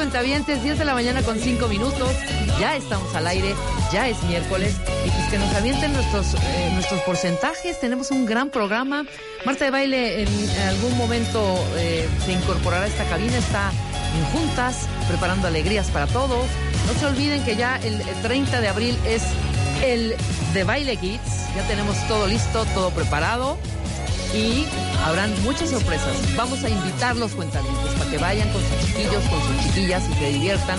cuentavientes, 10 de la mañana con 5 minutos. Ya estamos al aire, ya es miércoles. Y pues que nos avienten nuestros, eh, nuestros porcentajes. Tenemos un gran programa. Marta de Baile en algún momento eh, se incorporará a esta cabina. Está en juntas, preparando alegrías para todos. No se olviden que ya el 30 de abril es el de Baile Kids. Ya tenemos todo listo, todo preparado y habrán muchas sorpresas. Vamos a invitar los cuentavientes para que vayan con sus chiquillos, con sus chiquillas y se diviertan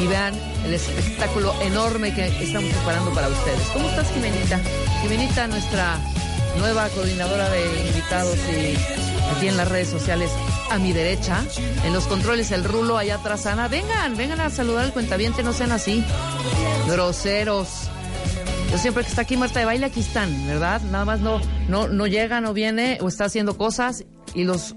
y vean el espectáculo enorme que estamos preparando para ustedes. ¿Cómo estás, Jimenita? Jimenita, nuestra nueva coordinadora de invitados y aquí en las redes sociales a mi derecha, en los controles el rulo allá atrás, Ana. Vengan, vengan a saludar al cuentaviente, no sean así. Groseros. Yo siempre que está aquí Marta de baile, aquí están, ¿verdad? Nada más no, no, no llega, no viene o está haciendo cosas y los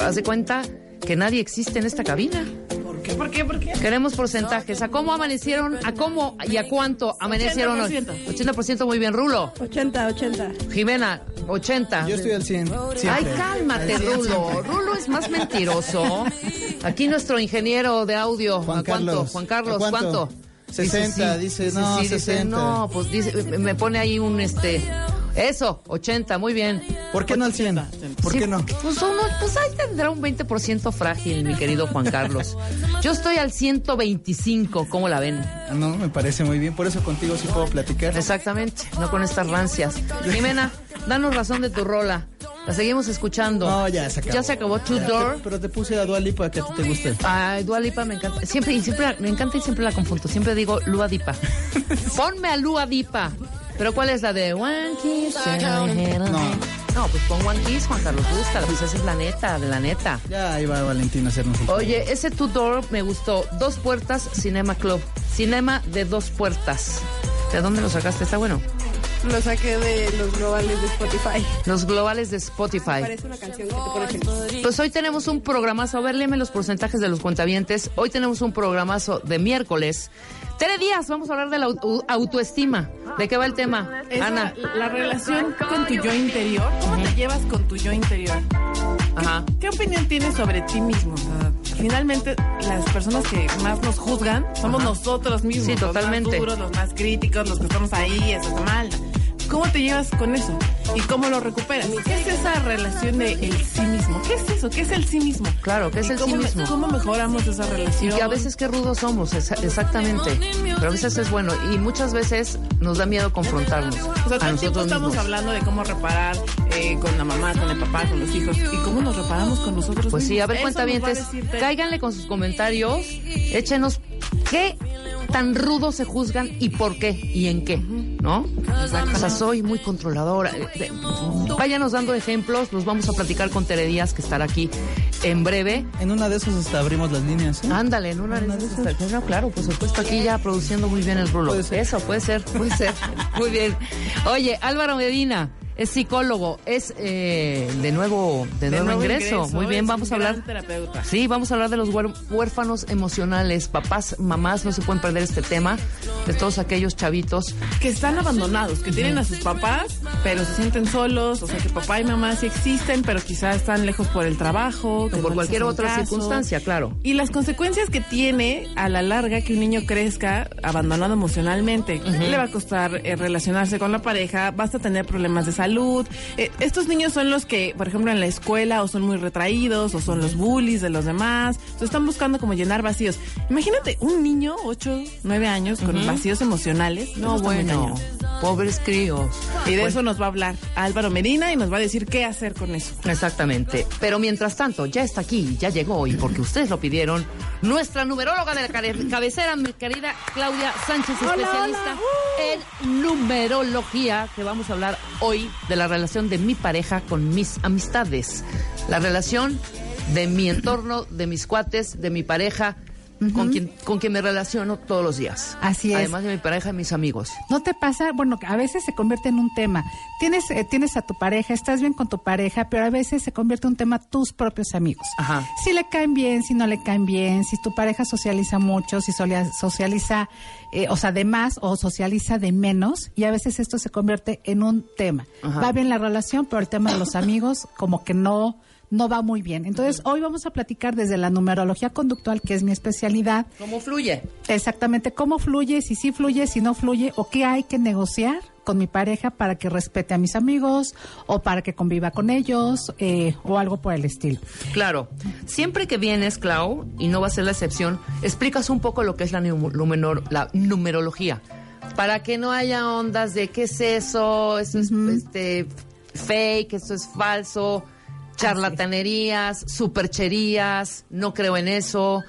hace cuenta que nadie existe en esta cabina. ¿Por qué? ¿Por qué? ¿Por qué? Queremos porcentajes. ¿A cómo amanecieron? ¿A cómo y a cuánto amanecieron hoy? 80% muy bien, Rulo. 80, 80. Jimena, 80. Yo estoy al 100. Siempre. Ay, cálmate, Al 100 Rulo. siempre. Rulo es más mentiroso. Aquí nuestro ingeniero de audio. Juan ¿A cuánto? Carlos. Juan Carlos, ¿A cuánto? ¿cuánto? 60, dice, no, sí, dice, 60. no, pues dice, me pone ahí un este. Eso, 80, muy bien. ¿Por qué no al 100? ¿Por Sí, qué no? Pues, uno, pues ahí tendrá un 20% frágil, mi querido Juan Carlos. Yo estoy al 125, ¿cómo la ven? Ah, No, me parece muy bien. Por eso contigo sí puedo platicar. Exactamente, no con estas rancias. Jimena, danos razón de tu rola. La seguimos escuchando. No, ya se acabó. Ya se acabó Two Ya, Door. Pero, pero te puse a Dua Lipa que a ti te guste. Ay, Dua Lipa me encanta. Siempre, y siempre, me encanta y siempre la confundo. Siempre digo Lua Dipa. Ponme a Lua Dipa. Pero ¿cuál es la de One Kiss? No. No, pues pon One Kiss, Juan Carlos Busca. Pues esa es la neta, de la neta. Ya ahí va Valentín a hacernos el Oye, ese Two Door me gustó. Dos puertas, Cinema Club. Cinema de dos puertas. ¿De dónde lo sacaste? Está bueno. Lo saqué de los globales de Spotify. Los globales de Spotify. Parece una canción que te pone feliz. Pues hoy tenemos un programazo. A ver, léeme los porcentajes de los cuentavientes. Hoy tenemos un programazo de miércoles. Tere Díaz, vamos a hablar de la au- autoestima. ¿De qué va el tema? Esa- Ana. La relación con tu yo interior. ¿Cómo te llevas con tu yo interior? Ajá. ¿Qué opinión tienes sobre ti mismo? O sea, finalmente, las personas que más nos juzgan somos Ajá. nosotros mismos. Sí, Los totalmente. más duros, los más críticos, los que estamos ahí, eso está mal. ¿Cómo te llevas con eso? ¿Y cómo lo recuperas? ¿Qué es esa relación de el sí mismo? ¿Qué es eso? ¿Qué es el sí mismo? Claro, ¿qué es ¿Y el sí me- mismo? ¿Cómo mejoramos esa Y relación? que a veces qué rudos somos, exactamente. Pero a veces es bueno. Y muchas veces nos da miedo confrontarnos O sea, a todo el tiempo estamos mismos. hablando de cómo reparar eh, con la mamá, con el papá, con los hijos. ¿Y cómo nos reparamos con nosotros Pues sí, a ver, cuentavientes, Tere. cáiganle con sus comentarios, échenos qué tan rudos se juzgan y por qué y en qué, ¿no? O sea, soy muy controladora. Eh, de- Váyanos dando ejemplos, los vamos a platicar con Tere Díaz, que estará aquí en breve. En una de esas hasta abrimos las líneas. ¿eh? Ándale, en una de esas. No, claro, por supuesto, aquí ya produciendo muy bien el rulo. Puede. Eso, puede ser, puede ser. Muy bien. Oye, Álvaro Medina es psicólogo, es eh, de nuevo, de, nuevo, ingreso. Muy bien, es vamos a hablar. terapeuta. Sí, vamos a hablar de los huérfanos emocionales. Papás, mamás, no se pueden perder este tema. De todos aquellos chavitos. Que están abandonados, que tienen a sus papás, pero se sienten solos. O sea, que papá y mamá sí existen, pero quizás están lejos por el trabajo. O por no cualquier otra caso. circunstancia, claro. Y las consecuencias que tiene a la larga que un niño crezca abandonado emocionalmente. Le va a costar eh, relacionarse con la pareja, basta tener problemas de salud. Eh, estos niños son los que, por ejemplo, en la escuela o son muy retraídos o son los bullies de los demás. O sea, están buscando como llenar vacíos. Imagínate un niño, 8, 9 años, con vacíos emocionales. No, bueno. Pobres críos. Y de Bueno, eso nos va a hablar Álvaro Medina y nos va a decir qué hacer con eso. Exactamente. Pero mientras tanto, ya está aquí, ya llegó, y porque ustedes lo pidieron, nuestra numeróloga de la cabecera, mi querida Claudia Sánchez, especialista en numerología, que vamos a hablar hoy de la relación de mi pareja con mis amistades. La relación de mi entorno, de mis cuates, de mi pareja, con, quien, con quien me relaciono todos los días. Así es. Además de mi pareja y mis amigos. ¿No te pasa? Bueno, a veces se convierte en un tema. Tienes, eh, tienes a tu pareja, estás bien con tu pareja, pero a veces se convierte en un tema tus propios amigos. Ajá. Si le caen bien, si no le caen bien, si tu pareja socializa mucho, si socializa, eh, o sea, de más o socializa de menos, y a veces esto se convierte en un tema. Ajá. Va bien la relación, pero el tema de los amigos como que no no va muy bien. Entonces, hoy vamos a platicar desde la numerología conductual, que es mi especialidad. ¿Cómo fluye? Exactamente, cómo fluye, si sí fluye, si no fluye, o qué hay que negociar con mi pareja para que respete a mis amigos o para que conviva con ellos eh, o algo por el estilo. Claro. Siempre que vienes, Clau, y no va a ser la excepción, explicas un poco lo que es la, numenor- la numerología. Para que no haya ondas de qué es eso, eso es este, fake, eso es falso, charlatanerías, supercherías, no creo en eso.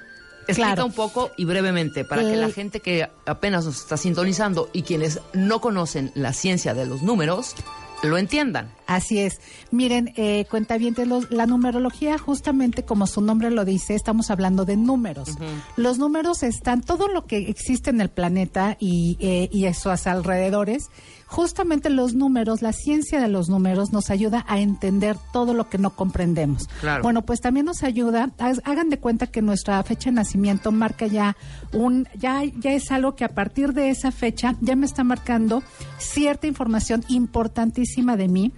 Explica Claro. un poco y brevemente para que la Eh, gente que apenas nos está sintonizando y quienes no conocen la ciencia de los números lo entiendan. Así es. Miren, eh, cuentavientes, los- la numerología, justamente como su nombre lo dice, estamos hablando de números. Los números están, todo lo que existe en el planeta y, eh, y a sus alrededores, justamente los números, la ciencia de los números nos ayuda a entender todo lo que no comprendemos. Claro. Bueno, pues también nos ayuda, hagan de cuenta que nuestra fecha de nacimiento marca ya un, ya, ya es algo que a partir de esa fecha ya me está marcando cierta información importantísima de mí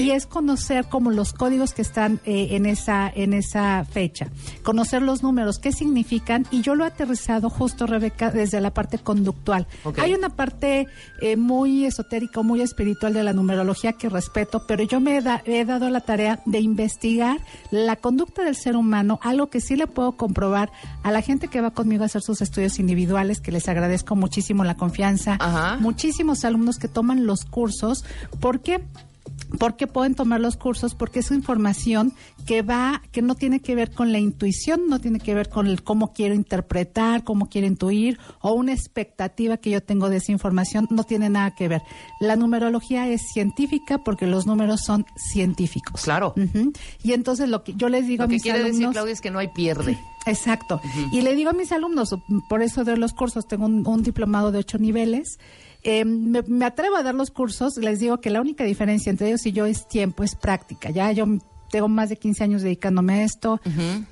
Y es conocer como los códigos que están eh, en esa en esa fecha, conocer los números, qué significan y yo lo he aterrizado justo Rebeca desde la parte conductual. Hay una parte eh, muy esotérica, muy espiritual de la numerología que respeto, pero yo me he, da- he dado la tarea de investigar la conducta del ser humano, algo que sí le puedo comprobar a la gente que va conmigo a hacer sus estudios individuales, que les agradezco muchísimo la confianza, Ajá. muchísimos alumnos que toman los cursos, ¿por qué? ¿Por qué pueden tomar los cursos? Porque es información que va, que no tiene que ver con la intuición, no tiene que ver con el cómo quiero interpretar, cómo quiero intuir o una expectativa que yo tengo de esa información, no tiene nada que ver. La numerología es científica porque los números son científicos. Claro. Y entonces lo que yo les digo Lo a que mis quiere decir, alumnos, Claudia, es que no hay pierde. Exacto. Y le digo a mis alumnos, por eso doy los cursos, tengo un, un diplomado de ocho niveles. Eh, me, me atrevo a dar los cursos, les digo que la única diferencia entre ellos y yo es tiempo, es práctica. Ya yo tengo más de 15 años dedicándome a esto.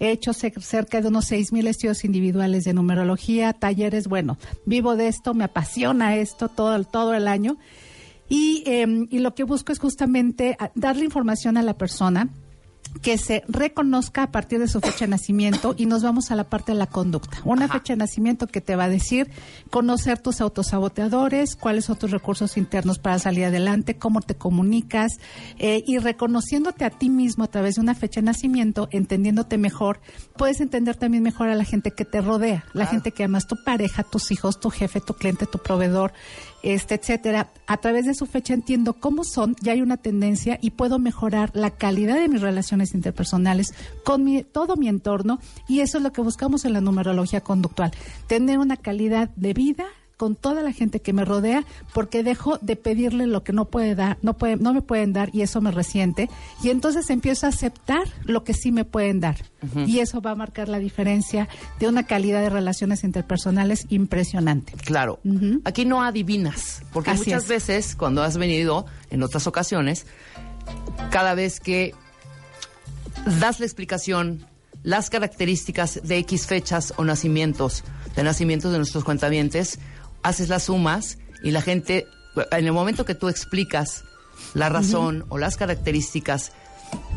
He hecho ce- cerca de unos 6 mil estudios individuales de numerología, talleres. Bueno, vivo de esto, me apasiona esto todo, el- todo el año. Y, eh, y lo que busco es justamente darle información a la persona que se reconozca a partir de su fecha de nacimiento y nos vamos a la parte de la conducta. Una fecha de nacimiento que te va a decir conocer tus autosaboteadores, cuáles son tus recursos internos para salir adelante, cómo te comunicas eh, y reconociéndote a ti mismo a través de una fecha de nacimiento, entendiéndote mejor, puedes entender también mejor a la gente que te rodea, la gente que amas, tu pareja, tus hijos, tu jefe, tu cliente, tu proveedor, este, etcétera. A través de su fecha entiendo cómo son, ya hay una tendencia y puedo mejorar la calidad de mis relaciones interpersonales con mi, todo mi entorno y eso es lo que buscamos en la numerología conductual, tener una calidad de vida con toda la gente que me rodea porque dejo de pedirle lo que no puede dar, no puede, no me pueden dar y eso me resiente y entonces empiezo a aceptar lo que sí me pueden dar y eso va a marcar la diferencia de una calidad de relaciones interpersonales impresionante. Claro. Aquí no adivinas, porque Así muchas es. veces cuando has venido en otras ocasiones, cada vez que das la explicación, las características de X fechas o nacimientos, de nacimientos de nuestros cuentavientes, haces las sumas y la gente, en el momento que tú explicas la razón o las características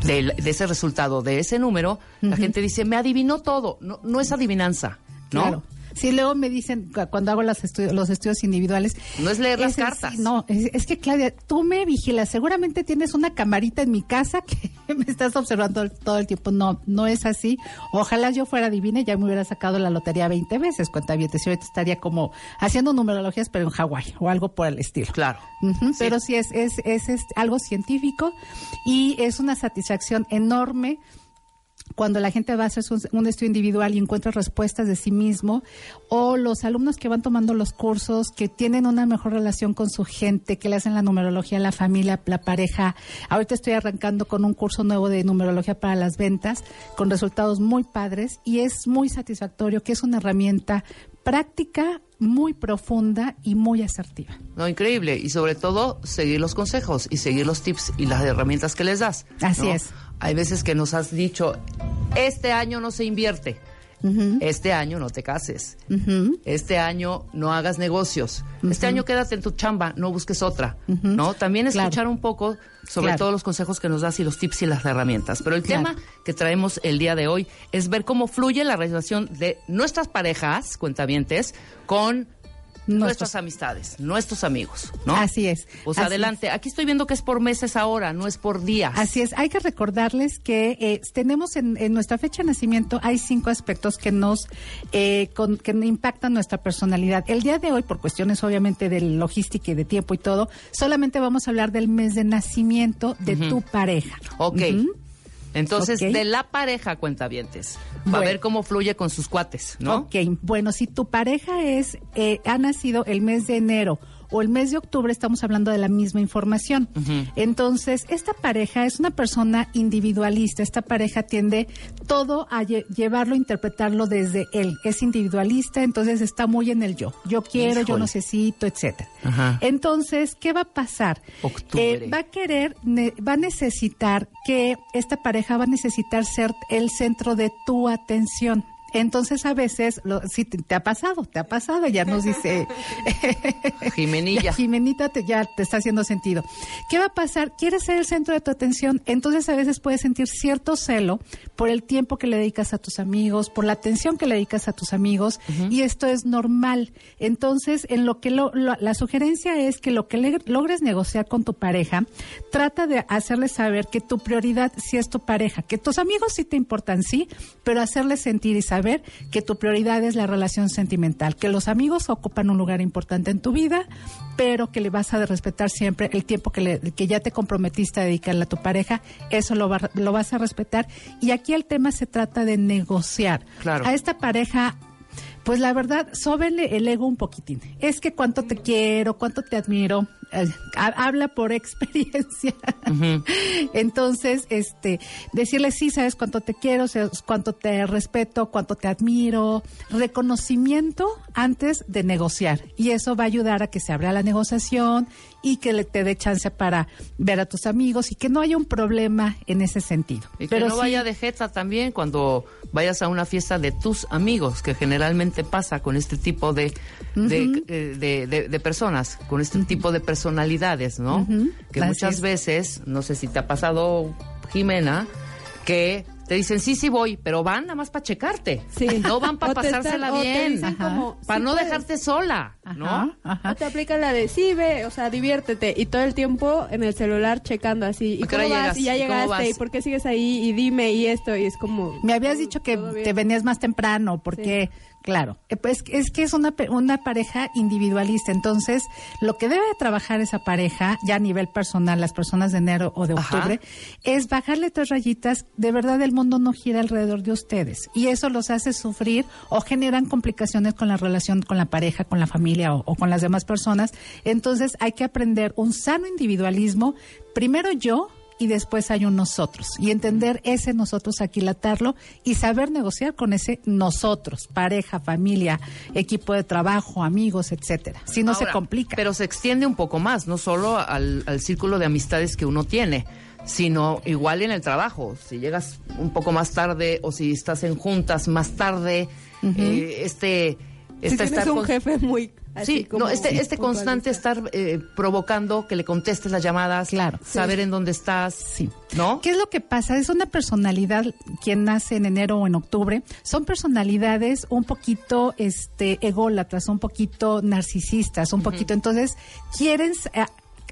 del- de, ese resultado, de ese número, la gente dice, me adivinó todo. No, no es adivinanza, ¿no? Claro. Sí, luego me dicen cu- cuando hago las estu- los estudios individuales. No es leer las "Ese cartas". no, es, es que Claudia, tú me vigilas. Seguramente tienes una camarita en mi casa que me estás observando todo el tiempo. No, no es así. Ojalá yo fuera divina y ya me hubiera sacado la lotería 20 veces. Cuenta bien, ahorita estaría como haciendo numerologías, pero en Hawái o algo por el estilo. Claro. Ujú, Sí. Pero sí es, es, es, es algo científico y es una satisfacción enorme cuando la gente va a hacer un estudio individual y encuentra respuestas de sí mismo, o los alumnos que van tomando los cursos, que tienen una mejor relación con su gente, que le hacen la numerología a la familia, la pareja. Ahorita estoy arrancando con un curso nuevo de numerología para las ventas, con resultados muy padres, y es muy satisfactorio, que es una herramienta práctica, muy profunda y muy asertiva. No, increíble. Y sobre todo, seguir los consejos y seguir los tips y las herramientas que les das. Así ¿no? es. Hay veces que nos has dicho, este año no se invierte, Este año no te cases. Este año no hagas negocios. Este año quédate en tu chamba, no busques otra. ¿No? También Claro. escuchar un poco sobre Claro. todos los consejos que nos das y los tips y las herramientas. Pero el Claro. tema que traemos el día de hoy es ver cómo fluye la relación de nuestras parejas, cuentavientes, con nuestras amistades, nuestros amigos, ¿no? Así es. Pues Así adelante. Aquí estoy viendo que es por meses ahora, no es por días. Así es, hay que recordarles que eh, tenemos en, en nuestra fecha de nacimiento, hay cinco aspectos que nos eh, con- que impactan nuestra personalidad. El día de hoy, por cuestiones obviamente de logística y de tiempo y todo, solamente vamos a hablar del mes de nacimiento de tu pareja. Ok. Ujú. Entonces, de la pareja, cuentavientes. Va Bueno. a ver cómo fluye con sus cuates, ¿no? Ok, bueno, si tu pareja es eh, ha nacido el mes de enero o el mes de octubre, estamos hablando de la misma información. Entonces, esta pareja es una persona individualista. Esta pareja tiende todo a lle- llevarlo, interpretarlo desde él. Es individualista, entonces está muy en el yo. Yo quiero, yo necesito, etcétera. Ajá. Entonces, ¿qué va a pasar? Octubre. Eh, va a querer, ne- va a necesitar que esta pareja va a necesitar ser el centro de tu atención. Entonces a veces, lo, sí, te, te ha pasado, te ha pasado, ya nos dice Jimenilla. Jimenita te, ya te está haciendo sentido. ¿Qué va a pasar? Quieres ser el centro de tu atención, entonces a veces puedes sentir cierto celo por el tiempo que le dedicas a tus amigos, por la atención que le dedicas a tus amigos, y esto es normal. Entonces, en lo que lo- lo- la sugerencia es que lo que le- logres negociar con tu pareja, trata de hacerle saber que tu prioridad sí es tu pareja, que tus amigos sí te importan, sí, pero hacerle sentir y saber que tu prioridad es la relación sentimental, que los amigos ocupan un lugar importante en tu vida, pero que le vas a respetar siempre el tiempo que, le- que ya te comprometiste a dedicarle a tu pareja, eso lo, va- lo vas a respetar. Y aquí el tema se trata de negociar. Claro. A esta pareja pues la verdad, sóbele el ego un poquitín. Es que cuánto te quiero, cuánto te admiro. Eh, ha- habla por experiencia. Entonces, este, decirle sí, sabes cuánto te quiero, sabes cuánto te respeto, cuánto te admiro. Reconocimiento antes de negociar. Y eso va a ayudar a que se abra la negociación y que le te dé chance para ver a tus amigos y que no haya un problema en ese sentido. Y que no sí- vaya de jeta también cuando vayas a una fiesta de tus amigos, que generalmente pasa con este tipo de, de, eh, de- de- de personas, con este tipo de personalidades, ¿no? Que muchas es. veces, no sé si te ha pasado, Jimena, que te dicen, sí, sí voy, pero van nada más para checarte. Sí. No van para están- pasársela bien. Para "Sí no puedes". dejarte sola, ¿no? Ajá. O te aplican la de sí, ve, o sea, diviértete. Y todo el tiempo en el celular checando así. ¿Y ¿A qué cómo vas? llegas? Y ya ¿Y cómo llegaste. ¿Y por qué sigues ahí? Y dime, y esto. Y es como. Me habías dicho que te venías más temprano, porque, claro, eh, pues es que es una, una pareja individualista. Entonces, lo que debe de trabajar esa pareja, ya a nivel personal, las personas de enero o de Ajá. octubre, es bajarle tres rayitas. De verdad, el mundo no gira alrededor de ustedes. Y eso los hace sufrir o generan complicaciones con la relación con la pareja, con la familia o, o con las demás personas. Entonces, hay que aprender un sano individualismo. Primero yo, y después hay un nosotros. Y entender ese nosotros, aquilatarlo y saber negociar con ese nosotros, pareja, familia, equipo de trabajo, amigos, etcétera. Si no se complica. Pero se extiende un poco más, no solo al, al círculo de amistades que uno tiene, sino igual en el trabajo. Si llegas un poco más tarde o si estás en juntas más tarde, eh, este... Si tienes estar un jefe muy. así Sí, como no, este, este constante estar eh, provocando que le contestes las llamadas, Claro. saber en dónde estás, Sí. ¿no? ¿Qué es lo que pasa? Es una personalidad, quien nace en enero o en octubre, son personalidades un poquito este, ególatras, un poquito narcisistas, un poquito. Entonces, quieren, eh,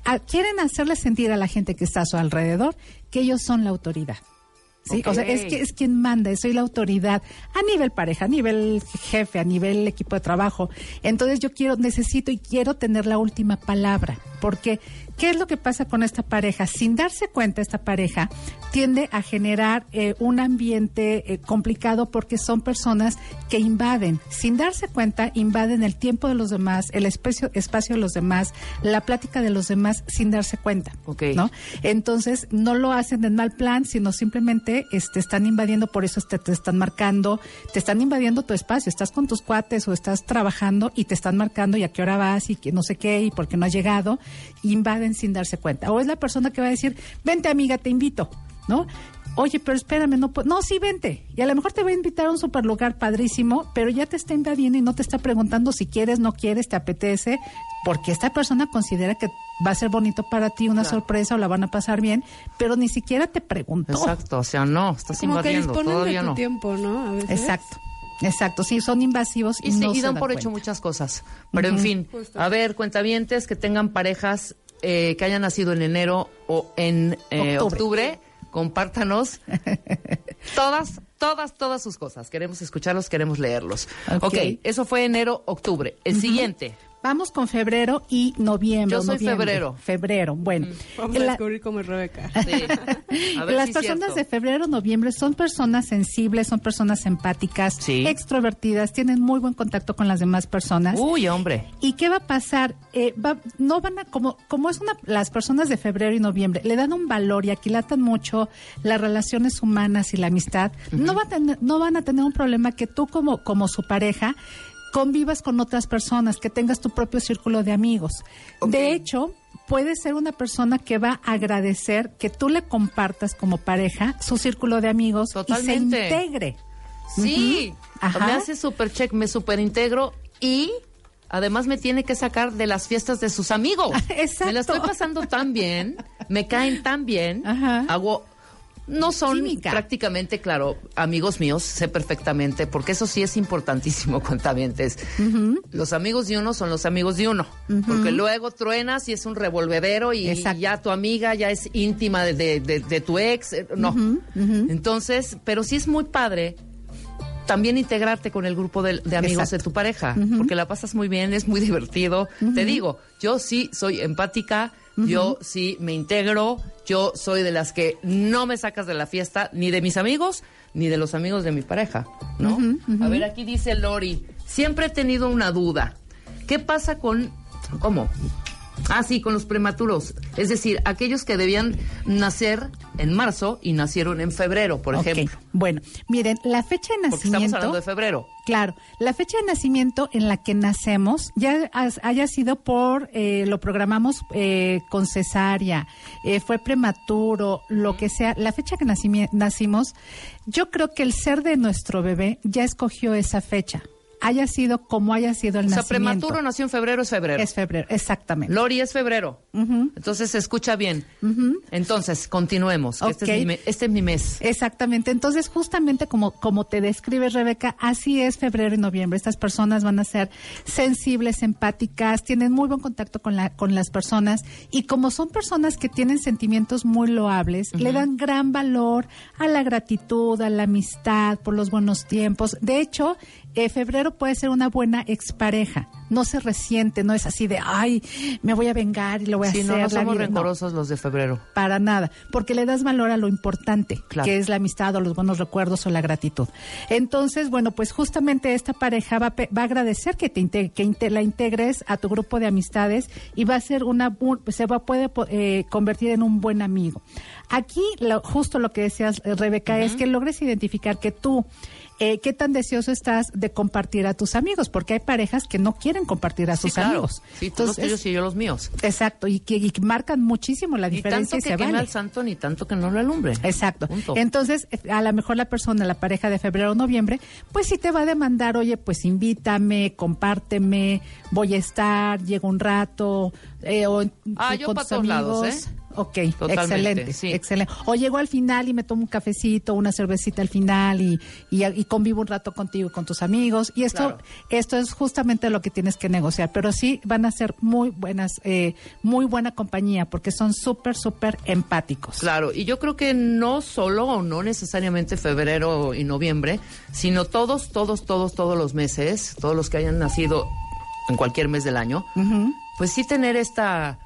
a- quieren hacerle sentir a la gente que está a su alrededor que ellos son la autoridad. Sí, o sea, es que es quien manda, soy la autoridad a nivel pareja, a nivel jefe, a nivel equipo de trabajo. Entonces yo quiero, necesito y quiero tener la última palabra, porque ¿qué es lo que pasa con esta pareja? Sin darse cuenta, esta pareja tiende a generar eh, un ambiente eh, complicado porque son personas que invaden, sin darse cuenta, invaden el tiempo de los demás, el espacio, espacio de los demás, la plática de los demás sin darse cuenta, Ok. ¿no? Entonces, no lo hacen en mal plan, sino simplemente este, están invadiendo, por eso te, te están marcando, te están invadiendo tu espacio. Estás con tus cuates o estás trabajando y te están marcando y a qué hora vas y que no sé qué y por qué no has llegado. Invaden sin darse cuenta. O es la persona que va a decir, vente amiga, te invito, ¿no? Oye, pero espérame, no puedo. No, sí, vente. Y a lo mejor te va a invitar a un super lugar padrísimo, pero ya te está invadiendo y no te está preguntando si quieres, no quieres, te apetece, porque esta persona considera que va a ser bonito para ti, una sorpresa o la van a pasar bien, pero ni siquiera te preguntó. Exacto, o sea, no, estás Como que invadiendo, disponen todavía de tu no. tiempo, ¿no? A veces. Exacto. Exacto, sí, son invasivos y, Y, se- no y se dan dan por hecho muchas cosas. Pero en fin, a ver, cuentavientes que tengan parejas eh, que hayan nacido en enero o en eh, Octubre. octubre. compártanos todas, todas, todas sus cosas. Queremos escucharlos, queremos leerlos. Ok. ok, eso fue enero, octubre. El siguiente. Vamos con febrero y noviembre. Yo soy noviembre. febrero. Mm. Febrero, bueno. Vamos a descubrir cómo es Rebeca. Sí. A ver Las si personas cierto. de febrero, noviembre son personas sensibles, son personas empáticas, Sí. extrovertidas, tienen muy buen contacto con las demás personas. Uy, hombre. ¿Y qué va a pasar? Eh, va- no van a, como, como es una, las personas de febrero y noviembre, le dan un valor y aquilatan mucho las relaciones humanas y la amistad, no, va a tener, no van a tener un problema que tú como, como su pareja convivas con otras personas, que tengas tu propio círculo de amigos. De hecho, puede ser una persona que va a agradecer que tú le compartas como pareja su círculo de amigos y se integre. Sí, me hace super check, me super integro y además me tiene que sacar de las fiestas de sus amigos. Exacto. Me la estoy pasando tan bien, me caen tan bien, Ajá. hago no son Química. prácticamente, claro, amigos míos, sé perfectamente, porque eso sí es importantísimo, cuentavientes. Los amigos de uno son los amigos de uno, porque luego truenas y es un revolvedero y ya tu amiga ya es íntima de, de- de- de tu ex, eh, no. Entonces, pero sí es muy padre también integrarte con el grupo de, de amigos Exacto. de tu pareja, porque la pasas muy bien, es muy divertido. Te digo, yo sí soy empática, yo sí me integro, yo soy de las que no me sacas de la fiesta, ni de mis amigos, ni de los amigos de mi pareja, ¿no? A ver, aquí dice Lori, siempre he tenido una duda. ¿Qué pasa con... ¿Cómo? Ah, sí, con los prematuros. Es decir, aquellos que debían nacer en marzo y nacieron en febrero, por ejemplo. Bueno, miren, la fecha de Porque estamos nacimiento. hablando de febrero. Claro, la fecha de nacimiento en la que nacemos ya has- haya sido por, eh, lo programamos eh, con cesárea, eh, fue prematuro, lo que sea, la fecha que nacimi- nacimos, yo creo que el ser de nuestro bebé ya escogió esa fecha, haya sido como haya sido el O sea, nacimiento. prematuro nació en febrero, es febrero. Es febrero, exactamente. Lori es febrero. Entonces se escucha bien. Entonces, continuemos. Este, es mi, este es mi mes. Exactamente. Entonces, justamente como, como te describes, Rebeca, así es febrero y noviembre. Estas personas van a ser sensibles, empáticas, tienen muy buen contacto con, la, con las personas y como son personas que tienen sentimientos muy loables, le dan gran valor a la gratitud, a la amistad, por los buenos tiempos. De hecho, eh, febrero puede ser una buena expareja. No se resiente, no es así de, ay, me voy a vengar y lo voy a Sí, hacer. no, no somos vida". No rencorosos los de febrero. para nada, porque le das valor a lo importante, Claro. que es la amistad o los buenos recuerdos o la gratitud. Entonces, bueno, pues justamente esta pareja va, va a agradecer que te que inte- la integres a tu grupo de amistades y va a ser una se va puede eh, convertir en un buen amigo. Aquí lo- justo lo que decías eh, Rebeca es que logres identificar que tú eh, qué tan deseoso estás de compartir a tus amigos, porque hay parejas que no quieren compartir a Sí, sus claro. amigos. Sí, tú los Entonces, tuyos y yo los míos. Exacto, y que, y marcan muchísimo la Ni diferencia tanto y que se vale. al santo, ni tanto que no lo alumbre. Exacto. Punto. Entonces, a lo mejor la persona, la pareja de febrero o noviembre, pues sí te va a demandar, oye, pues invítame, compárteme, voy a estar, llego un rato, eh, o Ah, yo con tus todos lados, amigos. ¿eh? Ok, Totalmente, excelente, sí. excelente. O llego al final y me tomo un cafecito, una cervecita al final y, y, y convivo un rato contigo y con tus amigos. Y esto, Claro. esto es justamente lo que tienes que negociar. Pero sí van a ser muy buenas, eh, muy buena compañía porque son súper, súper empáticos. Claro, y yo creo que no solo o no necesariamente febrero y noviembre, sino todos, todos, todos, todos los meses, todos los que hayan nacido en cualquier mes del año, pues sí tener esta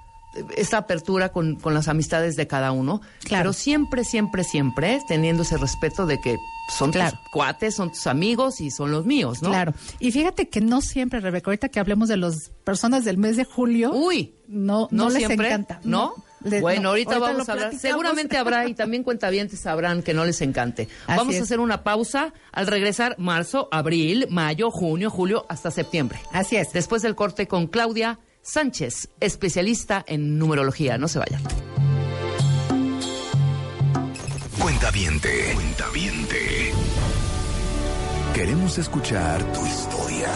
esta apertura con, con las amistades de cada uno, Claro. pero siempre, siempre, siempre teniendo ese respeto de que son Claro. tus cuates, son tus amigos y son los míos, ¿no? Claro. Y fíjate que no siempre, Rebeca, ahorita que hablemos de las personas del mes de julio, Uy, no, no, les siempre, encanta. ¿no? Les- bueno, no. ahorita, vamos a hablar. Seguramente habrá y también cuentavientes sabrán que no les encante. Así vamos es. a hacer una pausa al regresar marzo, abril, mayo, junio, julio, hasta septiembre. Así es. Después del corte con Claudia Sánchez, especialista en numerología. No se vayan. Cuenta Cuentaviente. Cuentaviente. Queremos escuchar tu historia.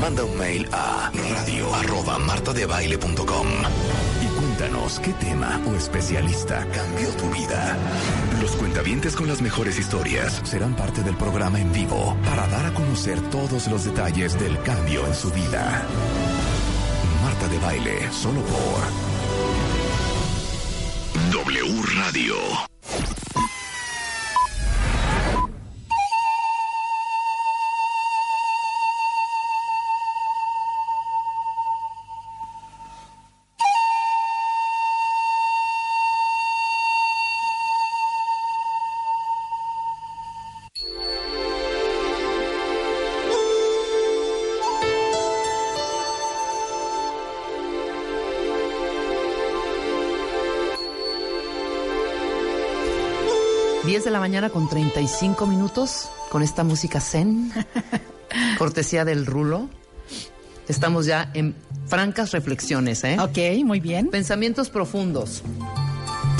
Manda un mail a radio arroba martadebaile.com y cuéntanos qué tema o especialista cambió tu vida. Los cuentavientes con las mejores historias serán parte del programa en vivo para dar a conocer todos los detalles del cambio en su vida. De Baile, solo por W Radio. De la mañana con 35 minutos con esta música zen, cortesía del rulo. Estamos ya en francas reflexiones, ¿eh? Ok, muy bien. Pensamientos profundos.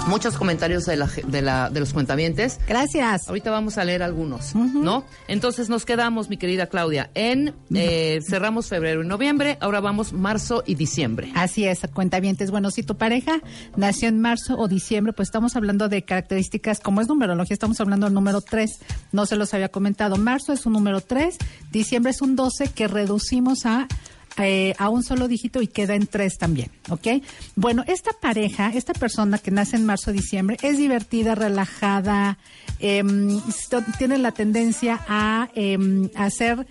Muchos comentarios de, la, de, la, de los cuentavientes. Gracias. Ahorita vamos a leer algunos, ¿no? Entonces nos quedamos, mi querida Claudia, en eh, cerramos febrero y noviembre, ahora vamos marzo y diciembre. Así es, cuentavientes. Bueno, si tu pareja nació en marzo o diciembre, pues estamos hablando de características, como es numerología, estamos hablando del número 3. No se los había comentado. Marzo es un número 3, diciembre es un 12 que reducimos a eh, a un solo dígito y queda en tres también, ¿ok? Bueno, esta pareja, esta persona que nace en marzo o diciembre, es divertida, relajada, eh, tiene la tendencia a, eh, a ser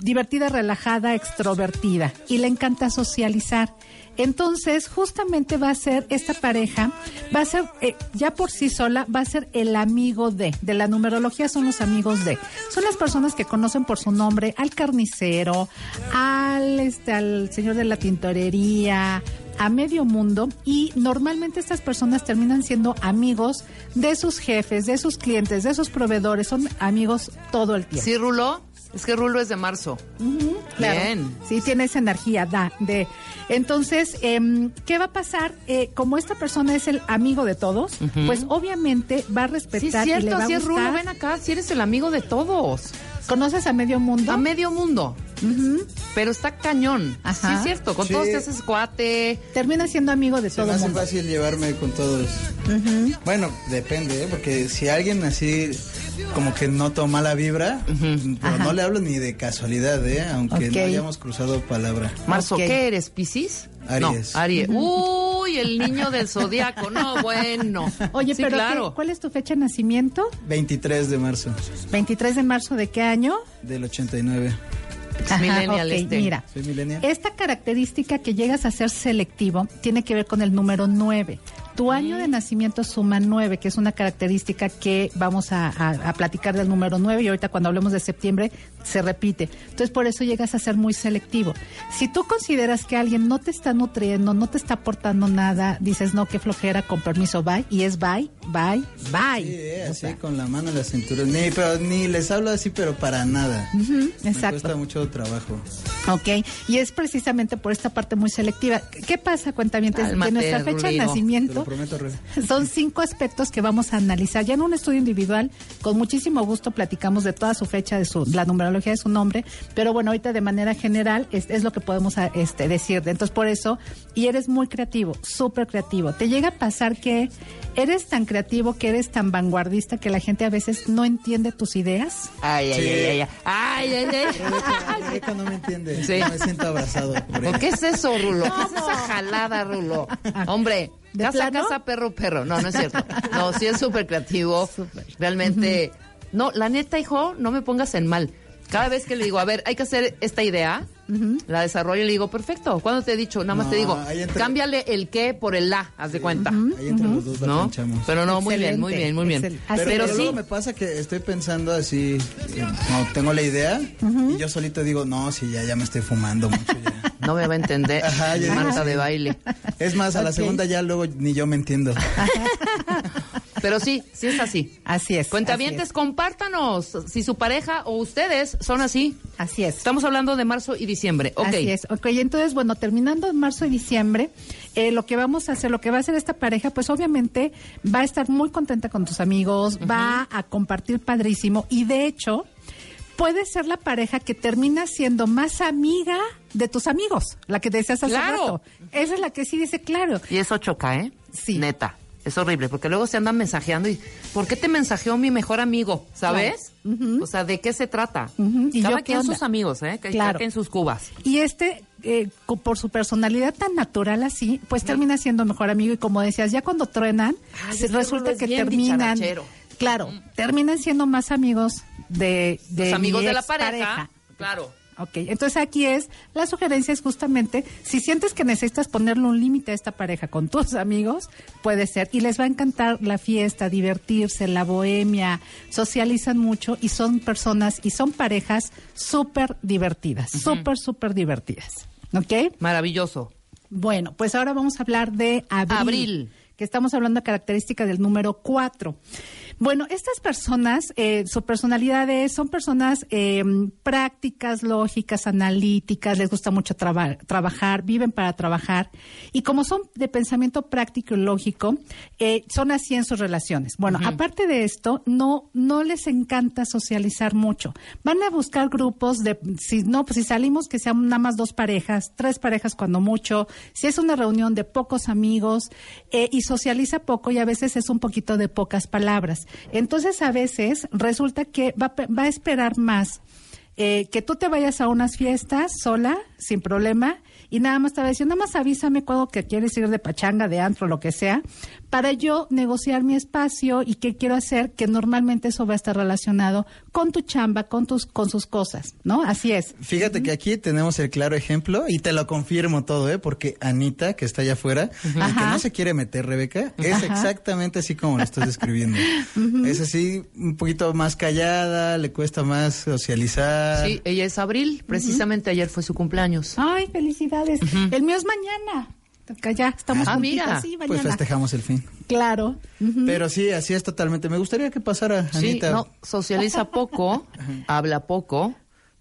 divertida, relajada, extrovertida y le encanta socializar. Entonces, justamente va a ser esta pareja, va a ser, eh, ya por sí sola, va a ser el amigo de, de la numerología son los amigos de. Son las personas que conocen por su nombre al carnicero, al, este, al señor de la tintorería, a medio mundo y normalmente estas personas terminan siendo amigos de sus jefes, de sus clientes, de sus proveedores, son amigos todo el tiempo. ¿Sí, Rulo? Es que Rulo es de marzo. Claro. Bien. Sí, tiene esa energía, da, de. Entonces, eh, ¿qué va a pasar? Eh, como esta persona es el amigo de todos, pues obviamente va a respetar Sí, es y le cierto, va a es Rulo, ven acá, si eres el amigo de todos. ¿Conoces a medio mundo? A medio mundo. Pero está cañón. Ajá. Sí, es cierto, con Sí. todos te haces cuate. Termina siendo amigo de todo el fácil llevarme con todos. Bueno, depende, ¿eh? porque si alguien así como que noto mala vibra, pero no le hablo ni de casualidad, ¿eh? aunque no hayamos cruzado palabra. Marzo, Ok. ¿qué eres? ¿Piscis? Aries. No, Aries. Uy, el niño del zodiaco. No, bueno. Oye, Sí, pero claro. ¿qué- ¿cuál es tu fecha de nacimiento? 23 de marzo 23 de marzo de qué año? del 89. Millennial ok, este. Mira, Soy millennial. esta característica que llegas a ser selectivo tiene que ver con el número 9. Tu año de nacimiento suma 9, que es una característica que vamos a, a- a platicar del número 9 y ahorita cuando hablemos de septiembre se repite. Entonces por eso llegas a ser muy selectivo. Si tú consideras que alguien no te está nutriendo, no te está aportando nada, dices no, qué flojera, con permiso, bye, y es bye, bye, bye. Sí, O así sea, con la mano en la cintura. Ni, pero, ni les hablo así, pero para nada. Me exacto. cuesta mucho trabajo. Ok, y es precisamente por esta parte muy selectiva. ¿Qué pasa, cuentavientes? Cálmate, que nuestra fecha de nacimiento lo prometo, Rebe. son cinco aspectos que vamos a analizar. Ya en un estudio individual, con muchísimo gusto platicamos de toda su fecha, de su, la numerología de su nombre, pero bueno, ahorita de manera general es, es lo que podemos a- este, decir. Entonces, por eso, y eres muy creativo, súper creativo. Te llega a pasar que eres tan creativo, que eres tan vanguardista, que la gente a veces no entiende tus ideas. Ay, ay, Sí. ay, ay, ay. Ay, ay, ay. Rebeca, Rebeca no me entiende. Sí. No me siento abrazado por ¿Por ella. qué es eso, Rulo? ¿Qué es esa jalada, Rulo? Hombre, ¿De casa, plano? casa, perro, perro. No, no es cierto. No, sí es súper creativo. Realmente. No, la neta, hijo, no me pongas en mal. Cada vez que le digo, a ver, hay que hacer esta idea, la desarrollo y le digo, perfecto. ¿Cuándo te he dicho? Nada más te digo, cámbiale el qué por el la, haz de cuenta. Ahí entre los dos la ¿No? planchamos. Pero no, muy bien, muy bien, muy bien. Pero, Pero es. sí, luego me pasa que estoy pensando así, eh, no tengo la idea y yo solito digo, no, sí, ya, ya me estoy fumando mucho ya. no me va a entender. Ajá, ya- Marta de baile. Es más, a la segunda ya luego ni yo me entiendo. Pero sí, sí es así. Así es. Cuentavientes, compártanos si su pareja o ustedes son así. Así es. Estamos hablando de marzo y diciembre. Ok. Así es. Ok, entonces, bueno, terminando en marzo y diciembre, eh, lo que vamos a hacer, lo que va a hacer esta pareja, pues obviamente va a estar muy contenta con tus amigos, va a compartir padrísimo y de hecho puede ser la pareja que termina siendo más amiga de tus amigos, la que decías hace Claro. rato. Esa es la que sí dice, claro. Y eso choca, ¿eh? Sí. Neta. Es horrible, porque luego se andan mensajeando y ¿por qué te mensajeó mi mejor amigo? ¿Sabes? O sea, ¿de qué se trata? ¿Y Cada yo quien sus amigos, ¿eh? Que Claro. cada quien sus cubas. Y este, eh, por su personalidad tan natural así, pues termina siendo mejor amigo. Y como decías, ya cuando truenan, Ay, se- resulta que terminan. Claro, terminan siendo más amigos de, de Los amigos mi de la pareja. Claro. Ok, entonces aquí es, la sugerencia es justamente, si sientes que necesitas ponerle un límite a esta pareja con tus amigos, puede ser, y les va a encantar la fiesta, divertirse, la bohemia, socializan mucho y son personas y son parejas súper divertidas, súper, súper divertidas. ¿Ok? Maravilloso. Bueno, pues ahora vamos a hablar de abril, Abril. que estamos hablando de característica del número 4. Bueno, estas personas, eh, su personalidad es, son personas eh, prácticas, lógicas, analíticas, les gusta mucho traba- trabajar, viven para trabajar y como son de pensamiento práctico y lógico, eh, son así en sus relaciones. Bueno, aparte de esto, no, no les encanta socializar mucho. Van a buscar grupos de, si no, pues si salimos que sean nada más dos parejas, tres parejas cuando mucho, si es una reunión de pocos amigos eh, y socializa poco y a veces es un poquito de pocas palabras. Entonces a veces resulta que va, va a esperar más eh, que tú te vayas a unas fiestas sola, sin problema, y nada más te va a decir, nada más avísame cuando que quieres ir de pachanga, de antro, lo que sea, para yo negociar mi espacio y qué quiero hacer, que normalmente eso va a estar relacionado con tu chamba, con tus, con sus cosas, ¿no? Así es. Fíjate que aquí tenemos el claro ejemplo y te lo confirmo todo, ¿eh? Porque Anita, que está allá afuera, y que no se quiere meter, Rebeca, es Ajá. exactamente así como lo estás describiendo. Es así, un poquito más callada, le cuesta más socializar. Sí, ella es Abril. Precisamente ayer fue su cumpleaños. Ay, felicidades. El mío es mañana. Acá Ya estamos Ah, juntitas, mira. sí, Pues festejamos el fin. Claro. Pero sí, así es totalmente. Me gustaría que pasara, Sí, Anita. no, socializa poco, habla poco.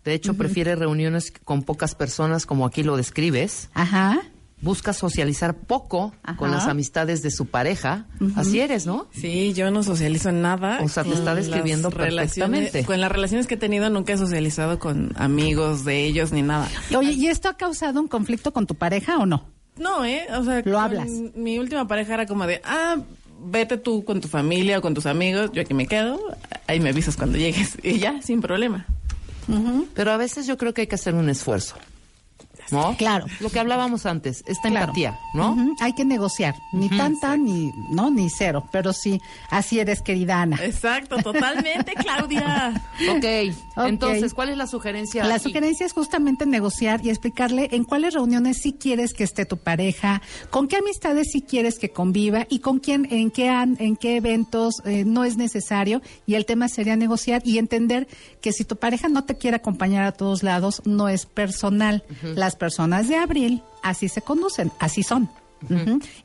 De hecho, prefiere reuniones con pocas personas, como aquí lo describes. Ajá. Busca socializar poco Ajá. con las amistades de su pareja. Así eres, ¿no? Sí, yo no socializo en nada. O sea, te está describiendo perfectamente. Con las relaciones que he tenido nunca he socializado con amigos de ellos ni nada. Oye, ¿y esto ha causado un conflicto con tu pareja o no? No, ¿eh? O sea, Lo hablas. Mi última pareja era como de, ah, vete tú con tu familia o con tus amigos, yo aquí me quedo, ahí me avisas cuando llegues. Y ya, sin problema. Pero a veces yo creo que hay que hacer un esfuerzo. ¿No? Claro. Lo que hablábamos antes, esta Claro. empatía, ¿no? Hay que negociar. Ni tanta, ni, no, ni cero. Pero sí, así eres, querida Ana. Exacto, totalmente, Claudia. ok. Ok. Entonces, ¿cuál es la sugerencia? La aquí? sugerencia es justamente negociar y explicarle en cuáles reuniones sí quieres que esté tu pareja, con qué amistades sí quieres que conviva y con quién, en qué, an- en qué eventos eh, no es necesario. Y el tema sería negociar y entender que si tu pareja no te quiere acompañar a todos lados, no es personal. Las personas de abril así se conducen, así son.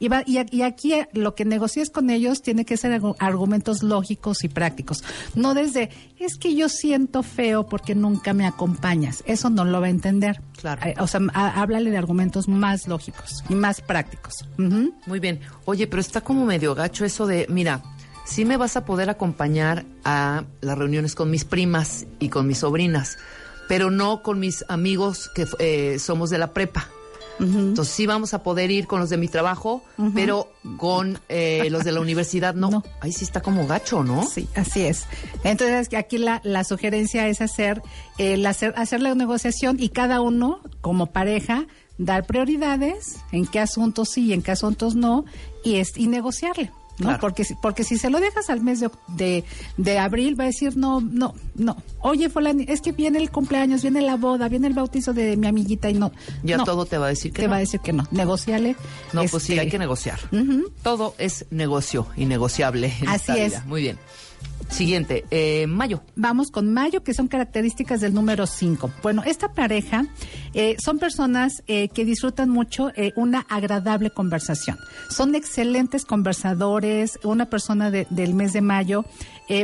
Y, va- y y aquí eh, lo que negocies con ellos tiene que ser argu- argumentos lógicos y prácticos. No desde, es que yo siento feo porque nunca me acompañas. Eso no lo va a entender. Claro. Eh, o sea, a- háblale de argumentos más lógicos y más prácticos. Muy bien. Oye, pero está como medio gacho eso de, mira, sí me vas a poder acompañar a las reuniones con mis primas y con mis sobrinas, pero no con mis amigos que eh, somos de la prepa. Entonces sí vamos a poder ir con los de mi trabajo, pero con eh, los de la universidad no. No. Ahí sí está como gacho, ¿no? Sí, así es. Entonces, aquí la, la sugerencia es hacer, el hacer, hacer la negociación y cada uno, como pareja, dar prioridades, en qué asuntos sí y en qué asuntos no, y, es, y negociarle. ¿No? Claro. Porque, si- porque si se lo dejas al mes de, de, de abril, va a decir, no, no, no. Oye, fulani, es que viene el cumpleaños, viene la boda, viene el bautizo de mi amiguita y no. Ya no. todo te va a decir que Te no. va a decir que no. Negociale. No, pues sí, este, hay que negociar. Todo es negocio y negociable en Así esta es. Muy bien. Siguiente, eh, Mayo. Vamos con Mayo, que son características del número 5. Bueno, esta pareja eh, son personas eh, que disfrutan mucho eh, una agradable conversación. Son excelentes conversadores. Una persona de- del mes de Mayo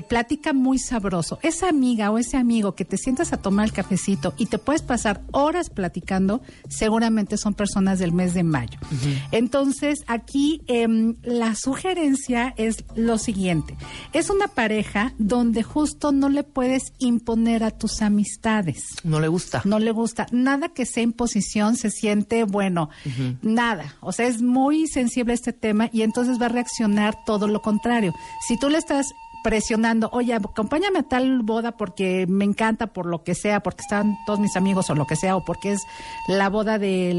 platica muy sabroso. Esa amiga o ese amigo que te sientas a tomar el cafecito y te puedes pasar horas platicando, seguramente son personas del mes de Mayo. Entonces, aquí em, la sugerencia es lo siguiente. Es una pareja donde justo no le puedes imponer a tus amistades. No le gusta. No le gusta. Nada que sea imposición se siente bueno. Nada. O sea, es muy sensible a este tema y entonces va a reaccionar todo lo contrario. Si tú le estás presionando, oye, acompáñame a tal boda porque me encanta, por lo que sea, porque están todos mis amigos o lo que sea, o porque es la boda de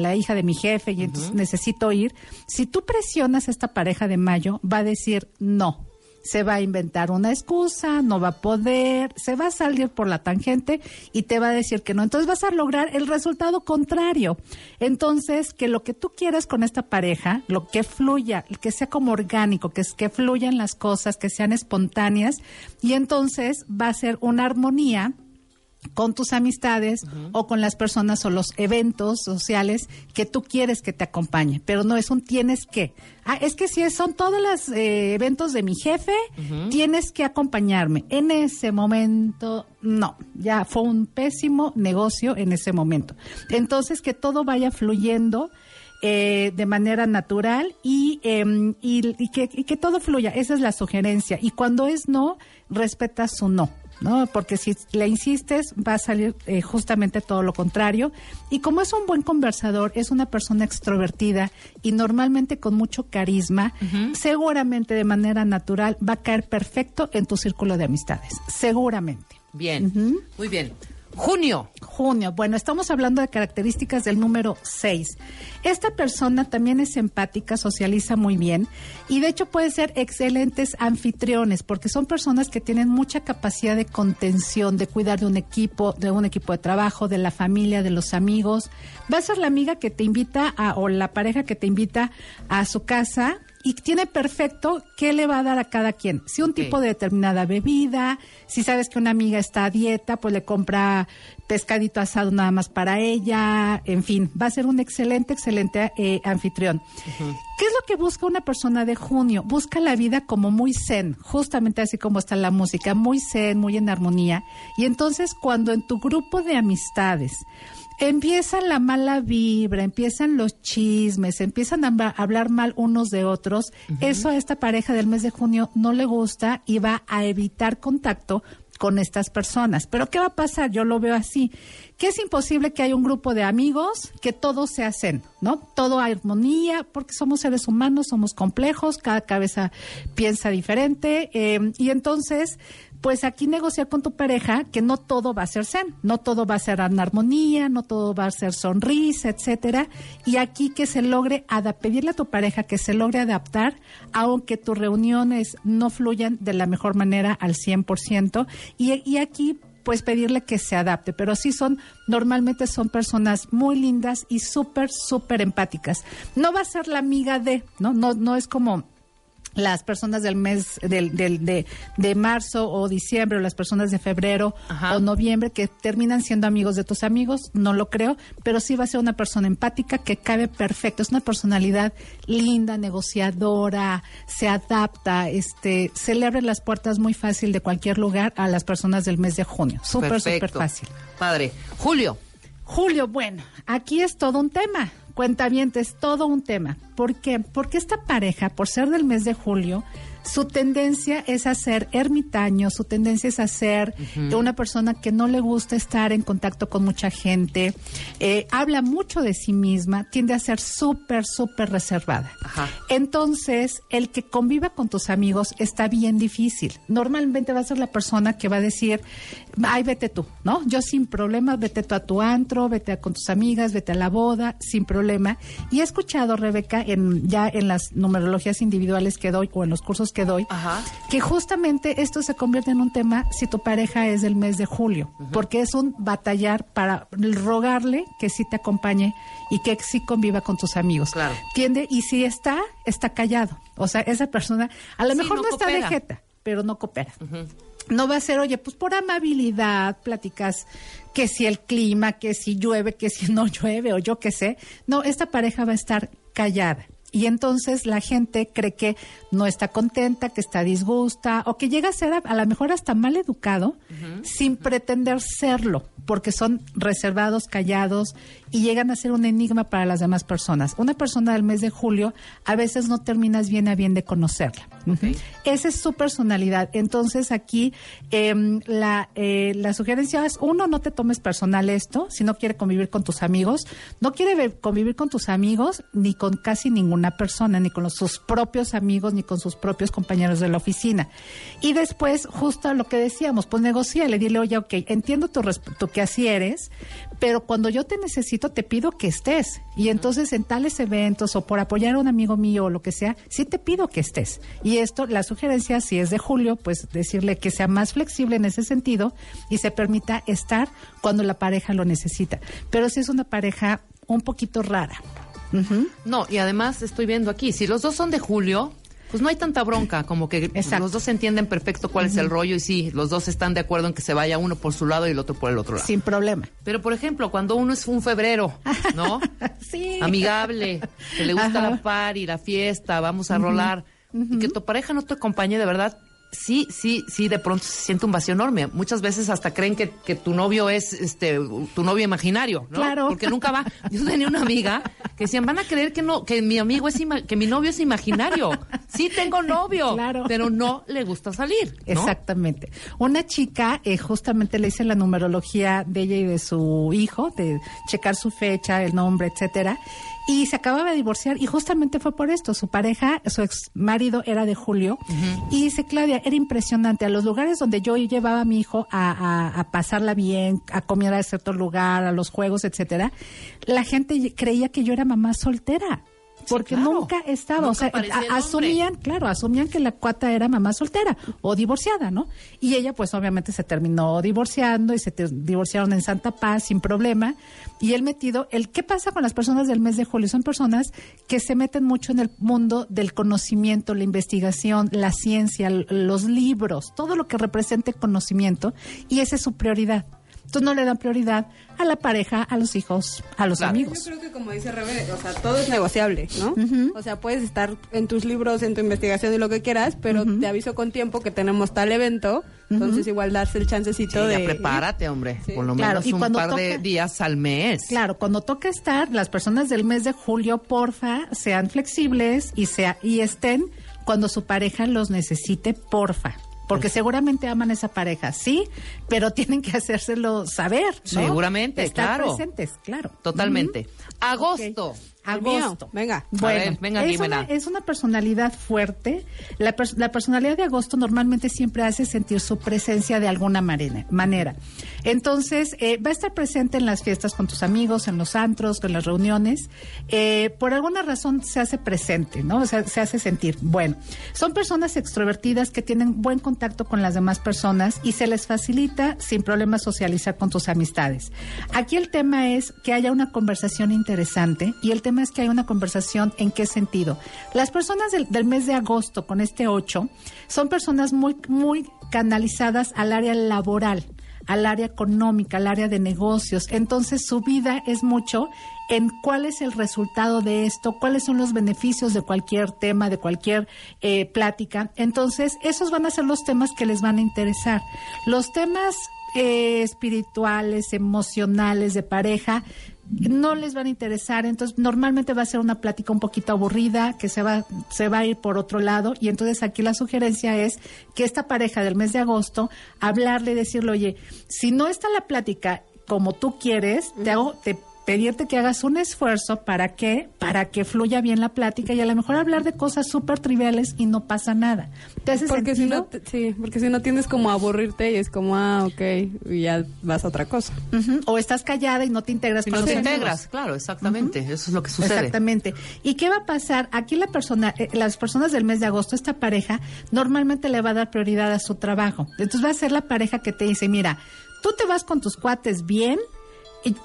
la hija de mi jefe y entonces necesito ir. Si tú presionas a esta pareja de mayo, va a decir no se va a inventar una excusa, no va a poder, se va a salir por la tangente y te va a decir que no. Entonces vas a lograr el resultado contrario. Entonces, que lo que tú quieras con esta pareja, lo que fluya, que sea como orgánico, que, es, que fluyan las cosas, que sean espontáneas, y entonces va a ser una armonía con tus amistades o con las personas o los eventos sociales que tú quieres que te acompañe, pero no es un tienes que. Ah, es que si son todos los eh, eventos de mi jefe, tienes que acompañarme. En ese momento, no, ya fue un pésimo negocio en ese momento. Entonces, que todo vaya fluyendo. eh, de manera natural y, em, y, y que, y que todo fluya. Esa es la sugerencia. Y cuando es no, respeta su no. ¿No? Porque si le insistes va a salir eh, justamente todo lo contrario. Y como es un buen conversador, es una persona extrovertida y normalmente con mucho carisma, seguramente de manera natural va a caer perfecto en tu círculo de amistades. Seguramente. Bien, muy bien. Junio. Junio. Bueno, estamos hablando de características del número 6. Esta persona también es empática, socializa muy bien y de hecho puede ser excelentes anfitriones porque son personas que tienen mucha capacidad de contención, de cuidar de un equipo, de un equipo de trabajo, de la familia, de los amigos. Va a ser la amiga que te invita a, o la pareja que te invita a su casa y tiene perfecto qué le va a dar a cada quien. Si un tipo de determinada bebida, si sabes que una amiga está a dieta, pues le compra pescadito asado nada más para ella, en fin, va a ser un excelente, excelente eh, anfitrión. ¿Qué es lo que busca una persona de junio? Busca la vida como muy zen, justamente así como está la música, muy zen, muy en armonía. Y entonces cuando en tu grupo de amistades empieza la mala vibra, empiezan los chismes, empiezan a hablar mal unos de otros, eso a esta pareja del mes de junio no le gusta y va a evitar contacto con estas personas. Pero ¿qué va a pasar? Yo lo veo así, que es imposible que haya un grupo de amigos que todos se hacen, ¿no? Todo armonía, porque somos seres humanos, somos complejos, cada cabeza piensa diferente, eh, y entonces pues aquí negociar con tu pareja que no todo va a ser zen, no todo va a ser en armonía, no todo va a ser sonrisa, etcétera, y aquí que se logre pedirle a tu pareja que se logre adaptar, aunque tus reuniones no fluyan de la mejor manera al 100%, y, y aquí pues pedirle que se adapte, pero sí son, normalmente son personas muy lindas y súper, súper empáticas. No va a ser la amiga de, ¿no? No, no es como las personas del mes del, del- de, de marzo o diciembre o las personas de febrero Ajá. o noviembre que terminan siendo amigos de tus amigos, no lo creo, pero sí va a ser una persona empática que cabe perfecto, es una personalidad linda, negociadora, se adapta, este, se le abren las puertas muy fácil de cualquier lugar a las personas del mes de junio, súper, súper fácil. Padre. Julio. Julio, bueno, aquí es todo un tema. Cuentavientes, todo un tema. ¿Por qué? Porque esta pareja, por ser del mes de julio, su tendencia es a ser ermitaño, su tendencia es a ser una persona que no le gusta estar en contacto con mucha gente, eh, habla mucho de sí misma, tiende a ser súper, súper reservada. Ajá. Entonces, el que conviva con tus amigos está bien difícil. Normalmente va a ser la persona que va a decir, ay, vete tú, ¿no? Yo sin problema, vete tú a tu antro, vete a- con tus amigas, vete a la boda, sin problema. Y he escuchado, Rebeca, en, ya en las numerologías individuales que doy o en los cursos que doy, Ajá. que justamente esto se convierte en un tema si tu pareja es del mes de julio, porque es un batallar para rogarle que sí te acompañe y que sí conviva con tus amigos. Claro. Tiende, y si está, está callado. O sea, esa persona a lo Sí, mejor no no, está de jeta. pero no coopera. No va a ser, oye, pues por amabilidad platicas que si el clima, que si llueve, que si no llueve o yo qué sé. No, esta pareja va a estar callada. Y entonces la gente cree que no está contenta, que está disgusta o que llega a ser a, a lo mejor hasta mal educado sin pretender serlo, porque son reservados, callados y llegan a ser un enigma para las demás personas. Una persona del mes de julio a veces no terminas bien a bien de conocerla. Esa es su personalidad. Entonces aquí em, la, eh, la sugerencia es, uno, no te tomes personal esto, si no quiere convivir con tus amigos, no quiere ver- convivir con tus amigos ni con casi ninguna persona, ni con los- sus propios amigos, ni con sus propios compañeros de la oficina. Y después, justo lo que decíamos, pues negociale, dile, oye, ok, entiendo tu, tu que así eres, pero cuando yo te necesito, te pido que estés. Y entonces en tales eventos o por apoyar a un amigo mío o lo que sea, sí te pido que estés. Y esto, la sugerencia, si es de julio, pues decirle que sea más flexible en ese sentido y se permita estar cuando la pareja lo necesita. Pero si es una pareja un poquito rara. No, y además estoy viendo aquí, si los dos son de julio, pues no hay tanta bronca, como que Exacto. los dos entienden perfecto cuál es el rollo y sí, los dos están de acuerdo en que se vaya uno por su lado y el otro por el otro lado. Sin problema. Pero por ejemplo, cuando uno es un febrero, ¿no? Sí. Amigable, que le gusta Ajá. la party, la fiesta, vamos a rolar, y que tu pareja no te acompañe de verdad. Sí, sí, sí, de pronto se siente un vacío enorme. Muchas veces hasta creen que, que tu novio es este tu novio imaginario, ¿no? Claro. Porque nunca va. Yo tenía una amiga que decían, van a creer que no, que mi amigo es ima- que mi novio es imaginario. Sí tengo novio, Claro. pero no le gusta salir, ¿no? Exactamente. Una chica, eh, justamente le hice la numerología de ella y de su hijo, de checar su fecha, el nombre, etcétera. Y se acababa de divorciar y justamente fue por esto. Su pareja, su ex marido era de Julio. Y dice, Claudia, era impresionante. A los lugares donde yo llevaba a mi hijo a, a- a pasarla bien, a comer a cierto lugar, a los juegos, etcétera, la gente creía que yo era mamá soltera. Porque claro. nunca Nunca o sea, nombre. asumían, claro, asumían que la cuata era mamá soltera o divorciada, ¿no? Y ella, pues obviamente se terminó divorciando y se divorciaron en Santa Paz sin problema. Y él metido, el ¿qué pasa con las personas del mes de julio? Son personas que se meten mucho en el mundo del conocimiento, la investigación, la ciencia, los libros, todo lo que represente conocimiento, y esa es su prioridad. Entonces no le dan prioridad a la pareja, a los hijos, a los Claro. amigos. Yo creo que como dice Rebe, o sea, todo es negociable, ¿no? O sea, puedes estar en tus libros, en tu investigación y lo que quieras, pero te aviso con tiempo que tenemos tal evento, entonces igual darse el chancecito Sí, ya de... prepárate, hombre. Sí. Por lo Claro, menos y un cuando par de días al mes. Claro, cuando toca estar, las personas del mes de julio, porfa, sean flexibles y sea y estén cuando su pareja los necesite, porfa. Porque seguramente aman esa pareja, sí, pero tienen que hacérselo saber. ¿no? Seguramente, Estar claro. presentes, claro. Totalmente. Agosto. Agosto. venga. Bueno, ver, venga, es, una, es una personalidad fuerte. La, pers- la personalidad de agosto normalmente siempre hace sentir su presencia de alguna manera. Entonces, eh, va a estar presente en las fiestas con tus amigos, en los antros, en las reuniones. Eh, por alguna razón se hace presente, ¿no? O sea, se hace sentir. Bueno, son personas extrovertidas que tienen buen contacto con las demás personas y se les facilita sin problema socializar con tus amistades. Aquí el tema es que haya una conversación interesante y el tema es que haya una conversación en qué sentido. Las personas del, del mes de agosto con este 8 son personas muy, muy canalizadas al área laboral al área económica, al área de negocios. Entonces su vida es mucho en cuál es el resultado de esto, cuáles son los beneficios de cualquier tema, de cualquier eh, plática. Entonces esos van a ser los temas que les van a interesar. Los temas eh, espirituales, emocionales, de pareja, no les van a interesar, entonces normalmente va a ser una plática un poquito aburrida, que se va, se va a ir por otro lado, y entonces aquí la sugerencia es que esta pareja del mes de agosto, hablarle, decirle, oye, si no está la plática como tú quieres, te hago, te pedirte que hagas un esfuerzo para que, para que fluya bien la plática y a lo mejor hablar de cosas súper triviales y no pasa nada. ¿Te hace Porque si no, sí, porque si no tienes como a aburrirte y es como, ah, ok, y ya vas a otra cosa. O estás callada y no te integras con no te integras, claro, exactamente. Eso es lo que sucede. Exactamente. ¿Y qué va a pasar? Aquí la persona, eh, las personas del mes de agosto, esta pareja, normalmente le va a dar prioridad a su trabajo. Entonces va a ser la pareja que te dice, mira, tú te vas con tus cuates bien y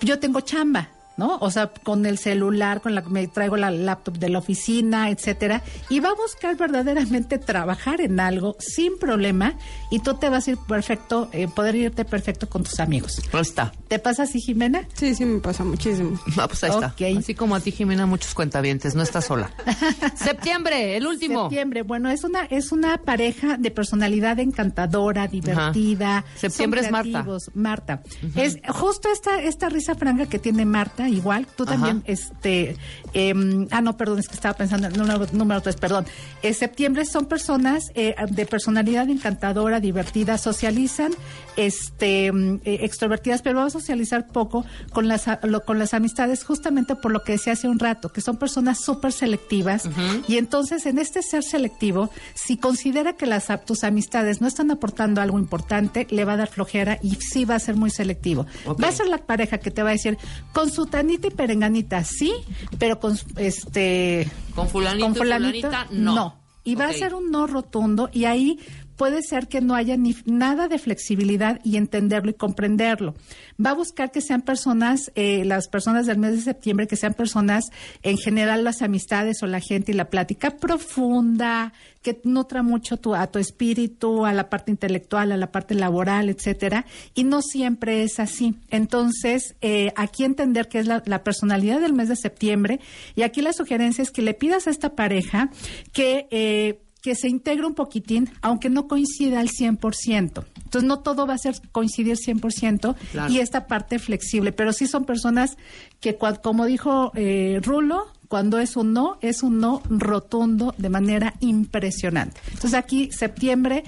yo tengo chamba. ¿No? O sea, con el celular, con la me traigo la laptop de la oficina, etcétera, y va a buscar verdaderamente trabajar en algo sin problema y tú te vas a ir perfecto, eh, poder irte perfecto con tus amigos. Ahí está. ¿Te pasa así, Jimena? Sí, sí me pasa muchísimo. Ah, pues ahí está. Así como a ti, Jimena, muchos cuentavientes, no estás sola. Septiembre, el último. Septiembre, bueno, es una es una pareja de personalidad encantadora, divertida. Septiembre son es Marta. Marta. Es justo esta esta risa franca que tiene Marta, igual. Tú Ajá. también, este, em, ah, no, perdón, es que estaba pensando en el número, número tres, perdón. Eh, septiembre son personas eh, de personalidad encantadora, divertida, socializan, este, mm, eh, extrovertidas, pero vamos a socializar poco con las lo- con las amistades, justamente por lo que decía hace un rato, que son personas súper selectivas. Y entonces, en este ser selectivo, si considera que las tus amistades no están aportando algo importante, le va a dar flojera y sí va a ser muy selectivo. Va a ser la pareja que te va a decir, con su tanita y perenganita, sí, pero con este Con fulanito, con y fulanito, fulanita, no. Y va a ser un no rotundo y ahí puede ser que no haya ni nada de flexibilidad y entenderlo y comprenderlo. Va a buscar que sean personas, eh, las personas del mes de septiembre, que sean personas, en general las amistades o la gente y la plática profunda, que nutra mucho tu, a tu espíritu, a la parte intelectual, a la parte laboral, etcétera. Y no siempre es así. Entonces, eh, aquí entender que es la, la personalidad del mes de septiembre. Y aquí la sugerencia es que le pidas a esta pareja que eh, que se integre un poquitín, aunque no coincida al 100%. Entonces, no todo va a ser coincidir 100% Claro. y esta parte flexible, pero sí son personas que, como dijo eh, Rulo, cuando es un no, es un no rotundo de manera impresionante. Entonces, aquí, septiembre,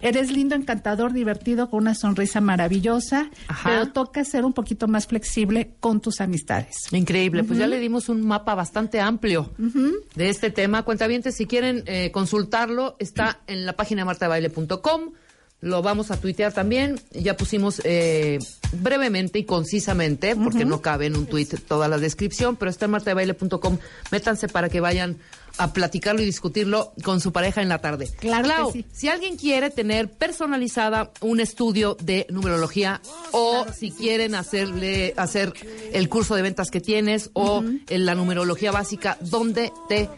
eres lindo, encantador, divertido, con una sonrisa maravillosa, Ajá. pero toca ser un poquito más flexible con tus amistades. Increíble, pues ya le dimos un mapa bastante amplio de este tema. Cuentavientes, si quieren eh, consultarlo, está en la página martabaile.com. Lo vamos a tuitear también. Ya pusimos eh, brevemente y concisamente, porque no cabe en un tuit toda la descripción, pero está en martabaile.com. Métanse para que vayan a platicarlo y discutirlo con su pareja en la tarde. Claro que Clau, sí. si alguien quiere tener personalizada un estudio de numerología o si quieren hacerle hacer el curso de ventas que tienes o en la numerología básica, ¿dónde te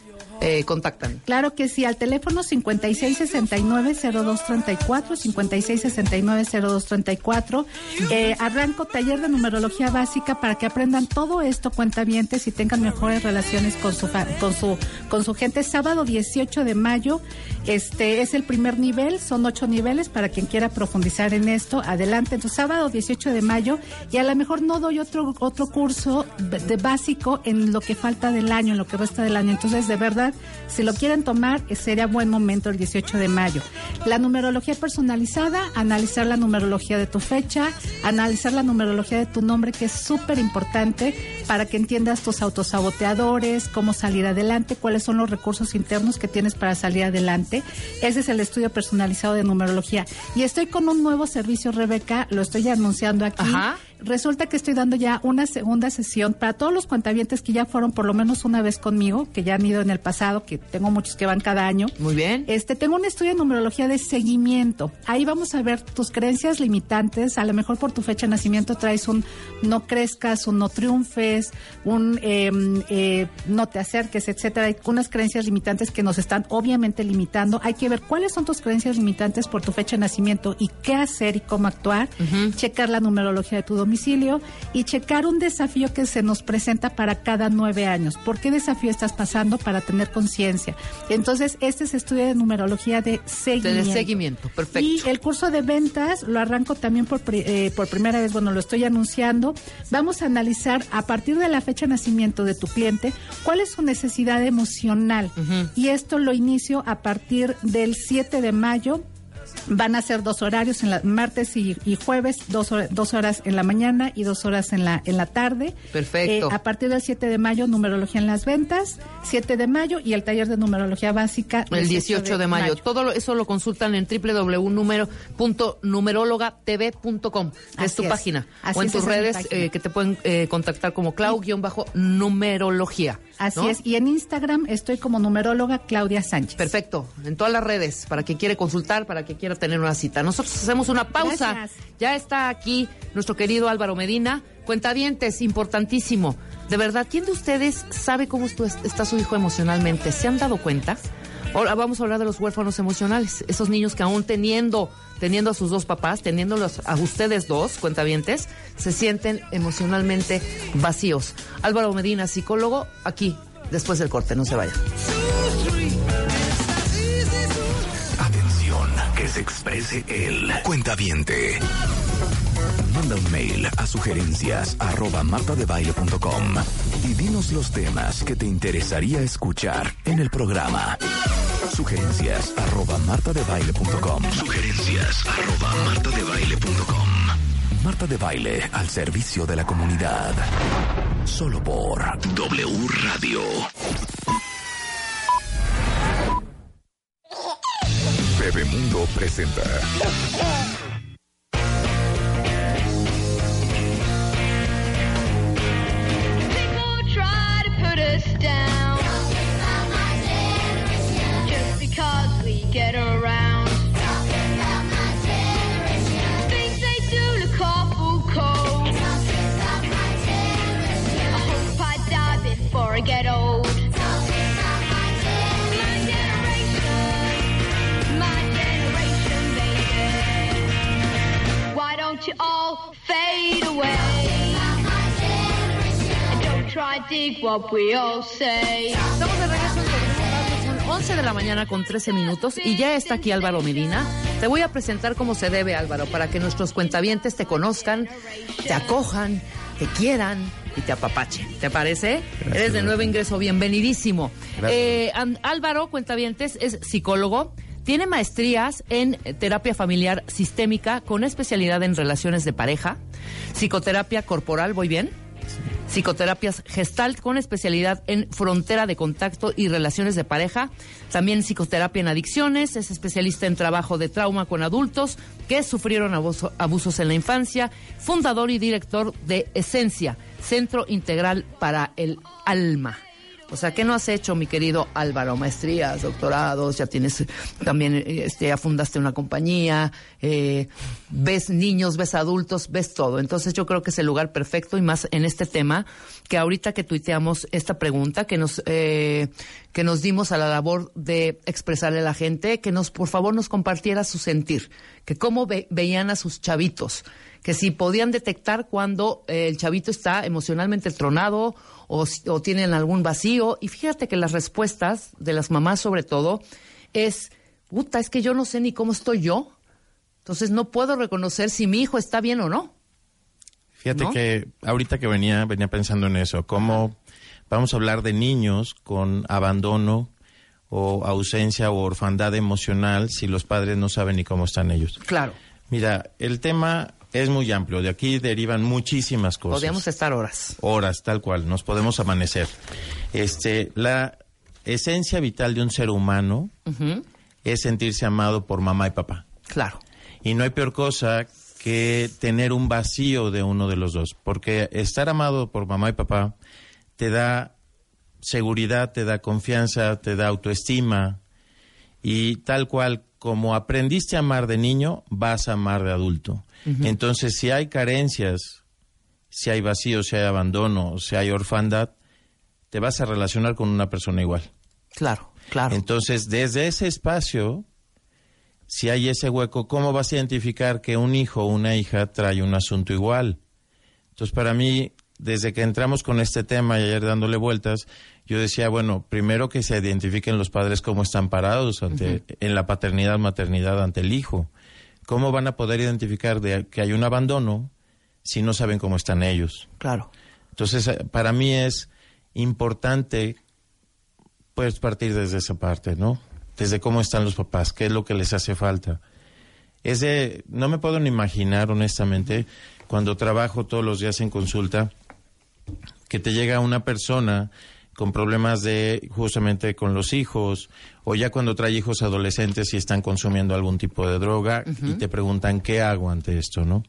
eh, contactan? Claro que sí, al teléfono 5669-0234, 5669-0234. Eh, arranco taller de numerología básica para que aprendan todo esto, cuentavientes, y tengan mejores relaciones con su, con su, con su gente. Sábado 18 de mayo, este es el primer nivel, son ocho niveles para quien quiera profundizar en esto. Adelante, entonces sábado 18 de mayo, y a lo mejor no doy otro, otro curso de básico en lo que falta del año, en lo que resta del año. Entonces, de verdad, si lo quieren tomar, eh, sería buen momento el 18 de mayo. La numerología personalizada, analizar la numerología de tu fecha, analizar la numerología de tu nombre, que es súper importante para que entiendas tus autosaboteadores, cómo salir adelante, cuáles son los recursos internos que tienes para salir adelante. Ese es el estudio personalizado de numerología. Y estoy con un nuevo servicio, Rebeca, lo estoy anunciando aquí. Ajá. Resulta que estoy dando ya una segunda sesión para todos los cuentavientes que ya fueron por lo menos una vez conmigo, que ya han ido en el pasado, que tengo muchos que van cada año. Muy bien. Este, tengo un estudio de numerología de seguimiento. Ahí vamos a ver tus creencias limitantes. A lo mejor por tu fecha de nacimiento traes un no crezcas, un no triunfes, un eh, eh, no te acerques, etcétera. Hay unas creencias limitantes que nos están obviamente limitando. Hay que ver cuáles son tus creencias limitantes por tu fecha de nacimiento y qué hacer y cómo actuar. Checar la numerología de tu domicilio y checar un desafío que se nos presenta para cada nueve años. ¿Por qué desafío estás pasando para tener conciencia? Entonces, este es estudio de numerología de seguimiento. De seguimiento, perfecto. Y el curso de ventas lo arranco también por, eh, por primera vez, bueno, lo estoy anunciando. Vamos a analizar a partir de la fecha de nacimiento de tu cliente cuál es su necesidad emocional. Y esto lo inicio a partir del 7 de mayo. Van a ser dos horarios, en la, martes y, y jueves, dos, dos horas en la mañana y dos horas en la, en la tarde. Perfecto. Eh, a partir del 7 de mayo, numerología en las ventas, 7 de mayo y el taller de numerología básica. El 18 de mayo. Todo lo- eso lo consultan en www.numerologatv.com, que es tu es. página. Así o en tus redes eh, que te pueden eh, contactar como Clau-numerología. Así ¿no? es. Y en Instagram estoy como numeróloga Claudia Sánchez. Perfecto, en todas las redes, para quien quiere consultar, para quien quiera tener una cita. Nosotros hacemos una pausa. Gracias. Ya está aquí nuestro querido Álvaro Medina. Cuentavientes, importantísimo. De verdad, ¿quién de ustedes sabe cómo está su hijo emocionalmente? ¿Se han dado cuenta? Ahora vamos a hablar de los huérfanos emocionales, esos niños que aún teniendo, teniendo a sus dos papás, teniéndolos a ustedes dos, cuentavientes, se sienten emocionalmente vacíos. Álvaro Medina, psicólogo, aquí, después del corte, no se vayan. Atención, que se exprese el cuentaviente. Manda un mail a sugerencias arroba martadebaile.com y dinos los temas que te interesaría escuchar en el programa. Sugerencias arroba martadebaile.com. Sugerencias arroba martadebaile.com. Marta de Baile al servicio de la comunidad. Solo por W Radio. Bebemundo presenta. What we all say. Estamos de regreso en son 11 de la mañana con 13 minutos y ya está aquí Álvaro Medina. Te voy a presentar como se debe, Álvaro, para que nuestros cuentavientes te conozcan, te acojan, te quieran y te apapachen. ¿Te parece? Eres de nuevo ingreso, bienvenidísimo. Eh, Álvaro, cuentavientes, es psicólogo. Tiene maestrías en terapia familiar sistémica con especialidad en relaciones de pareja, psicoterapia corporal, ¿voy bien? Psicoterapias Gestalt con especialidad en frontera de contacto y relaciones de pareja. También psicoterapia en adicciones. Es especialista en trabajo de trauma con adultos que sufrieron abuso- abusos en la infancia. Fundador y director de Esencia, Centro Integral para el Alma. O sea, ¿qué no has hecho, mi querido Álvaro? Maestrías, doctorados, ya tienes también, este, ya fundaste una compañía, eh, ves niños, ves adultos, ves todo. Entonces yo creo que es el lugar perfecto y más en este tema que ahorita que tuiteamos esta pregunta, que nos, eh, que nos dimos a la labor de expresarle a la gente, que nos, por favor, nos compartiera su sentir, que cómo ve- veían a sus chavitos, que si podían detectar cuando eh, el chavito está emocionalmente tronado o, o tienen algún vacío. Y fíjate que las respuestas de las mamás sobre todo es, puta, es que yo no sé ni cómo estoy yo. Entonces no puedo reconocer si mi hijo está bien o no. Fíjate ¿No? que ahorita que venía, venía pensando en eso, cómo vamos a hablar de niños con abandono o ausencia o orfandad emocional si los padres no saben ni cómo están ellos. Claro, Mira, el tema es muy amplio, de aquí derivan muchísimas cosas. podríamos estar horas. Horas, tal cual, nos podemos amanecer. Este, la esencia vital de un ser humano es sentirse amado por mamá y papá. Claro, Y no hay peor cosa que tener un vacío de uno de los dos, porque estar amado por mamá y papá te da seguridad, te da confianza, te da autoestima y tal cual como aprendiste a amar de niño, vas a amar de adulto. Entonces, si hay carencias, si hay vacío, si hay abandono, si hay orfandad, te vas a relacionar con una persona igual. claro, claro. Entonces, desde ese espacio, si hay ese hueco, ¿cómo vas a identificar que un hijo o una hija trae un asunto igual? Entonces, para mí, desde que entramos con este tema y ayer dándole vueltas, yo decía, bueno, primero que se identifiquen los padres cómo están parados ante, en la paternidad, maternidad ante el hijo. ¿Cómo van a poder identificar de que hay un abandono si no saben cómo están ellos? Claro. Entonces, eh, para mí es importante, pues, partir desde esa parte, ¿no? Desde cómo están los papás, qué es lo que les hace falta. Es de, no me puedo ni imaginar, honestamente, cuando trabajo todos los días en consulta, que te llega una persona con problemas de justamente con los hijos o ya cuando trae hijos adolescentes y están consumiendo algún tipo de droga y te preguntan qué hago ante esto, ¿no?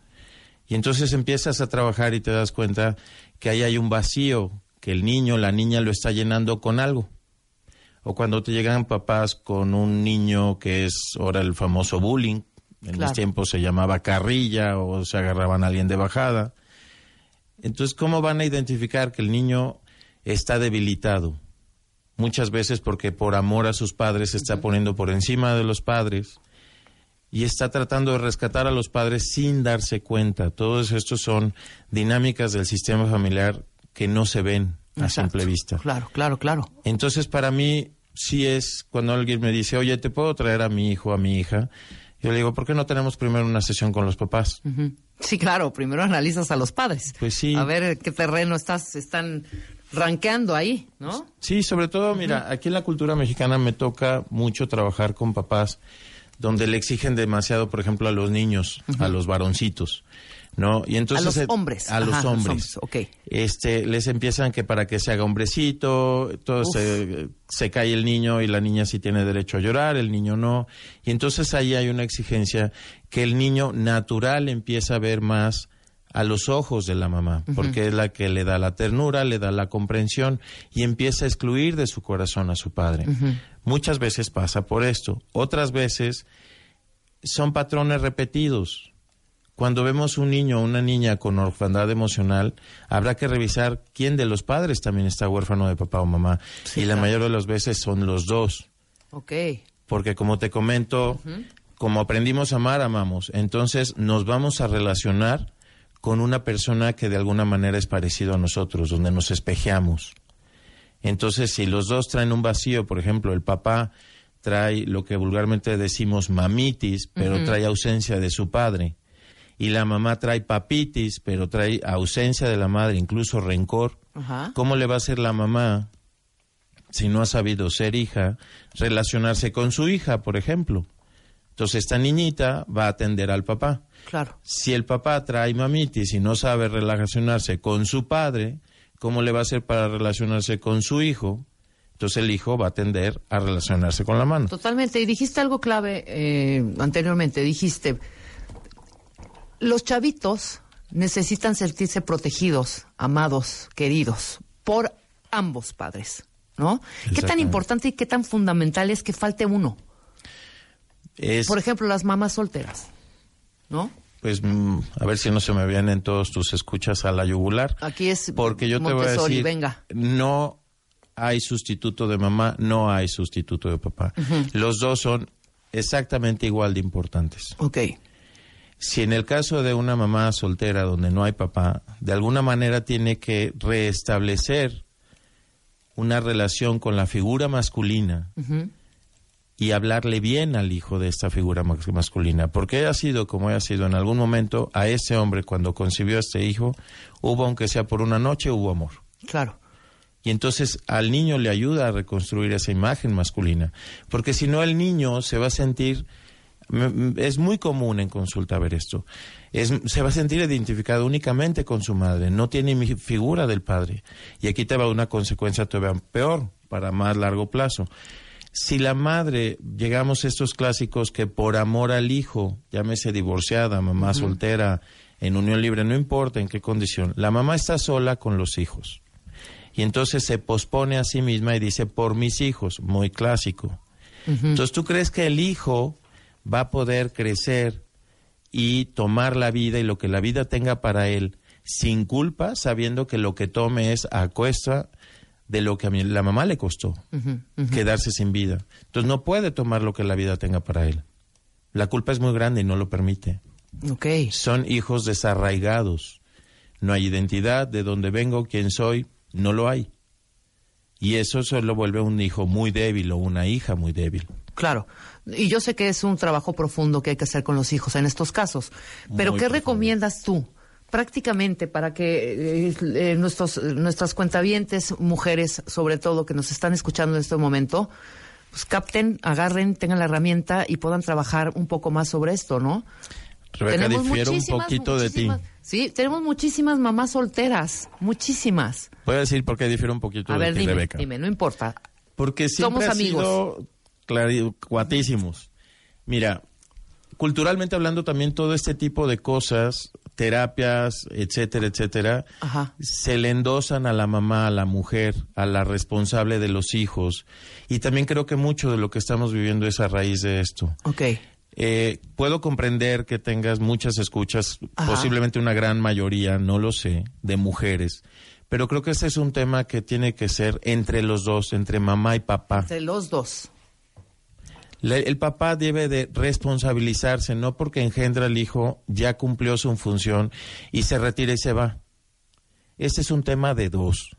Y entonces empiezas a trabajar y te das cuenta que ahí hay un vacío, que el niño, la niña lo está llenando con algo. O cuando te llegan papás con un niño que es ahora el famoso bullying, en Claro. mis tiempos se llamaba carrilla o se agarraban a alguien de bajada. Entonces, ¿cómo van a identificar que el niño está debilitado? Muchas veces porque por amor a sus padres se está poniendo por encima de los padres y está tratando de rescatar a los padres sin darse cuenta. Todos estos son dinámicas del sistema familiar que no se ven a Exacto. simple vista. Claro, claro, claro. Entonces, para mí, sí es cuando alguien me dice, oye, ¿te puedo traer a mi hijo, a mi hija? Yo le digo, ¿por qué no tenemos primero una sesión con los papás? Sí, claro, primero analizas a los padres. Pues sí. A ver qué terreno estás, están rankeando ahí, ¿no? Sí, sobre todo, mira, aquí en la cultura mexicana me toca mucho trabajar con papás donde le exigen demasiado, por ejemplo, a los niños, a los varoncitos, ¿no? Y entonces los eh, hombres. a los Ajá, los hombres, hombres, ok. Este, les empiezan que para que se haga hombrecito, todo se, se cae el niño y la niña sí tiene derecho a llorar, el niño no, y entonces ahí hay una exigencia que el niño natural empieza a ver más a los ojos de la mamá, porque es la que le da la ternura, le da la comprensión y empieza a excluir de su corazón a su padre. Muchas veces pasa por esto, otras veces son patrones repetidos. Cuando vemos un niño o una niña con orfandad emocional, habrá que revisar quién de los padres también está huérfano de papá o mamá. y la mayoría de las veces son los dos. Ok. Porque como te comento, como aprendimos a amar, amamos. Entonces nos vamos a relacionar con una persona que de alguna manera es parecido a nosotros, donde nos espejeamos. Entonces, si los dos traen un vacío, por ejemplo, el papá trae lo que vulgarmente decimos mamitis, pero trae ausencia de su padre, y la mamá trae papitis, pero trae ausencia de la madre, incluso rencor. ¿cómo le va a hacer la mamá si no ha sabido ser hija, relacionarse con su hija, por ejemplo? Entonces, esta niñita va a atender al papá. Claro. Si el papá trae mamitis y no sabe relacionarse con su padre, ¿cómo le va a hacer para relacionarse con su hijo? Entonces el hijo va a tender a relacionarse con la mano. Totalmente. Y dijiste algo clave eh, anteriormente. Dijiste, los chavitos necesitan sentirse protegidos, amados, queridos por ambos padres, ¿no? ¿Qué tan importante y qué tan fundamental es que falte uno? Es, Por ejemplo, las mamás solteras, ¿no? pues, mm, a ver si no se me vienen todos tus escuchas a la yugular. Aquí es Porque yo te voy a decir, venga. no hay sustituto de mamá, no hay sustituto de papá. Los dos son exactamente igual de importantes. Ok. Si en el caso de una mamá soltera donde no hay papá, de alguna manera tiene que restablecer una relación con la figura masculina y hablarle bien al hijo de esta figura mas- masculina, porque ha sido como ha sido en algún momento a ese hombre cuando concibió a este hijo, hubo aunque sea por una noche, hubo amor. Claro. Y entonces al niño le ayuda a reconstruir esa imagen masculina. Porque si no, el niño se va a sentir. Es muy común en consulta ver esto. Es, se va a sentir identificado únicamente con su madre. No tiene mi figura del padre. Y aquí te va una consecuencia todavía peor, para más largo plazo. Si la madre, llegamos a estos clásicos que por amor al hijo, llámese divorciada, mamá soltera, en unión libre, no importa en qué condición, la mamá está sola con los hijos. Y entonces se pospone a sí misma y dice por mis hijos, muy clásico. Entonces tú crees que el hijo va a poder crecer y tomar la vida y lo que la vida tenga para él sin culpa, sabiendo que lo que tome es a cuesta de lo que a mi- la mamá le costó, quedarse sin vida. Entonces no puede tomar lo que la vida tenga para él. La culpa es muy grande y no lo permite. Son hijos desarraigados. No hay identidad de dónde vengo, quién soy, no lo hay. Y eso solo vuelve un hijo muy débil o una hija muy débil. Claro. Y yo sé que es un trabajo profundo que hay que hacer con los hijos en estos casos. Pero Muy ¿qué profundo. recomiendas tú? Prácticamente para que eh, eh, nuestros, nuestras cuentavientes, mujeres sobre todo, que nos están escuchando en este momento, pues capten, agarren, tengan la herramienta y puedan trabajar un poco más sobre esto, ¿no? Rebeca, difiero un poquito de ti. Sí, tenemos muchísimas mamás solteras, muchísimas. Voy a decir por qué difiero un poquito A de ver, ti, dime, Rebeca. dime, no importa. Porque siempre Somos ha amigos. sido cuatísimos. Mira, culturalmente hablando también todo este tipo de cosas, terapias, etcétera, etcétera, Ajá. se le endosan a la mamá, a la mujer, a la responsable de los hijos. Y también creo que mucho de lo que estamos viviendo es a raíz de esto. Ok. Eh, puedo comprender que tengas muchas escuchas, Ajá. posiblemente una gran mayoría, no lo sé, de mujeres, pero creo que este es un tema que tiene que ser entre los dos, entre mamá y papá. Entre los dos. Le- el papá debe de responsabilizarse, no porque engendra al hijo, ya cumplió su función y se retira y se va. Este es un tema de dos.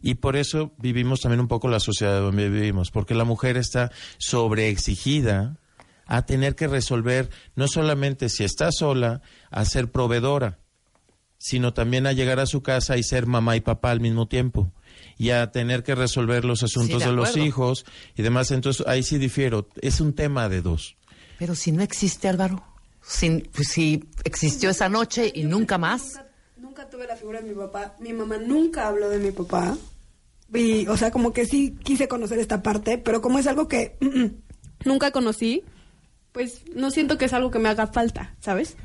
Y por eso vivimos también un poco la sociedad donde vivimos, porque la mujer está sobreexigida a tener que resolver, no solamente si está sola, a ser proveedora, sino también a llegar a su casa y ser mamá y papá al mismo tiempo. Y a tener que resolver los asuntos de de, los hijos y demás. Entonces, ahí sí difiero. Es un tema de dos. Pero si no existe Álvaro, si, pues, si existió esa noche y nunca más. Nunca tuve la figura de mi papá. Mi mamá nunca habló de mi papá. Y, o sea, como que sí quise conocer esta parte, pero como es algo que nunca conocí, pues no siento que es algo que me haga falta, ¿sabes?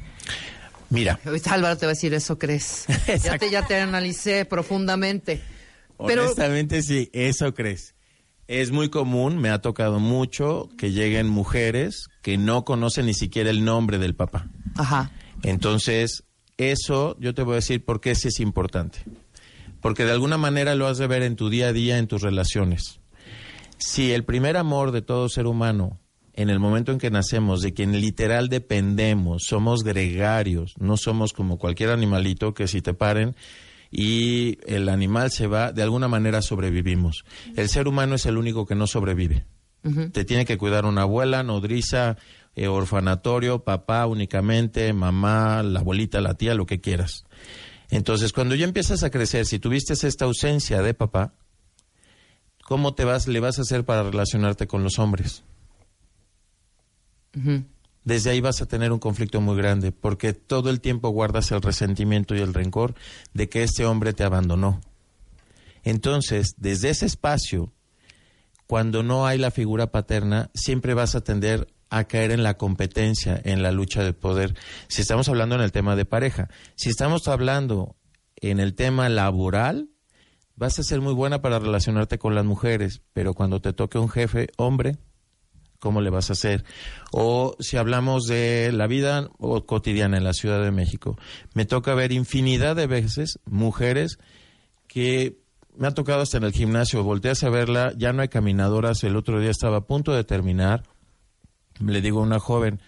Mira, Álvaro te va a decir, eso crees. ya, te, ya te analicé profundamente. Pero, honestamente sí, eso crees. Es muy común, me ha tocado mucho que lleguen mujeres que no conocen ni siquiera el nombre del papá. ajá. Entonces, eso yo te voy a decir por qué sí es importante. Porque de alguna manera lo has de ver en tu día a día, en tus relaciones. Si el primer amor de todo ser humano, en el momento en que nacemos, de quien literal dependemos, somos gregarios, no somos como cualquier animalito que si te paren y el animal se va, de alguna manera sobrevivimos. El ser humano es el único que no sobrevive. Te tiene que cuidar una abuela, nodriza, eh, orfanatorio, papá únicamente, mamá, la abuelita, la tía, lo que quieras. Entonces, cuando ya empiezas a crecer, si tuviste esta ausencia de papá, ¿cómo te vas, le vas a hacer para relacionarte con los hombres? Desde ahí vas a tener un conflicto muy grande, porque todo el tiempo guardas el resentimiento y el rencor de que este hombre te abandonó. Entonces, desde ese espacio, cuando no hay la figura paterna, siempre vas a tender a caer en la competencia, en la lucha de poder. Si estamos hablando en el tema de pareja, si estamos hablando en el tema laboral, vas a ser muy buena para relacionarte con las mujeres, pero cuando te toque un jefe hombre, ¿cómo le vas a hacer? O si hablamos de la vida cotidiana en la Ciudad de México, me toca ver infinidad de veces mujeres que me ha tocado hasta en el gimnasio, volteas a verla, ya no hay caminadoras, el otro día estaba a punto de terminar, le digo a una joven,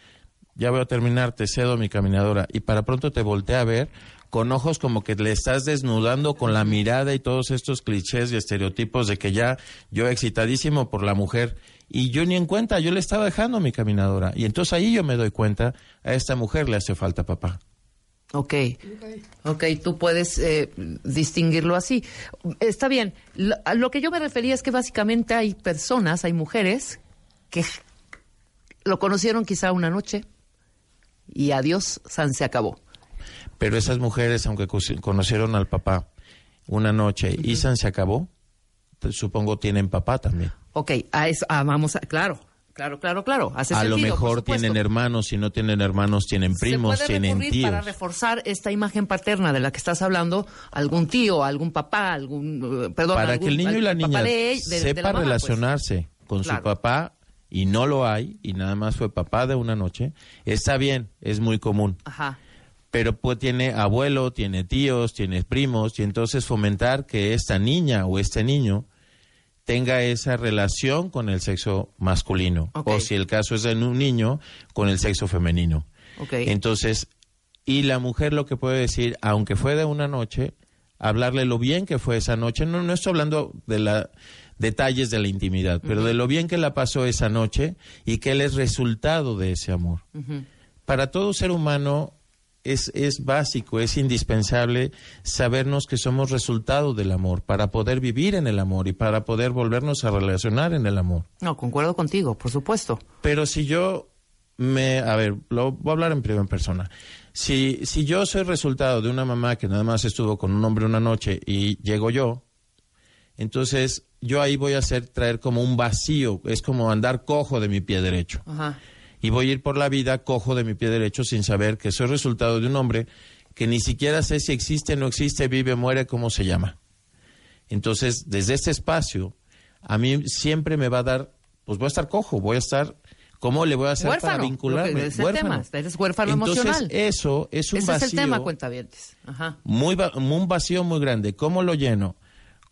ya voy a terminar, te cedo mi caminadora, y para pronto te voltea a ver con ojos como que le estás desnudando con la mirada y todos estos clichés y estereotipos de que ya yo excitadísimo por la mujer, y yo ni en cuenta, yo le estaba dejando mi caminadora, y entonces ahí yo me doy cuenta, a esta mujer le hace falta papá. Ok. Ok, tú puedes eh, distinguirlo así. Está bien. Lo, a lo que yo me refería es que básicamente hay personas, hay mujeres que lo conocieron quizá una noche y adiós, San se acabó. Pero esas mujeres, aunque conocieron al papá una noche y San se acabó, supongo tienen papá también. Ok, a eso, ah, vamos a, claro, claro, claro, claro. Hace a lo sentido, mejor tienen hermanos, si no tienen hermanos, tienen primos, Se puede tienen tíos. para reforzar esta imagen paterna de la que estás hablando, algún tío, algún papá, algún, eh, perdón, para algún- que el niño y la niña de sepa la mamá, pues. relacionarse con Claro. su papá y no lo hay y nada más fue papá de una noche, está bien, es muy común. Ajá. pero pues tiene abuelo, tiene tíos, tiene primos, y entonces fomentar que esta niña o este niño tenga esa relación con el sexo masculino, o si el caso es de un niño, con el sexo femenino. Ok. Entonces, y la mujer lo que puede decir, aunque fue de una noche, hablarle lo bien que fue esa noche, no, no estoy hablando de la detalles de la intimidad, pero de lo bien que la pasó esa noche y que él es resultado de ese amor para todo ser humano es, es básico, es indispensable sabernos que somos resultado del amor, para poder vivir en el amor y para poder volvernos a relacionar en el amor. No, concuerdo contigo, por supuesto. Pero si yo me, a ver, lo voy a hablar en primera persona. Si, si yo soy resultado de una mamá que nada más estuvo con un hombre una noche y llego yo, entonces yo ahí voy a hacer traer como un vacío, es como andar cojo de mi pie derecho Ajá. Y voy a ir por la vida cojo de mi pie derecho sin saber que soy resultado de un hombre que ni siquiera sé si existe, no existe, vive, muere, cómo se llama. Entonces, desde este espacio, a mí siempre me va a dar, pues voy a estar cojo, voy a estar ¿Cómo le voy a hacer Huérfano, para vincularme? ese Huérfano. tema, eres huérfano Entonces, emocional. eso es un Ese vacío. es el tema, cuentavientes. Ajá. muy un vacío muy grande. ¿Cómo lo lleno?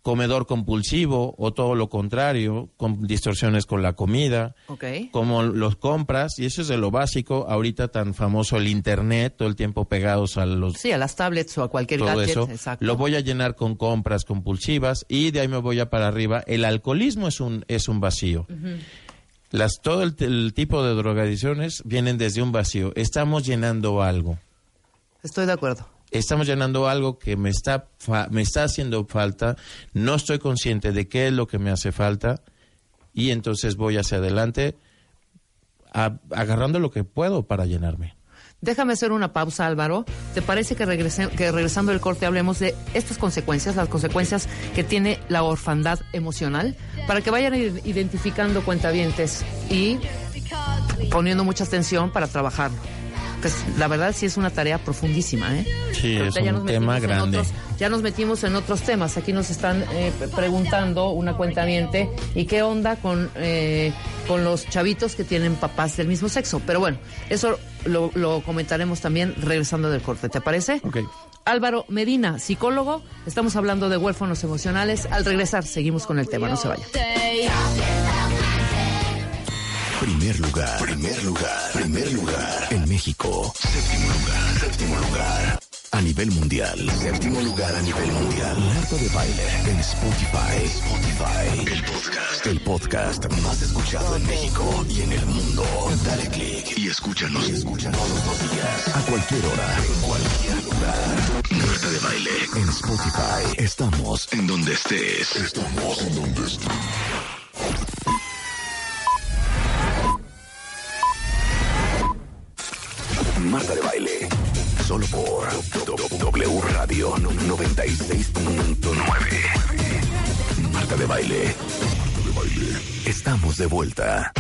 Comedor compulsivo o todo lo contrario, con distorsiones con la comida, Ok. como los compras, y eso es de lo básico, ahorita tan famoso el internet, todo el tiempo pegados a los Sí, a las tablets o a cualquier todo gadget. eso, Exacto. lo voy a llenar con compras compulsivas y de ahí me voy a para arriba. El alcoholismo es un es un vacío. Las todo el, el tipo de drogadicciones vienen desde un vacío. Estamos llenando algo. Estoy de acuerdo. Estamos llenando algo que me está me está haciendo falta. No estoy consciente de qué es lo que me hace falta y entonces voy hacia adelante agarrando lo que puedo para llenarme. Déjame hacer una pausa, Álvaro. ¿Te parece que, regrese- que regresando del corte hablemos de estas consecuencias, las consecuencias que tiene la orfandad emocional, para que vayan identificando cuentavientes y poniendo mucha atención para trabajarlo? Pues la verdad sí es una tarea profundísima, ¿eh? Sí, es Ahorita ya un nos tema metimos en grande. otros- ya nos metimos en otros temas. Aquí nos están eh, preguntando una cuentaviente y qué onda con, eh, con los chavitos que tienen papás del mismo sexo. Pero bueno, eso lo, lo comentaremos también regresando del corte. ¿Te parece? Ok. Álvaro Medina, psicólogo. Estamos hablando de huérfanos emocionales. Al regresar seguimos con el tema. No se vaya. Primer lugar, primer lugar, primer lugar México. Séptimo lugar, séptimo lugar. A nivel mundial, séptimo lugar a nivel mundial. Marta de baile en Spotify. Spotify. El podcast, el podcast más escuchado en México y en el mundo. Dale click y escúchanos, y escúchanos todos los días. A cualquier hora, en cualquier lugar. Marta de baile en Spotify. Estamos en donde estés. Estamos en donde estés. Marta de Baile. Solo por W Radio 96.9. Marta de Baile. Estamos de vuelta.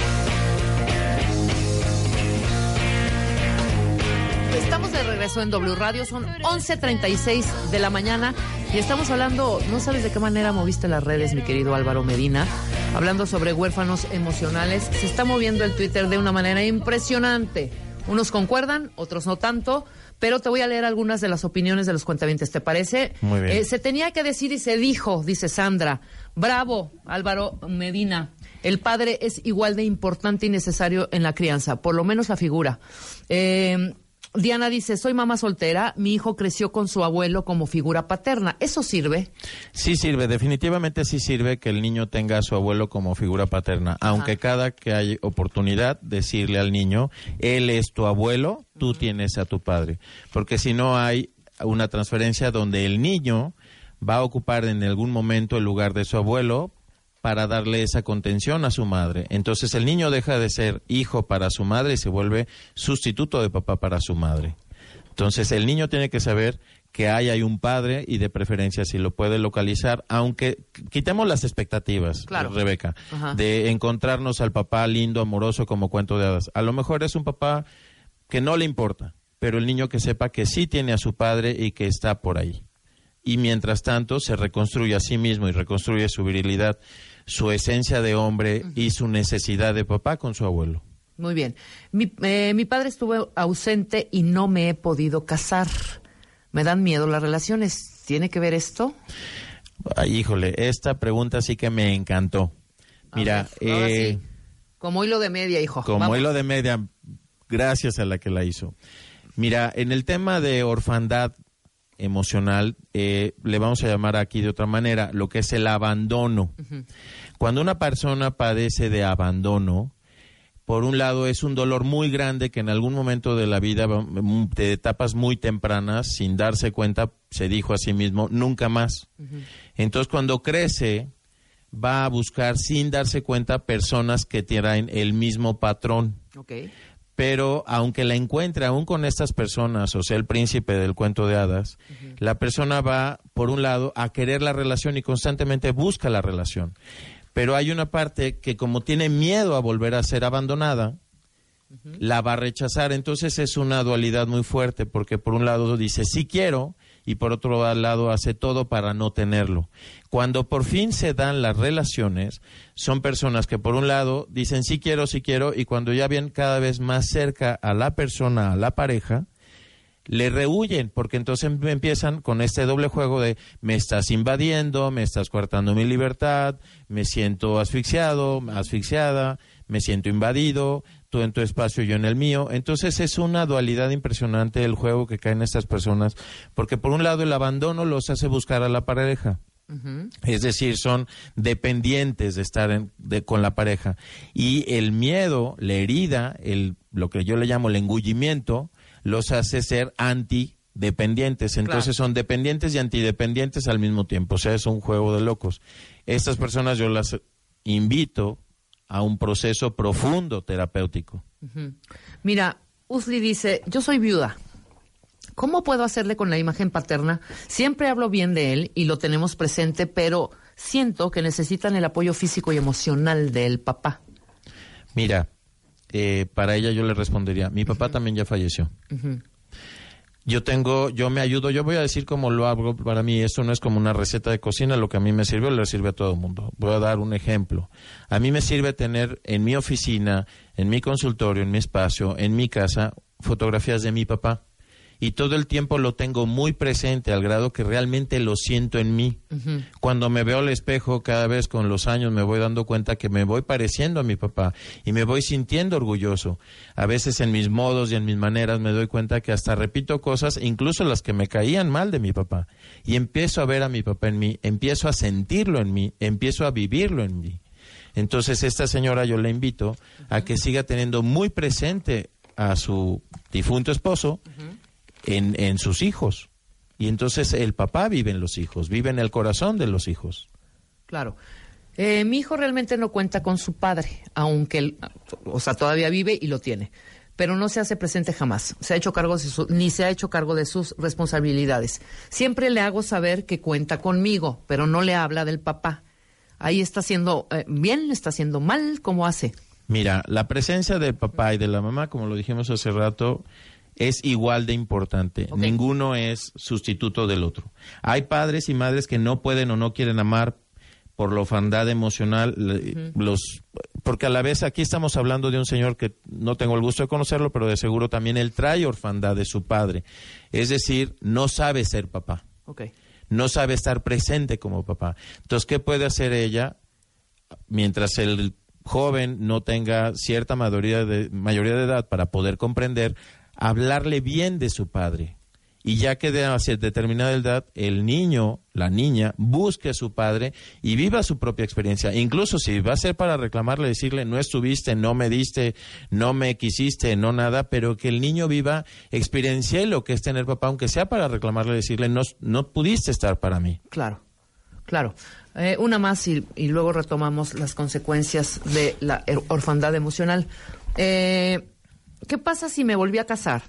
Estamos de regreso en W Radio, son 11.36 de la mañana y estamos hablando, no sabes de qué manera moviste las redes, mi querido Álvaro Medina, hablando sobre huérfanos emocionales. Se está moviendo el Twitter de una manera impresionante. Unos concuerdan, otros no tanto, pero te voy a leer algunas de las opiniones de los cuentavientes, ¿te parece? Muy bien. Eh, se tenía que decir y se dijo, dice Sandra. Bravo, Álvaro Medina. El padre es igual de importante y necesario en la crianza, por lo menos la figura. Eh, Diana dice, soy mamá soltera, mi hijo creció con su abuelo como figura paterna. ¿Eso sirve? Sí sirve, definitivamente sí sirve que el niño tenga a su abuelo como figura paterna, aunque cada que hay oportunidad decirle al niño, él es tu abuelo, tú tienes a tu padre, porque si no hay una transferencia donde el niño va a ocupar en algún momento el lugar de su abuelo para darle esa contención a su madre. Entonces el niño deja de ser hijo para su madre y se vuelve sustituto de papá para su madre. Entonces el niño tiene que saber que hay, hay un padre y de preferencia si lo puede localizar, aunque quitemos las expectativas, Claro. Rebeca, Ajá. de encontrarnos al papá lindo, amoroso como cuento de hadas. A lo mejor es un papá que no le importa, pero el niño que sepa que sí tiene a su padre y que está por ahí. Y mientras tanto se reconstruye a sí mismo y reconstruye su virilidad, su esencia de hombre y su necesidad de papá con su abuelo. Muy bien. Mi, eh, mi padre estuvo ausente y no me he podido casar. Me dan miedo las relaciones. ¿Tiene que ver esto? Ay, híjole, esta pregunta sí que me encantó. Mira, ver, eh, sí. Como hilo de media, hijo. como Vamos. hilo de media, gracias a la que la hizo. Mira, en el tema de orfandad emocional, eh, le vamos a llamar aquí de otra manera, lo que es el abandono. Cuando una persona padece de abandono, por un lado es un dolor muy grande que en algún momento de la vida, mm, de etapas muy tempranas, sin darse cuenta, se dijo a sí mismo, nunca más. Entonces cuando crece, va a buscar sin darse cuenta personas que traen el mismo patrón. Pero aunque la encuentre aún con estas personas, o sea, el príncipe del cuento de hadas, la persona va, por un lado, a querer la relación y constantemente busca la relación. Pero hay una parte que como tiene miedo a volver a ser abandonada, la va a rechazar. Entonces es una dualidad muy fuerte porque por un lado dice sí quiero y por otro lado hace todo para no tenerlo. Cuando por fin se dan las relaciones, son personas que por un lado dicen sí quiero, sí quiero, y cuando ya vienen cada vez más cerca a la persona, a la pareja, le rehuyen, porque entonces empiezan con este doble juego de me estás invadiendo, me estás coartando mi libertad, me siento asfixiado, asfixiada, me siento invadido, tú en tu espacio, yo en el mío. Entonces es una dualidad impresionante el juego que caen estas personas, porque por un lado el abandono los hace buscar a la pareja. Es decir, son dependientes de estar en- de- con la pareja. Y el miedo, la herida, el, lo que yo le llamo el engullimiento, los hace ser antidependientes. Entonces son dependientes y antidependientes al mismo tiempo. O sea, es un juego de locos. Estas personas yo las invito a un proceso profundo terapéutico. Mira, Usli dice, yo soy viuda. ¿Cómo puedo hacerle con la imagen paterna? Siempre hablo bien de él y lo tenemos presente, pero siento que necesitan el apoyo físico y emocional del papá. Mira, eh, para ella yo le respondería, mi papá también ya falleció. Yo tengo, yo me ayudo, yo voy a decir cómo lo hago para mí, esto no es como una receta de cocina, lo que a mí me sirve le sirve a todo el mundo. Voy a dar un ejemplo. A mí me sirve tener en mi oficina, en mi consultorio, en mi espacio, en mi casa, fotografías de mi papá. Y todo el tiempo lo tengo muy presente al grado que realmente lo siento en mí. Cuando me veo al espejo, cada vez con los años me voy dando cuenta que me voy pareciendo a mi papá y me voy sintiendo orgulloso. A veces en mis modos y en mis maneras me doy cuenta que hasta repito cosas, incluso las que me caían mal de mi papá. Y empiezo a ver a mi papá en mí, empiezo a sentirlo en mí, empiezo a vivirlo en mí. Entonces esta señora yo le invito a que siga teniendo muy presente a su difunto esposo en, en sus hijos. Y entonces el papá vive en los hijos, vive en el corazón de los hijos. Claro. Eh, mi hijo realmente no cuenta con su padre, aunque él, o sea, todavía vive y lo tiene, pero no se hace presente jamás. Se ha hecho cargo de su- ni se ha hecho cargo de sus responsabilidades. Siempre le hago saber que cuenta conmigo, pero no le habla del papá. Ahí está haciendo eh, bien, está haciendo mal, ¿cómo hace? Mira, la presencia del papá y de la mamá, como lo dijimos hace rato, es igual de importante. Ninguno es sustituto del otro. Hay padres y madres que no pueden o no quieren amar por la orfandad emocional, los, porque a la vez aquí estamos hablando de un señor que no tengo el gusto de conocerlo, pero de seguro también él trae orfandad de su padre. Es decir, no sabe ser papá no sabe estar presente como papá. Entonces, ¿qué puede hacer ella mientras el joven no tenga cierta mayoría de, mayoría de edad para poder comprender? Hablarle bien de su padre. Y ya que de hacia determinada edad, el niño, la niña, busque a su padre y viva su propia experiencia. Incluso si va a ser para reclamarle, decirle, no estuviste, no me diste, no me quisiste, no nada, pero que el niño viva, experiencia lo que es tener papá, aunque sea para reclamarle, decirle, no, no pudiste estar para mí. Claro, claro. Eh, una más y, y luego retomamos las consecuencias de la er- orfandad emocional. Eh, ¿Qué pasa si me volví a casar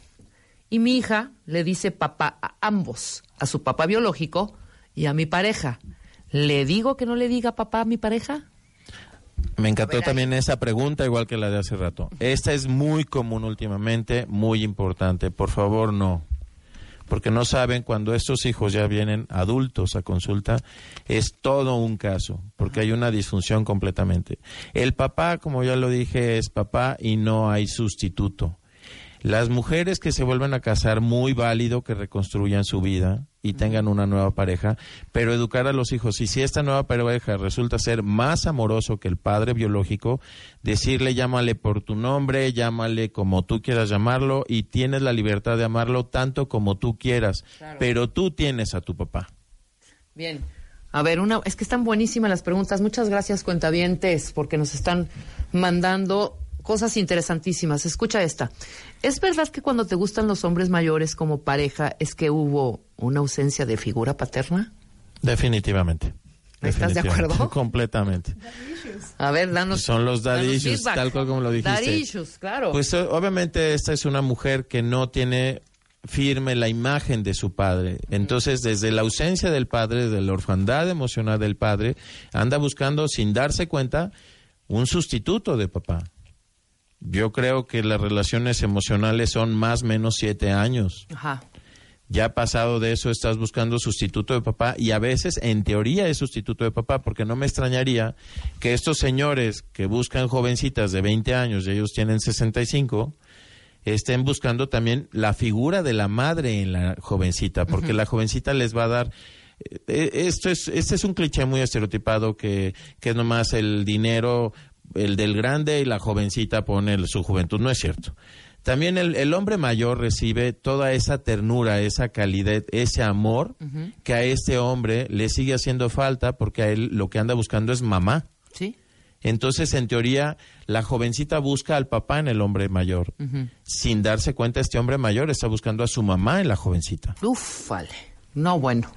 y mi hija le dice papá a ambos, a su papá biológico y a mi pareja? ¿Le digo que no le diga papá a mi pareja? Me encantó ver, también esa pregunta, igual que la de hace rato. Esta es muy común últimamente, muy importante. Por favor, no. Porque no saben, cuando estos hijos ya vienen adultos a consulta, es todo un caso, porque hay una disfunción completamente. El papá, como ya lo dije, es papá y no hay sustituto. Las mujeres que se vuelven a casar, muy válido que reconstruyan su vida y tengan una nueva pareja, pero educar a los hijos. Y si esta nueva pareja resulta ser más amoroso que el padre biológico, decirle llámale por tu nombre, llámale como tú quieras llamarlo y tienes la libertad de amarlo tanto como tú quieras, pero tú tienes a tu papá. Bien. A ver, una, es que están buenísimas las preguntas. Muchas gracias, cuentavientes, porque nos están mandando cosas interesantísimas. Escucha esta. ¿Es verdad que cuando te gustan los hombres mayores como pareja es que hubo una ausencia de figura paterna? Definitivamente. ¿Estás de acuerdo? Completamente. A ver, danos. Son los daddy issues, tal cual como lo dijiste. Daddy issues, claro. Pues o- obviamente esta es una mujer que no tiene firme la imagen de su padre. Entonces, desde la ausencia del padre, de la orfandad emocional del padre, anda buscando, sin darse cuenta, un sustituto de papá. Yo creo que las relaciones emocionales son más o menos siete años. Ajá. Ya pasado de eso estás buscando sustituto de papá y a veces en teoría es sustituto de papá porque no me extrañaría que estos señores que buscan jovencitas de 20 años y ellos tienen 65 estén buscando también la figura de la madre en la jovencita porque la jovencita les va a dar eh, esto es este es un cliché muy estereotipado que que es nomás el dinero el del grande y la jovencita pone el- su juventud no es cierto también el, el hombre mayor recibe toda esa ternura, esa calidez, ese amor que a este hombre le sigue haciendo falta porque a él lo que anda buscando es mamá. Sí. Entonces, en teoría, la jovencita busca al papá en el hombre mayor. Sin darse cuenta, este hombre mayor está buscando a su mamá en la jovencita. Uf, vale. No, bueno.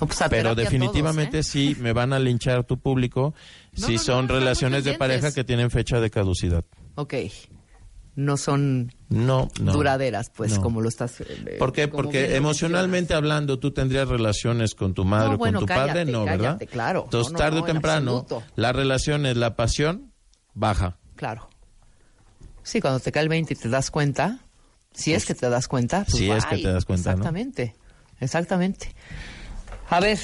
No, pues Pero definitivamente todos, ¿eh? sí me van a linchar tu público No, si no, son relaciones de pareja que tienen fecha de caducidad. Ok. No son No, duraderas, pues, No. como lo estás. eh, ¿Por qué? Porque emocionalmente hablando tú tendrías relaciones con tu madre o bueno, con tu cállate, padre, no, ¿verdad? claro. Entonces, tarde o temprano, absoluto. la relación es la pasión baja. Claro. Sí, cuando te cae el 20 y te das cuenta, si es que te das cuenta. pues, Si es que te das cuenta, ¿no? Exactamente, exactamente. A ver,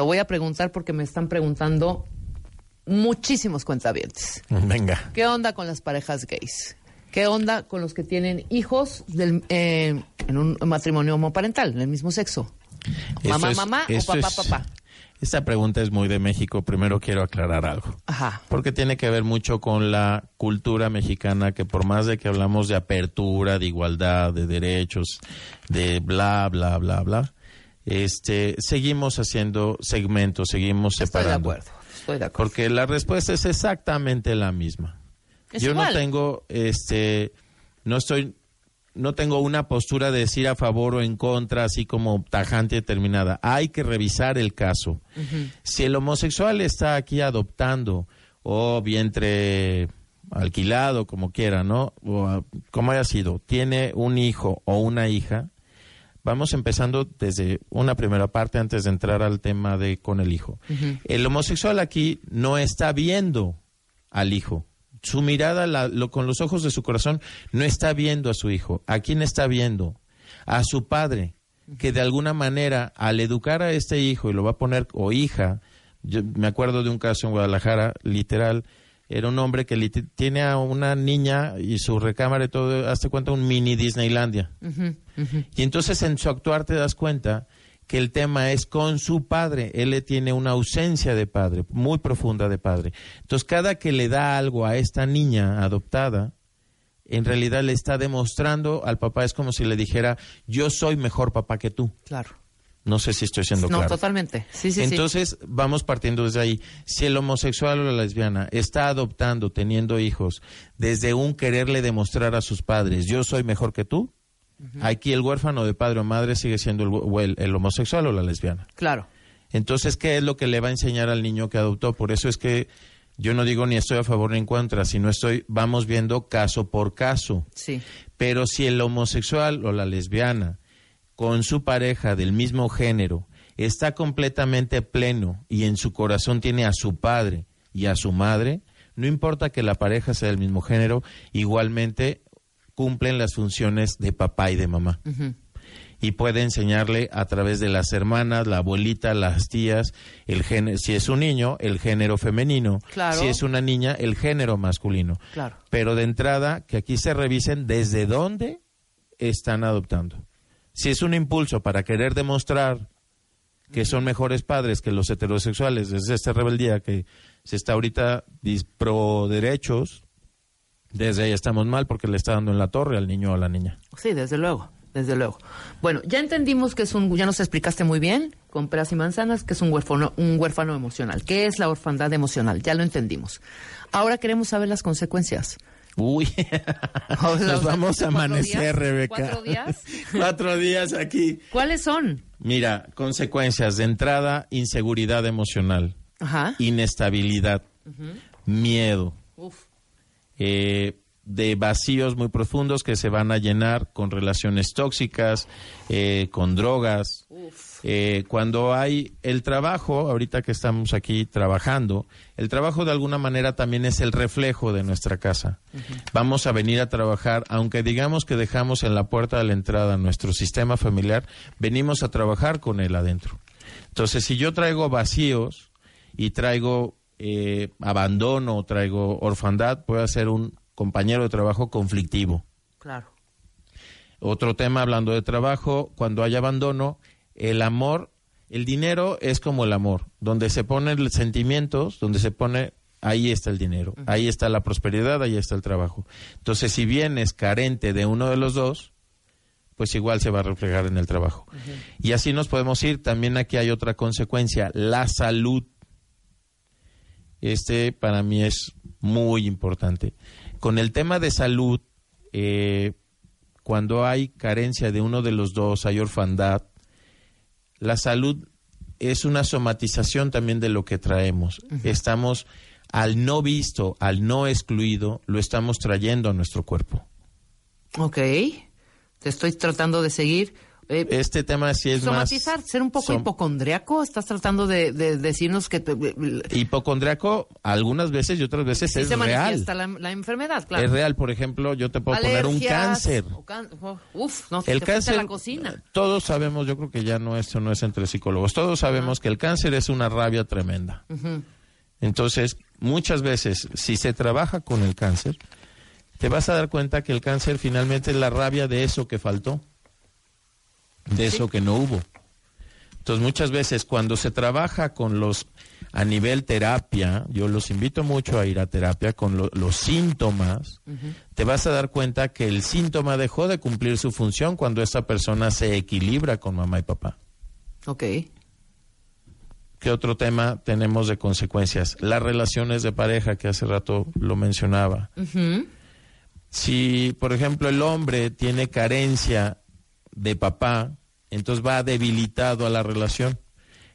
lo voy a preguntar porque me están preguntando muchísimos cuentavientes. Venga. ¿Qué onda con las parejas gays? ¿Qué onda con los que tienen hijos del, eh, en un matrimonio homoparental, del mismo sexo? Mamá, es- mamá o papá, es- papá. Esta pregunta es muy de México. Primero quiero aclarar algo. Ajá. Porque tiene que ver mucho con la cultura mexicana, que por más de que hablamos de apertura, de igualdad, de derechos, de bla, bla, bla, bla, este, seguimos haciendo segmentos, seguimos Estoy de separando. acuerdo, estoy de acuerdo. Porque la respuesta es exactamente la misma. Es Yo igual. no tengo, este, no estoy, no tengo una postura de decir a favor o en contra, así como tajante y determinada. Hay que revisar el caso. Si el homosexual está aquí adoptando o vientre alquilado, como quiera, ¿no? O como haya sido, tiene un hijo o una hija, vamos empezando desde una primera parte antes de entrar al tema de con el hijo. El homosexual aquí no está viendo al hijo. Su mirada la- lo- con los ojos de su corazón no está viendo a su hijo. ¿A quién está viendo? A su padre, que de alguna manera al educar a este hijo y lo va a poner o hija, yo me acuerdo de un caso en Guadalajara, literal, era un hombre que tiene a una niña y su recámara y todo, hazte cuenta, un mini Disneylandia. Y entonces en su actuar te das cuenta que el tema es con su padre. Él le tiene una ausencia de padre, muy profunda de padre. Entonces, cada que le da algo a esta niña adoptada, en realidad le está demostrando al papá, es como si le dijera, yo soy mejor papá que tú. Claro. No sé si estoy siendo No, claro. totalmente. Sí, sí, sí. Entonces, vamos partiendo desde ahí. Si el homosexual o la lesbiana está adoptando, teniendo hijos, desde un quererle demostrar a sus padres, yo soy mejor que tú, aquí el huérfano de padre o madre sigue siendo el- el homosexual o la lesbiana. Claro. Entonces, ¿qué es lo que le va a enseñar al niño que adoptó? Por eso es que yo no digo ni estoy a favor ni en contra, sino estoy, vamos viendo caso por caso. Sí. Pero si el homosexual o la lesbiana con su pareja del mismo género está completamente pleno y en su corazón tiene a su padre y a su madre, no importa que la pareja sea del mismo género, igualmente cumplen las funciones de papá y de mamá. Y puede enseñarle a través de las hermanas, la abuelita, las tías, el género, si es un niño, el género femenino, Claro. si es una niña, el género masculino Claro. pero de entrada que aquí se revisen desde dónde están adoptando. Si es un impulso para querer demostrar que son mejores padres que los heterosexuales, es esta rebeldía que se está ahorita pro derechos, desde ahí estamos mal porque le está dando en la torre al niño o a la niña. Sí, desde luego, desde luego. Bueno, ya entendimos que es un, ya nos explicaste muy bien, con peras y manzanas, que es un huérfano, un huérfano emocional. ¿Qué es la orfandad emocional? Ya lo entendimos. Ahora queremos saber las consecuencias. Uy, nos vamos a ¿cuatro amanecer, días? Rebeca. ¿Cuatro días? Cuatro días aquí. ¿Cuáles son? Mira, consecuencias de entrada, inseguridad emocional, Ajá. inestabilidad, miedo, Uf. eh, de vacíos muy profundos que se van a llenar con relaciones tóxicas, eh, con drogas. Eh, cuando hay el trabajo, ahorita que estamos aquí trabajando, el trabajo de alguna manera también es el reflejo de nuestra casa. Vamos a venir a trabajar, aunque digamos que dejamos en la puerta de la entrada nuestro sistema familiar, venimos a trabajar con él adentro. Entonces, si yo traigo vacíos y traigo eh, abandono, traigo orfandad, puedo ser un compañero de trabajo conflictivo. Claro. Otro tema hablando de trabajo, cuando hay abandono, el amor, el dinero es como el amor, donde se ponen los sentimientos, donde se pone, ahí está el dinero, ahí está la prosperidad, ahí está el trabajo. Entonces, si vienes carente de uno de los dos, pues igual se va a reflejar en el trabajo. Y así nos podemos ir. También aquí hay otra consecuencia, la salud. Este para mí es muy importante. Con el tema de salud, eh, cuando hay carencia de uno de los dos, hay orfandad, la salud es una somatización también de lo que traemos. Estamos al no visto, al no excluido, lo estamos trayendo a nuestro cuerpo. Ok. Te estoy tratando de seguir. Eh, Este tema sí es somatizar, ser un poco som- hipocondriaco. Estás tratando de, de decirnos que te- más hipocondriaco algunas veces y otras veces sí es se real. manifiesta la, la enfermedad, claro. Es real, por ejemplo, yo te puedo poner un cáncer. can- oh, uf, no, El te cáncer, la cocina. todos sabemos, yo creo que ya no esto no es entre psicólogos, todos sabemos que el cáncer es una rabia tremenda. Entonces, muchas veces, si se trabaja con el cáncer, te vas a dar cuenta que el cáncer finalmente es la rabia de eso que faltó, de eso que no hubo. Entonces, muchas veces cuando se trabaja con los a nivel terapia, yo los invito mucho a ir a terapia con lo- los síntomas, te vas a dar cuenta que el síntoma dejó de cumplir su función cuando esa persona se equilibra con mamá y papá. Ok. ¿Qué otro tema tenemos de consecuencias? Las relaciones de pareja, que hace rato lo mencionaba. Si, por ejemplo, el hombre tiene carencia de papá, entonces va debilitado a la relación.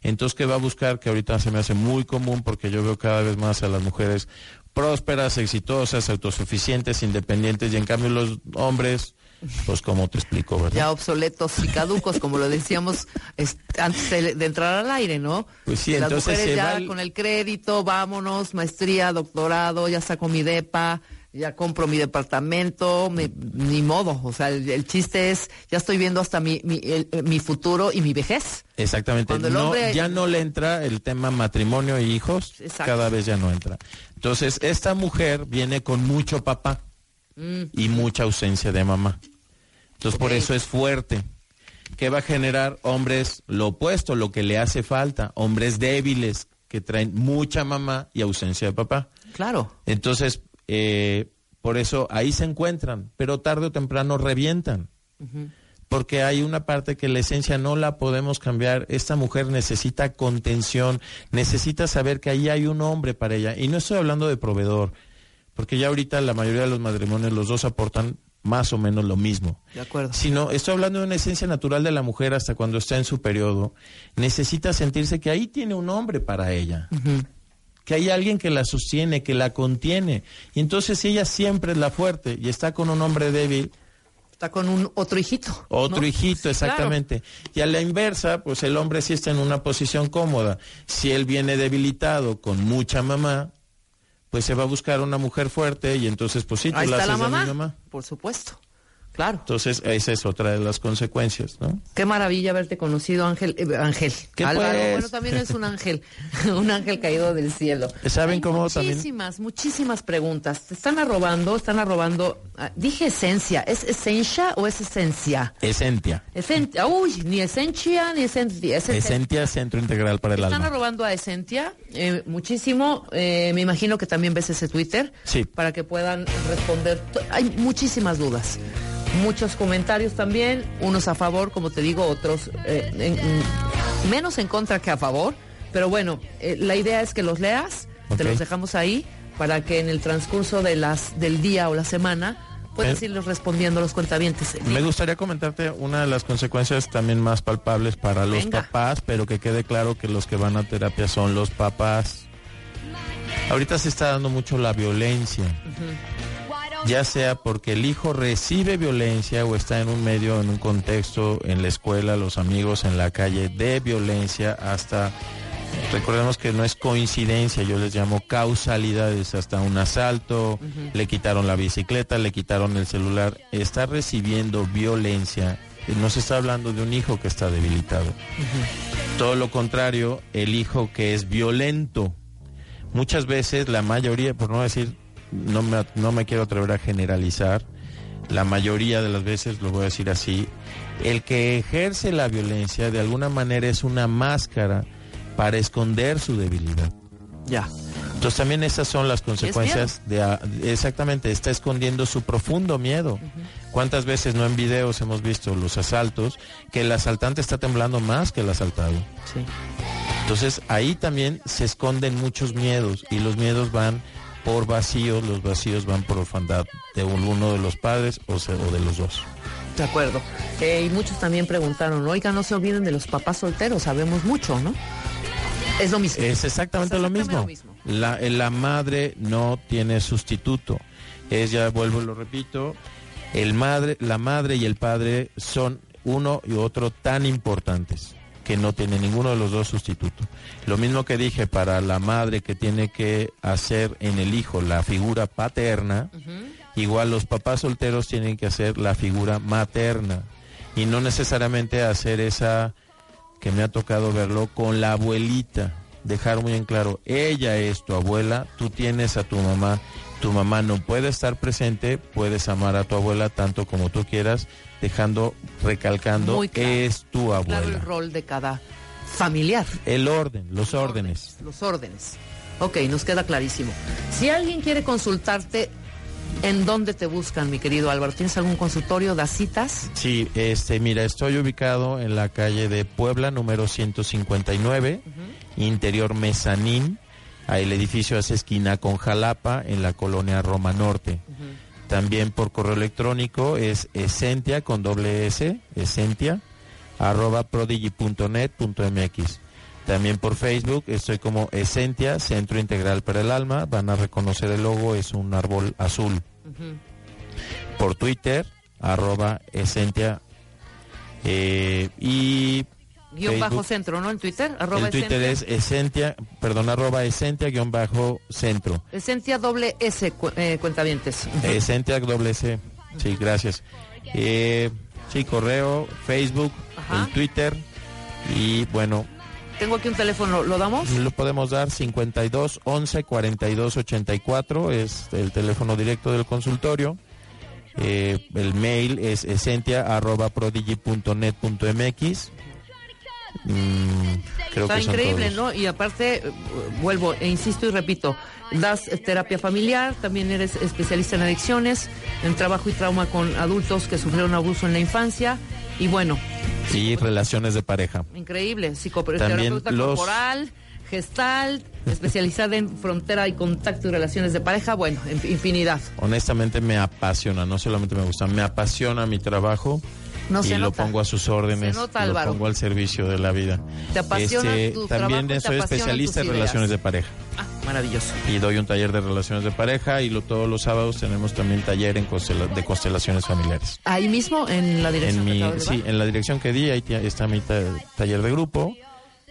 Entonces, ¿qué va a buscar? Que ahorita se me hace muy común porque yo veo cada vez más a las mujeres prósperas, exitosas, autosuficientes, independientes, y en cambio los hombres, pues como te explico, ¿verdad? Ya obsoletos y caducos, como lo decíamos es- antes de, entrar al aire, ¿no? Pues sí, Las entonces mujeres se ya va el- con el crédito, vámonos, maestría, doctorado, ya saco mi depa, ya compro mi departamento, me- ni modo. O sea, el, el chiste es, ya estoy viendo hasta mi, mi, el- mi futuro y mi vejez. Exactamente. Cuando el No, hombre- ya no le entra el tema matrimonio y hijos, Exacto. cada vez ya no entra. Entonces, esta mujer viene con mucho papá Mm. y mucha ausencia de mamá. Entonces, por eso es fuerte. ¿Qué va a generar? Hombres, lo opuesto, lo que le hace falta. Hombres débiles que traen mucha mamá y ausencia de papá. Claro. Entonces, eh, por eso ahí se encuentran, pero tarde o temprano revientan. Porque hay una parte que la esencia no la podemos cambiar. Esta mujer necesita contención, necesita saber que ahí hay un hombre para ella. Y no estoy hablando de proveedor, porque ya ahorita la mayoría de los matrimonios los dos aportan más o menos lo mismo. De acuerdo. Sino, estoy hablando de una esencia natural de la mujer hasta cuando está en su periodo. Necesita sentirse que ahí tiene un hombre para ella que hay alguien que la sostiene, que la contiene. Y entonces si ella siempre es la fuerte y está con un hombre débil, Está con un otro hijito. otro ¿no? hijito, exactamente. Y a la inversa, pues el hombre sí está en una posición cómoda. Si él viene debilitado con mucha mamá, pues se va a buscar una mujer fuerte y entonces pues sí, tú Ahí la está la haces de mi mamá. por supuesto. Claro. Entonces esa es otra de las consecuencias, ¿no? Qué maravilla haberte conocido, Ángel. eh, Ángel. ¿Qué Álvaro. pues? Bueno, también es un ángel. un ángel caído del cielo. ¿Saben Hay cómo también- Muchísimas, muchísimas preguntas. Te están arrobando, están arrobando. ah, dije esencia. ¿Es esencia o es esencia? Esentia. Esencia. Uy, ni esencia ni esencia. Es esencia. Centro integral para el Están alma. arrobando a Esentia eh, muchísimo. Eh, me imagino que también ves ese Twitter. Sí. Para que puedan responder. Hay muchísimas dudas. Muchos comentarios también. Unos a favor, como te digo, otros eh, en- en- menos en contra que a favor. Pero bueno, eh, la idea es que los leas. Te los dejamos ahí para que en el transcurso de las, del día o la semana puedas Eh. irles respondiendo a los cuentavientes. Me gustaría comentarte una de las consecuencias también más palpables para los Venga. papás, pero que quede claro que los que van a terapia son los papás. Ahorita se está dando mucho la violencia. Ya sea porque el hijo recibe violencia o está en un medio, en un contexto, en la escuela, los amigos, en la calle, de violencia hasta, recordemos que no es coincidencia, yo les llamo causalidades, hasta un asalto, le quitaron la bicicleta, le quitaron el celular, está recibiendo violencia. No se está hablando de un hijo que está debilitado. Todo lo contrario, el hijo que es violento. Muchas veces, la mayoría, por no decir, no me, no me quiero atrever a generalizar, la mayoría de las veces, lo voy a decir así, el que ejerce la violencia de alguna manera es una máscara para esconder su debilidad. Ya. Entonces también esas son las consecuencias de, exactamente, está escondiendo su profundo miedo. ¿Cuántas veces no en videos hemos visto los asaltos que el asaltante está temblando más que el asaltado? Sí. Entonces ahí también se esconden muchos miedos y los miedos van por vacíos, los vacíos van por orfandad de un- uno de los padres o, se- o de los dos. De acuerdo. Eh, y muchos también preguntaron, oiga, no se olviden de los papás solteros, sabemos mucho, ¿no? Es lo mismo. Es exactamente, Es lo, mismo. lo mismo. La, la madre no tiene sustituto. Es, ya vuelvo y lo repito, el madre, la madre y el padre son uno y otro tan importantes que no tiene ninguno de los dos sustituto. Lo mismo que dije para la madre que tiene que hacer en el hijo la figura paterna, igual los papás solteros tienen que hacer la figura materna y no necesariamente hacer esa que me ha tocado verlo con la abuelita. Dejar muy en claro, ella es tu abuela, tú tienes a tu mamá, tu mamá no puede estar presente, puedes amar a tu abuela tanto como tú quieras, dejando, recalcando, claro. es tu Claro el abuela. rol de cada familiar. El orden, los órdenes. Los órdenes. Ok, nos queda clarísimo. Si alguien quiere consultarte, ¿en dónde te buscan, mi querido Álvaro? ¿Tienes algún consultorio? ¿Das citas? Sí, este, mira, estoy ubicado en la calle de Puebla, número 159, interior Mezanín. Ahí el edificio hace esquina con Jalapa, en la colonia Roma Norte. También por correo electrónico es esentia con doble S, esentia, arroba prodigy.net.mx. También por Facebook estoy como Esentia, Centro Integral para el Alma. Van a reconocer el logo, es un árbol azul. Por Twitter, arroba Esentia. eh, y Guión Facebook. bajo centro, ¿no? En Twitter, arroba el Twitter Esencia. es Esentia, perdón, arroba Esentia guion bajo centro. Esencia doble S, cu- eh, cuentavientes. Esentia doble C. Sí, gracias. Eh, sí, correo, Facebook, Ajá. el Twitter y bueno, Tengo aquí un teléfono, ¿lo damos? lo podemos dar 52 11 42 84 es el teléfono directo del consultorio. Eh, el mail es esentia arroba prodigy.net.mx. Mm, creo Está que increíble, todos. ¿no? Y aparte, eh, vuelvo e insisto y repito, das terapia familiar, también eres especialista en adicciones, en trabajo y trauma con adultos que sufrieron abuso en la infancia. Y bueno, Y relaciones de pareja. increíble, psicoterapeuta los- corporal, gestal, especializada en frontera y contacto y relaciones de pareja, bueno, en- infinidad. Honestamente me apasiona, no solamente me gusta, me apasiona mi trabajo No y se lo nota. pongo a sus órdenes, Se nota, lo pongo al servicio de la vida. Te apasiona Este, tu también trabajo, soy especialista en relaciones de pareja Ah, maravilloso. y doy un taller de relaciones de pareja y lo, todos los sábados tenemos también taller en constela- de constelaciones familiares. Ahí mismo, en la dirección En que mi, sí, en la dirección que di, ahí está mi ta- taller de grupo.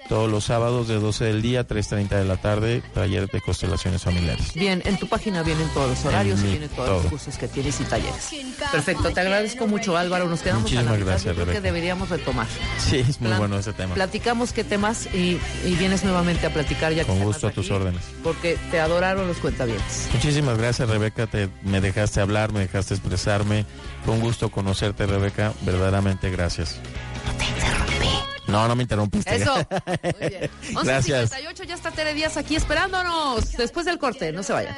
Todos los sábados de 12 del día a 3.30 de la tarde, taller de constelaciones familiares. Bien, en tu página vienen todos los horarios y vienen todos los cursos que tienes y talleres. Perfecto, te agradezco mucho Álvaro, nos quedamos a Muchísimas la mitad, gracias, yo creo que Rebeca. deberíamos retomar. Sí, es muy Plan- bueno ese tema. Platicamos qué temas y, y vienes nuevamente a platicar ya que Con gusto a aquí, tus órdenes. Porque te adoraron los cuentavientes. Muchísimas gracias, Rebeca. Te, me dejaste hablar, me dejaste expresarme. Fue un gusto conocerte, Rebeca. Verdaderamente gracias. No, no me interrumpiste. Eso. Muy bien. Gracias. 11.58, ya está Tere Díaz aquí esperándonos. Después del corte, no se vaya.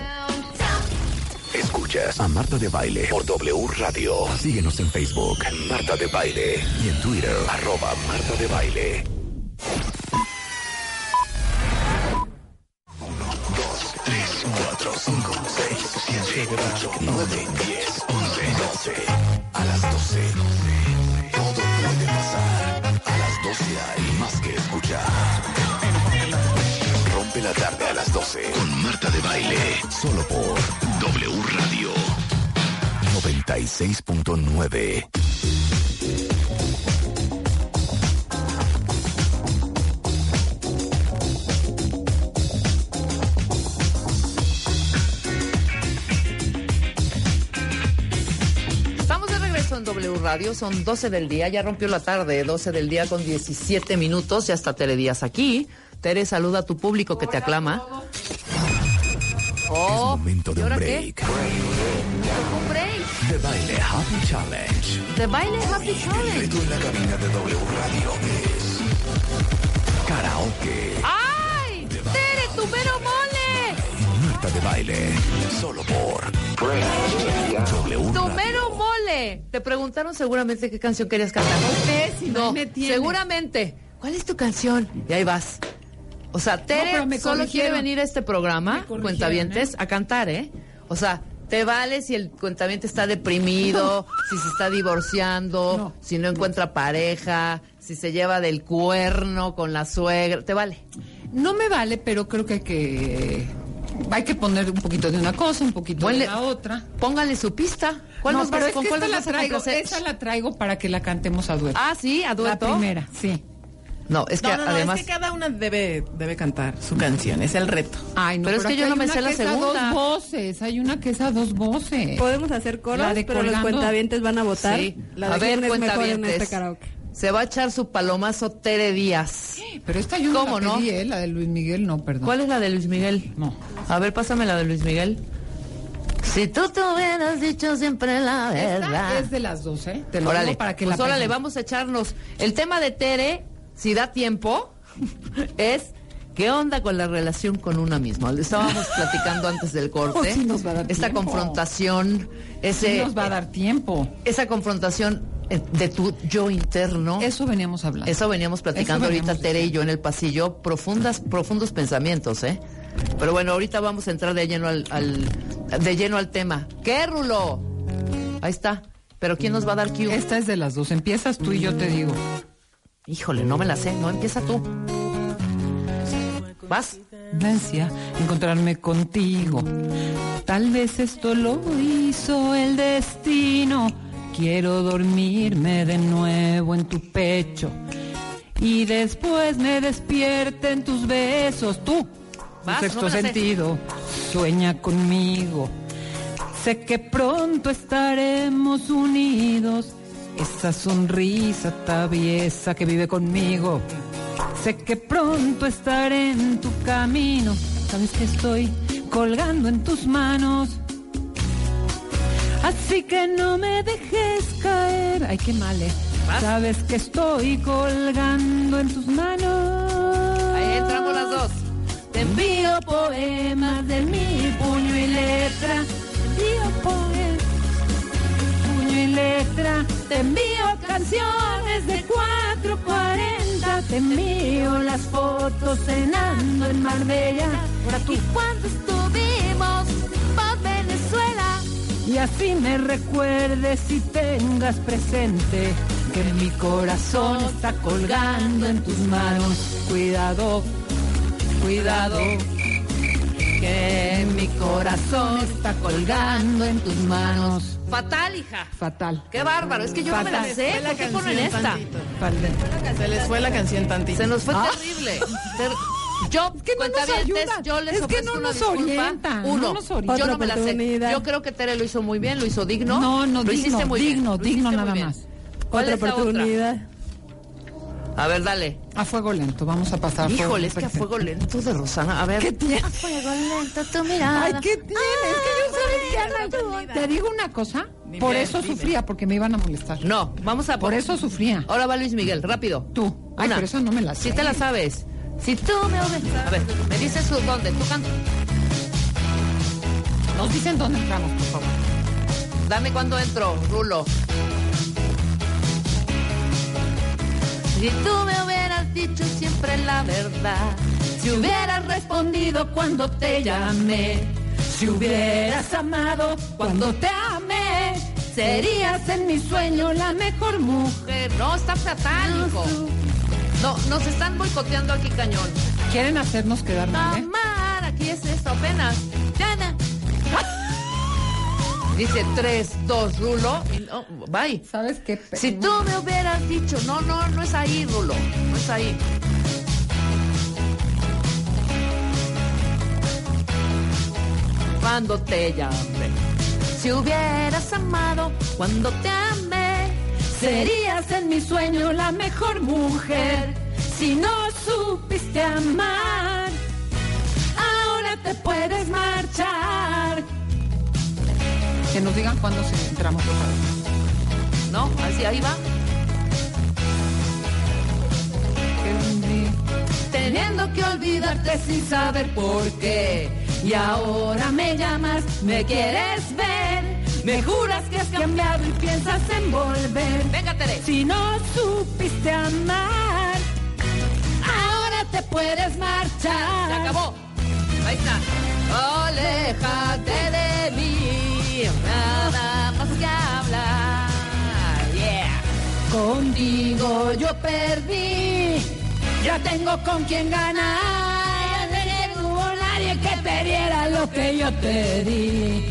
Escuchas a Marta de Baile por W Radio. Síguenos en Facebook, Marta de Baile. Y en Twitter, arroba Marta de Baile. 1, 2, 3, 4, 5, 6, 7, 8, 9, 10, 11, 12. A las 12. Todo puede pasar. A las 12 hay más que escuchar. Rompe la tarde a las 12 con Marta de Baile. Solo por W Radio. 96.9. en W Radio, son 12 del día, ya rompió la tarde, 12 del día con 17 minutos, ya está Tere Díaz aquí. Tere, saluda a tu público que te aclama. Es Oh, momento de ¿y un ahora qué? break. Un break. De baile Happy Challenge. De baile Happy El Challenge. reto en la cabina de W Radio es karaoke. ¡Ay! ¡Tere, tu mero mole! De baile. Solo por W ¡Tu mero mole! Te preguntaron seguramente qué canción querías cantar. Pésima, No, ahí me tiene. seguramente. ¿Cuál es tu canción? Y ahí vas. O sea, Tere solo quiere venir a este programa, cuentavientes, a cantar, ¿eh? O sea, te vale si el cuentaviente está deprimido, si se está divorciando, No. si no encuentra pareja, si se lleva del cuerno con la suegra. Te vale. No me vale, pero creo que hay que, hay que poner un poquito de una cosa, un poquito Ponle- de la otra. Póngale su pista. ¿Cuál no, nos vas- pero es ¿Con que cuál esta la traigo, esa la traigo para que la cantemos a dueto. Ah, sí, a la dueto. primera, sí. No, es que No, no, no, además. es que cada una debe, debe cantar su canción, es el reto. Ay, no, Pero es que yo hay no me sé la que es a segunda. dos voces, hay una que es a dos voces. Podemos hacer coros, La de pero los cuentavientes van a votar. Sí. La de a ver, quién es mejor en cuentavientes. este karaoke. Se va a echar su palomazo Tere Díaz. Pero esta yo no ¿Cómo la no? pedí, ¿eh? La de Luis Miguel, no, perdón. ¿Cuál es la de Luis Miguel? No. A ver, pásame la de Luis Miguel. Si tú te hubieras dicho siempre la verdad. Esta es de las dos, ¿eh? Te lo Órale, digo para que pues la órale, vamos a echarnos. El tema de Tere, si da tiempo, es ¿qué onda con la relación con una misma? Le Estábamos platicando antes del corte. Oh, sí nos va a dar esta tiempo. confrontación, Sí ese, nos va a dar tiempo. esa confrontación de tu yo interno. Eso veníamos hablando. Eso veníamos platicando Eso ahorita Tere y yo en el pasillo, profundas, profundos pensamientos, ¿eh? Pero bueno, ahorita vamos a entrar de lleno al, al- de lleno al tema. ¿Qué, Rulo? Ahí está. Pero ¿quién nos va a dar cue? Esta es de las dos. Empiezas tú y yo te digo. Híjole, no me la sé. No, empieza tú. ¿Vas? Ansia encontrarme contigo. Tal vez esto lo hizo el destino. Quiero dormirme de nuevo en tu pecho. Y después me despierte en tus besos. Tú, Vas, sexto no sentido, sueña conmigo. Sé que pronto estaremos unidos. Esa sonrisa traviesa que vive conmigo. Sé que pronto estaré en tu camino. Sabes que estoy colgando en tus manos. Así que no me dejes caer. Ay, qué mal, ¿eh? Sabes que estoy colgando en tus manos. Ahí entramos las dos. Te envío poemas de mi puño y letra. Te envío poemas, puño y letra. Te envío canciones de 440. Te envío las fotos cenando en Marbella. Ahora tú. Y cuando estuvimos Y así me recuerdes y tengas presente que mi corazón está colgando en tus manos. Cuidado, cuidado, que mi corazón está colgando en tus manos. Fatal, hija. Fatal. Qué bárbaro. Es que yo no me la sé. ¿Por qué ponen esta? Se les fue la canción tantito. Se nos fue terrible. Ter- yo, que no nos ayudan. yo les Es que no nos disculpa. orientan, no Uno, nos yo no me la sé. Yo creo que Tere lo hizo muy bien, lo hizo digno. No, no, lo digno, hiciste muy bien, digno, lo digno nada bien. más. ¿Cuál Otra es oportunidad. A ver, dale. A fuego lento, vamos a pasar. por Híjole, es que a fuego lento de Rosana. A ver. ¿Qué tiene? fuego lento tu mirada. Ay, ¿qué tiene? Es que yo sabía que Ana- Te digo una cosa, Dime, por eso dime. sufría, porque me iban a molestar. No, vamos a Por eso sufría. Ahora va Luis Miguel, rápido. Tú. Ay, Una. pero eso no me la sé. Si te la sabes. Si tú me oyes. A ver, me dices dónde. Tú canta. Nos dicen dónde entramos, por favor. Dame cuando entro, Rulo. Si tú me hubieras dicho siempre la verdad, si hubieras respondido cuando te llamé, Si hubieras amado cuando te amé, serías en mi sueño la mejor mujer. mujer, no, está satánico. No, nos están boicoteando aquí cañón. Quieren hacernos quedar mal, ¿eh? Amar, aquí es esto apenas. Yana. Dice 3, 2, Rulo. Y no, bye. ¿Sabes qué? Si tú me hubieras dicho, no, no, no es ahí, Rulo. No es ahí. Cuando te llamé. Si hubieras amado cuando te Serías en mi sueño la mejor mujer si no supiste amar. Ahora te puedes marchar. Que nos digan cuándo se entramos otra vez. ¿no? Así ahí va. Teniendo que olvidarte sin saber por qué. Y ahora me llamas, me quieres ver. Me juras que has cambiado y piensas en volver. Venga, Tere. Si no supiste amar, ahora te puedes marchar. Se acabó. Ahí está. Aléjate de mí. Nada más que hablar. Yeah. Contigo yo perdí, ya tengo con quien ganar. Ya no hubo nadie que te diera lo que yo te di,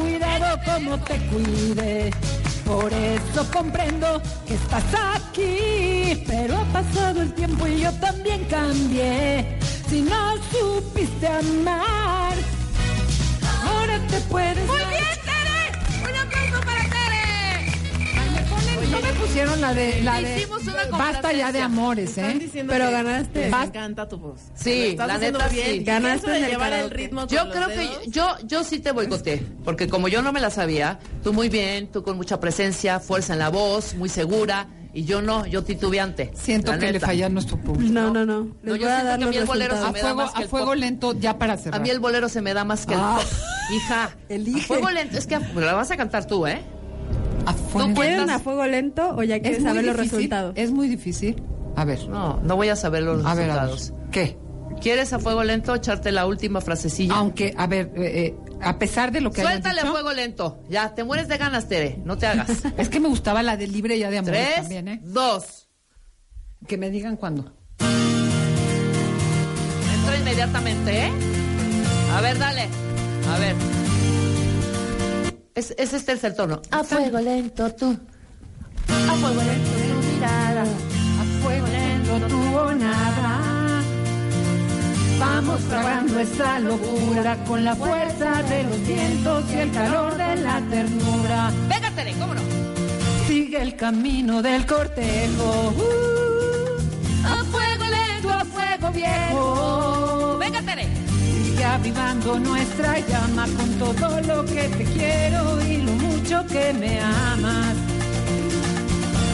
cuidado como te cuide. Por eso comprendo que estás aquí, pero ha pasado el tiempo y yo también cambié. Si no supiste amar, ahora te puedes. Muy pusieron la de la de Hicimos una basta ya de amores, ¿eh? Pero que ganaste. te Vas- encanta tu voz. Sí, Estás la haciendo neta bien. Ganaste de en el llevar el ritmo con Yo los creo que yo, yo sí te boicoteé, porque como yo no me la sabía, tú muy bien, tú con mucha presencia, fuerza en la voz, muy segura, y yo no, yo titubeante. Siento que le falla a nuestro público. No, no, no. No, yo voy a dar que a mí el bolero se resultados. A me da fuego, más que a fuego pop. lento, ya para A cerrar. mí el bolero se me da más que el Ah. pop. Hija, Elige. a fuego lento, es que a- la vas a cantar tú, ¿eh? A fuego. Tú ¿Quieren a fuego lento o ya muy saber los resultados? Es muy difícil. A ver, No, no voy a saber los a ver, a ver. resultados. ¿Qué? ¿Quieres a fuego lento echarte la última frasecilla? Aunque, a ver, eh, eh, a pesar de lo que hayas Suéltale a dicho, fuego lento. Ya, te mueres de ganas, Tere. No te hagas. es que me gustaba la de libre ya de amor Tres, también, ¿eh? dos. Que me digan cuándo. Entra inmediatamente, ¿eh? A ver, dale. A ver. Es, es este el tono. A fuego lento tú. A fuego lento tu mirada. A fuego lento tuvo nada. Vamos trabajando esta locura con la fuerza de los vientos y el calor de la ternura. Venga, Tere, ¿cómo no? Sigue el camino del cortejo. Uh, a fuego lento, a fuego viejo. Venga, Tere. Sigue avivando nuestra llama con todo lo que te quiero y lo mucho que me amas.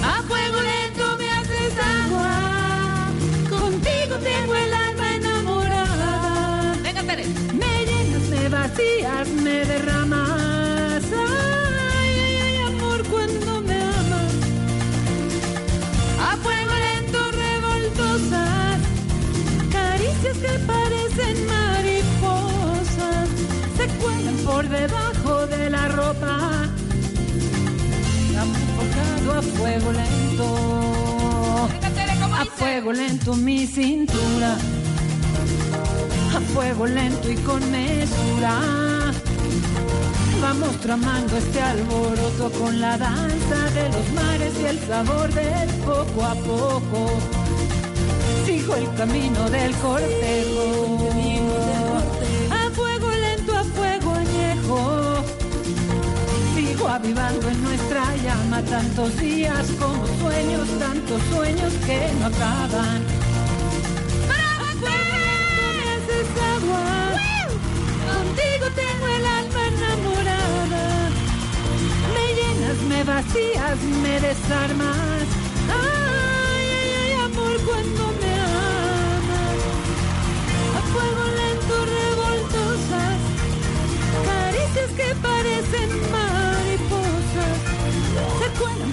A fuego lento me haces agua. Contigo tengo el alma enamorada. Venga, Tere. Me llenas, me vacías, me derramas. Ay, ay, ay, amor, cuando me amas. A fuego lento, revoltosas. Caricias que parecen por debajo de la ropa. Enfocado a fuego lento. Venga, Tere, ¿cómo A fuego lento mi cintura, a fuego lento y con mesura. Vamos tramando este alboroto con la danza de los mares y el sabor del poco a poco. Sigo el camino del cortejo. Avivando en nuestra llama tantos días como sueños, tantos sueños que no acaban. A fuego lento me haces agua. Contigo tengo el alma enamorada. Me llenas, me vacías, me desarmas. Ay, ay, ay, amor, cuando me amas. A fuego lento, revoltosas. Caricias que parecen.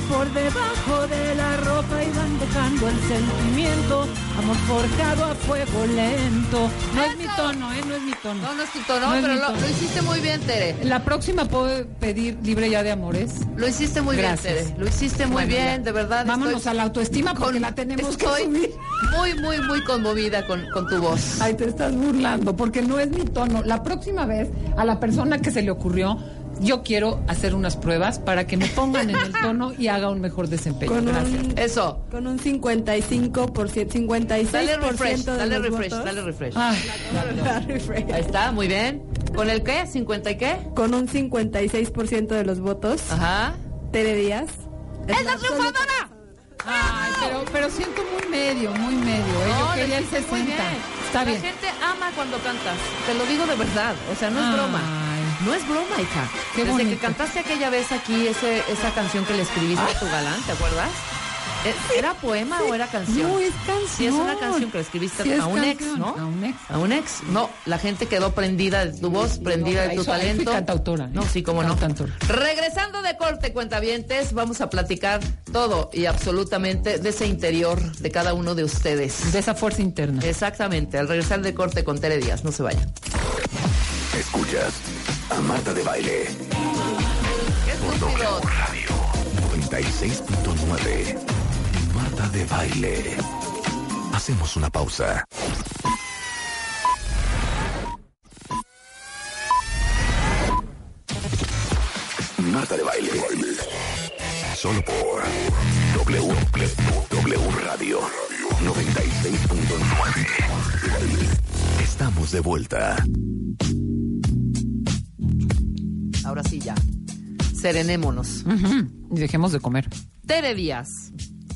Por debajo de la ropa y van dejando el sentimiento. Amor forjado a fuego lento. No es mi tono, ¿eh? No es mi tono. No, no es tu tono, No pero lo, tono. lo hiciste muy bien, Tere. La próxima puedo pedir libre ya de amores. Lo hiciste muy Gracias. bien, Tere. Lo hiciste muy Bueno, bien, ya. de verdad. Vámonos estoy a la autoestima porque con- la tenemos que estoy subir. muy, muy, muy conmovida con, con tu voz. Ay, te estás burlando porque no es mi tono. La próxima vez a la persona que se le ocurrió yo quiero hacer unas pruebas para que me pongan en el tono y haga un mejor desempeño. Con Gracias. un, Eso. con un 55%, 56% Dale refresh, de dale los refresh, votos. dale refresh. Ay, Dale refresh. Ahí está, muy bien. ¿Con el qué? ¿50 y qué? Con un 56% de los votos, Ajá. Tere Díaz. ¡Es la triunfadora! ay, pero, pero siento muy medio, muy medio. ¿eh? No, Yo quería el hiciste muy 60. bien. Está la bien. gente ama cuando cantas. Te lo digo de verdad. O sea, no es Ay. broma. No es broma, hija. Qué Desde bonito. que cantaste aquella vez aquí ese, esa canción que le escribiste a tu galán, ¿te acuerdas? Eh, ¿Era poema o era canción? No, es canción. Sí, es una canción que le escribiste Sí, a un ex. ¿no? A un ex. A un ex. No, la gente quedó prendida de tu voz, prendida de tu eso, ahí fui talento. cantautora, ¿eh? No, sí, cómo no. Regresando de corte, cuentavientes, vamos a platicar todo y absolutamente de ese interior de cada uno de ustedes. De esa fuerza interna. Exactamente, al regresar de corte con Tere Díaz, no se vayan. Escuchas a Marta de Baile. ¡Qué estúpido! Radio 96.9. Marta de Baile. Hacemos una pausa. Marta de Baile. Solo por W, W Radio 96.9. Estamos de vuelta. Ahora sí ya. Serenémonos. Y dejemos de comer. Tere Díaz,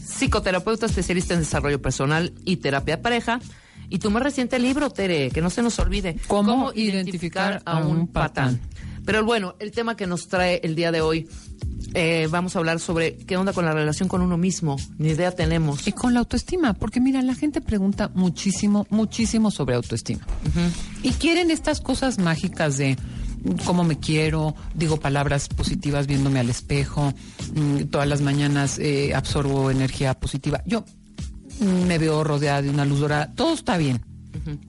psicoterapeuta especialista en desarrollo personal y terapia de pareja. Y tu más reciente libro, Tere, que no se nos olvide. ¿Cómo identificar a un patán? Pero bueno, el tema que nos trae el día de hoy, eh, vamos a hablar sobre qué onda con la relación con uno mismo. Ni idea tenemos. Y con la autoestima, porque mira, la gente pregunta muchísimo, muchísimo sobre autoestima. Y quieren estas cosas mágicas de cómo me quiero, digo palabras positivas viéndome al espejo, mm, todas las mañanas eh, absorbo energía positiva. Yo me veo rodeada de una luz dorada, todo está bien.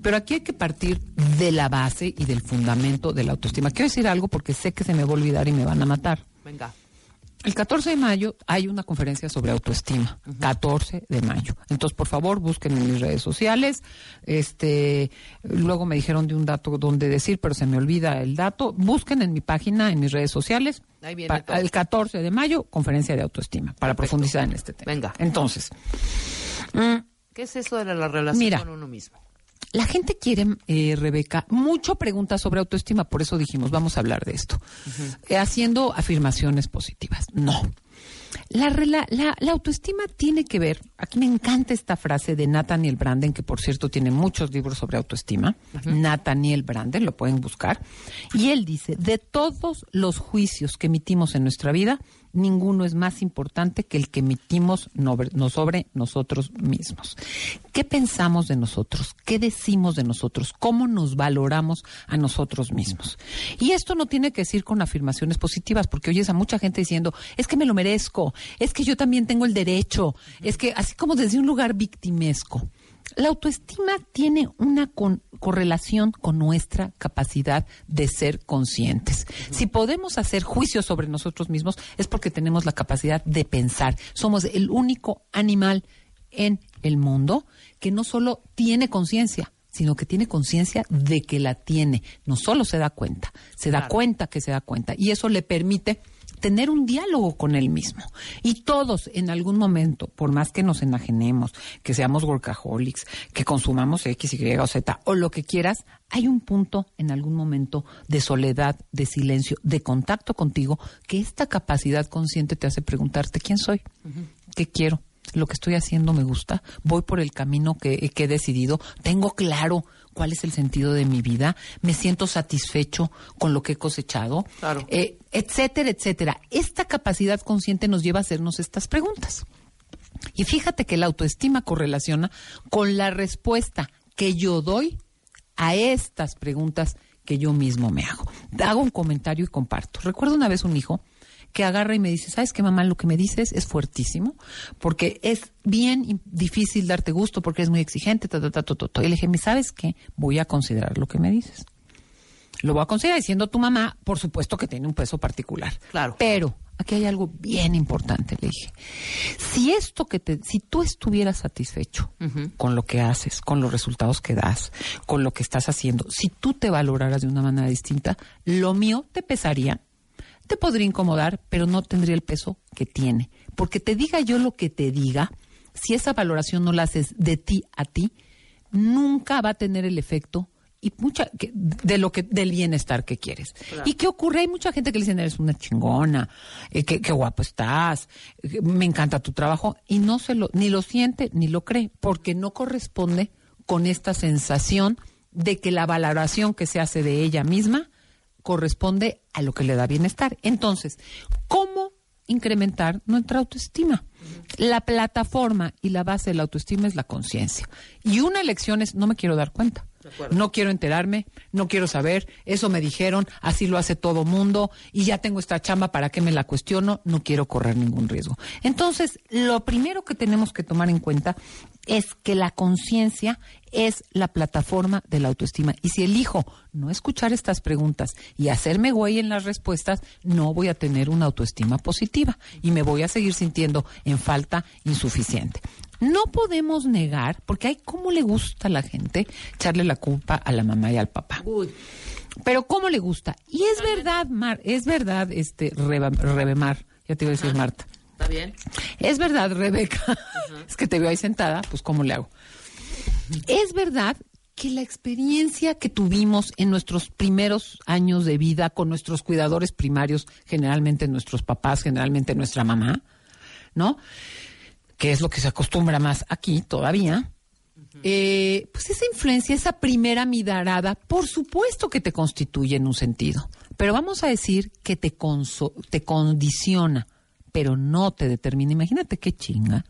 Pero aquí hay que partir de la base y del fundamento de la autoestima. Quiero decir algo porque sé que se me va a olvidar y me van a matar. Venga. El 14 de mayo hay una conferencia sobre autoestima. 14 de mayo. Entonces, por favor, busquen en mis redes sociales. Este, luego me dijeron de un dato donde decir, pero se me olvida el dato. Busquen en mi página, en mis redes sociales. Ahí viene todo. el 14 de mayo, conferencia de autoestima, para Perfecto. profundizar en este tema. Venga. Entonces, ¿Qué es eso de la, la relación Mira. con uno mismo? La gente quiere, eh, Rebeca, mucho pregunta sobre autoestima, por eso dijimos, vamos a hablar de esto. Eh, haciendo afirmaciones positivas. No. La, la, la autoestima tiene que ver, aquí me encanta esta frase de Nathaniel Branden, que por cierto tiene muchos libros sobre autoestima, Nathaniel Branden, lo pueden buscar, y él dice, de todos los juicios que emitimos en nuestra vida, ninguno es más importante que el que emitimos no sobre nosotros mismos. ¿Qué pensamos de nosotros? ¿Qué decimos de nosotros? ¿Cómo nos valoramos a nosotros mismos? Y esto no tiene que decir con afirmaciones positivas, porque oyes a mucha gente diciendo, es que me lo merezco, es que yo también tengo el derecho, es que así como desde un lugar victimesco. La autoestima tiene una con- correlación con nuestra capacidad de ser conscientes. Si podemos hacer juicios sobre nosotros mismos es porque tenemos la capacidad de pensar. Somos el único animal en el mundo que no solo tiene conciencia, sino que tiene conciencia de que la tiene. No solo se da cuenta, se da Claro. cuenta que se da cuenta. Y eso le permite tener un diálogo con él mismo. Y todos en algún momento, por más que nos enajenemos, que seamos workaholics, que consumamos X, Y o Z, o lo que quieras, hay un punto en algún momento de soledad, de silencio, de contacto contigo, que esta capacidad consciente te hace preguntarte quién soy, qué quiero, lo que estoy haciendo me gusta, voy por el camino que, que he decidido, tengo claro cuál es el sentido de mi vida, me siento satisfecho con lo que he cosechado, Claro. eh, etcétera, etcétera. Esta capacidad consciente nos lleva a hacernos estas preguntas. Y fíjate que la autoestima correlaciona con la respuesta que yo doy a estas preguntas que yo mismo me hago. Hago un comentario y comparto. Recuerdo una vez un hijo que agarra y me dice, ¿sabes qué, mamá? Lo que me dices es fuertísimo, porque es bien difícil darte gusto, porque es muy exigente, ta, ta, ta, ta, ta, ta". Y le dije, ¿sabes qué? Voy a considerar lo que me dices. Lo voy a considerar diciendo tu mamá, por supuesto que tiene un peso particular. Claro. Pero aquí hay algo bien importante, le dije. Si esto que te, si tú estuvieras satisfecho con lo que haces, con los resultados que das, con lo que estás haciendo, si tú te valoraras de una manera distinta, lo mío te pesaría te podría incomodar, pero no tendría el peso que tiene. Porque te diga yo lo que te diga, si esa valoración no la haces de ti a ti, nunca va a tener el efecto y mucha que- de lo que del bienestar que quieres. ¿Y qué ocurre? Hay mucha gente que le dicen eres una chingona, eh, qué, qué guapo estás, eh, me encanta tu trabajo y no se lo ni lo siente ni lo cree porque no corresponde con esta sensación de que la valoración que se hace de ella misma corresponde a lo que le da bienestar. Entonces, ¿cómo incrementar nuestra autoestima? La plataforma y la base de la autoestima es la conciencia. Y una elección es no me quiero dar cuenta. No quiero enterarme, no quiero saber, eso me dijeron, así lo hace todo mundo y ya tengo esta chamba, ¿para qué me la cuestiono? No quiero correr ningún riesgo. Entonces, lo primero que tenemos que tomar en cuenta es que la conciencia es la plataforma de la autoestima. Y si elijo no escuchar estas preguntas y hacerme güey en las respuestas, no voy a tener una autoestima positiva y me voy a seguir sintiendo en falta insuficiente. No podemos negar, porque hay cómo le gusta a la gente echarle la culpa a la mamá y al papá. Pero cómo le gusta. Y es verdad, Mar, es verdad, este, Reba- Rebemar, ya te iba a decir Marta. ¿Está bien? Es verdad, Rebeca. Es que te veo ahí sentada, pues ¿cómo le hago? Es verdad que la experiencia que tuvimos en nuestros primeros años de vida con nuestros cuidadores primarios, generalmente nuestros papás, generalmente nuestra mamá, ¿no? Que es lo que se acostumbra más aquí todavía. eh, pues esa influencia, esa primera mirada, por supuesto que te constituye en un sentido, pero vamos a decir que te, te condiciona, pero no te determina. Imagínate qué chinga.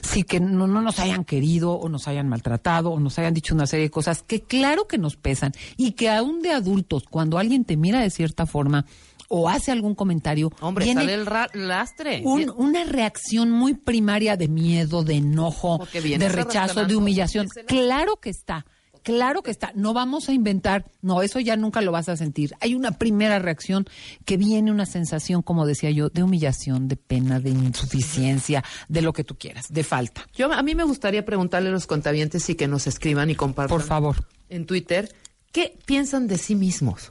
Sí, que no, no nos hayan querido o nos hayan maltratado o nos hayan dicho una serie de cosas que claro que nos pesan y que aún de adultos, cuando alguien te mira de cierta forma o hace algún comentario, Hombre, viene sale el lastre. un- una reacción muy primaria de miedo, de enojo, de rechazo, de humillación. Claro que está, claro que está. No vamos a inventar, no, eso ya nunca lo vas a sentir. Hay una primera reacción que viene una sensación, como decía yo, de humillación, de pena, de insuficiencia, de lo que tú quieras, de falta. Yo, a mí me gustaría preguntarle a los contabientes y que nos escriban y compartan. Por favor. En Twitter, ¿qué piensan de sí mismos?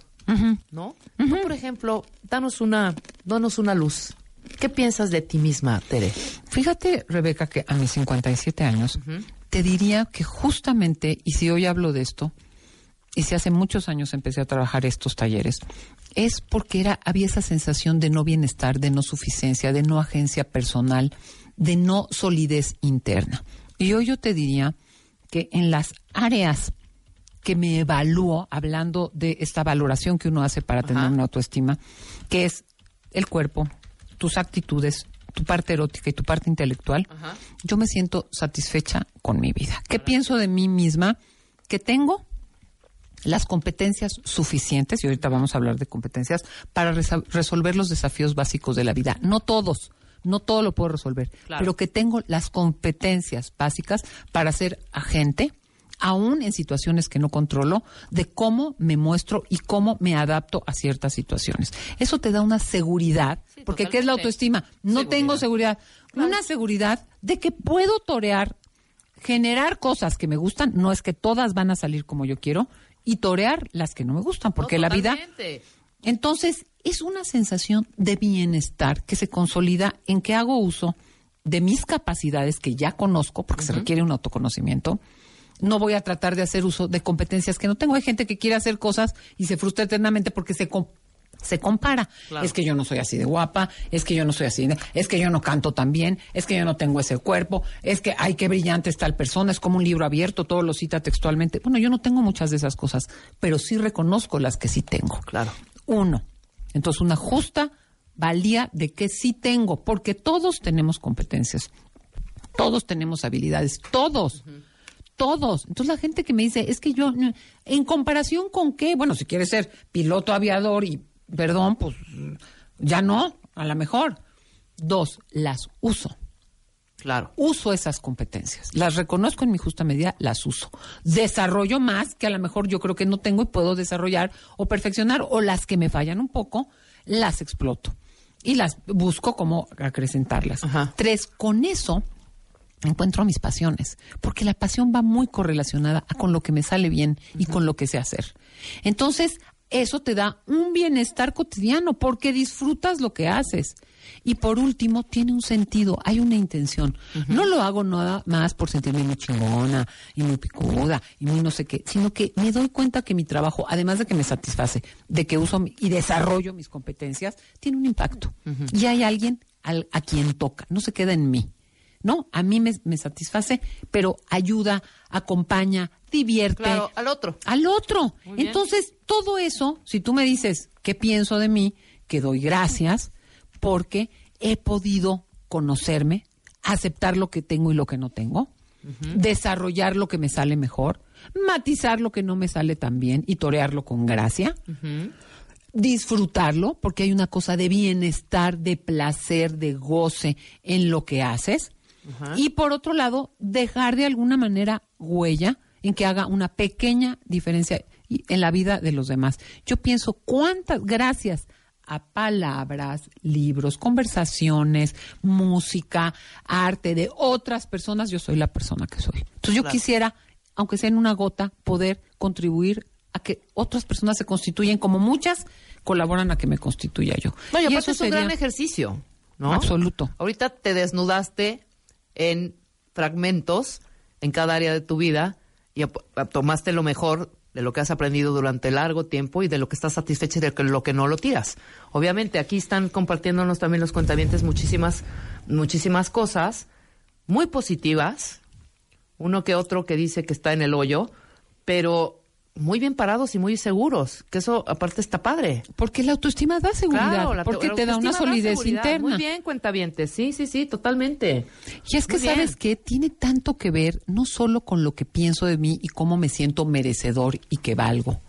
¿No? Tú, por ejemplo, danos una, danos una luz. ¿Qué piensas de ti misma, Tere? Fíjate, Rebeca, que a mis 57 años, te diría que justamente, y si hoy hablo de esto, y si hace muchos años empecé a trabajar estos talleres, es porque era, había esa sensación de no bienestar, de no suficiencia, de no agencia personal, de no solidez interna. Y hoy yo te diría que en las áreas que me evalúo, hablando de esta valoración que uno hace para tener una autoestima, que es el cuerpo, tus actitudes, tu parte erótica y tu parte intelectual, yo me siento satisfecha con mi vida. ¿Qué pienso de mí misma? Que tengo las competencias suficientes, y ahorita vamos a hablar de competencias, para resolver los desafíos básicos de la vida. No todos, no todo lo puedo resolver, Claro. pero que tengo las competencias básicas para ser agente, aún en situaciones que no controlo, de cómo me muestro y cómo me adapto a ciertas situaciones. Eso te da una seguridad, Sí, porque ¿qué es la autoestima? No tengo seguridad. Una seguridad de que puedo torear generar cosas que me gustan, no es que todas van a salir como yo quiero, y torear las que no me gustan, porque No, la vida... Entonces, es una sensación de bienestar que se consolida en que hago uso de mis capacidades que ya conozco, porque se requiere un autoconocimiento. No voy a tratar de hacer uso de competencias que no tengo. Hay gente que quiere hacer cosas y se frustra eternamente porque se, com- se compara. Claro. Es que yo no soy así de guapa, es que yo no soy así, de- es que yo no canto tan bien, es que yo no tengo ese cuerpo, es que, ay, qué brillante es tal persona, es como un libro abierto, todo lo cita textualmente. Bueno, yo no tengo muchas de esas cosas, pero sí reconozco las que sí tengo. Claro. Uno. Entonces, una justa valía de que sí tengo, porque todos tenemos competencias, todos tenemos habilidades, todos. Todos. Entonces la gente que me dice, es que yo, ¿en comparación con qué? Bueno, si quieres ser piloto aviador y, perdón, pues ya no, a lo mejor. Dos, las uso. Claro. Uso esas competencias. Las reconozco en mi justa medida, las uso. Desarrollo más que a lo mejor yo creo que no tengo y puedo desarrollar o perfeccionar, o las que me fallan un poco, las exploto. Y las busco como acrecentarlas. Ajá. Tres, con eso encuentro mis pasiones, porque la pasión va muy correlacionada a con lo que me sale bien y con lo que sé hacer. Entonces, eso te da un bienestar cotidiano porque disfrutas lo que haces. Y por último, tiene un sentido, hay una intención. No lo hago nada más por sentirme muy chingona y muy picuda y muy no sé qué, sino que me doy cuenta que mi trabajo, además de que me satisface, de que uso y desarrollo mis competencias, tiene un impacto. Y hay alguien al- a quien toca, no se queda en mí. ¿No? A mí me, me satisface, pero ayuda, acompaña, divierte Claro, al otro. al otro. Entonces, todo eso, si tú me dices qué pienso de mí, que doy gracias porque he podido conocerme, aceptar lo que tengo y lo que no tengo, desarrollar lo que me sale mejor, matizar lo que no me sale tan bien y torearlo con gracia, disfrutarlo, porque hay una cosa de bienestar, de placer, de goce en lo que haces. Y por otro lado, dejar de alguna manera huella en que haga una pequeña diferencia en la vida de los demás. Yo pienso cuántas gracias a palabras, libros, conversaciones, música, arte de otras personas, yo soy la persona que soy. Entonces yo Claro. quisiera, aunque sea en una gota, poder contribuir a que otras personas se constituyen como muchas colaboran a que me constituya yo. No, y Y aparte eso es un sería- gran ejercicio, ¿no? Absoluto. Ahorita te desnudaste en fragmentos en cada área de tu vida y tomaste lo mejor de lo que has aprendido durante largo tiempo y de lo que estás satisfecha y de lo que no lo tiras. Obviamente, aquí están compartiéndonos también los cuentavientes muchísimas, muchísimas cosas muy positivas, uno que otro que dice que está en el hoyo, pero muy bien parados y muy seguros, que eso aparte está padre. Porque la autoestima da seguridad, Claro, la porque la te da una solidez seguridad. interna. Muy bien, cuentavientes. Sí, sí, sí, totalmente. Y es que Muy sabes que tiene tanto que ver no solo con lo que pienso de mí y cómo me siento merecedor y que valgo.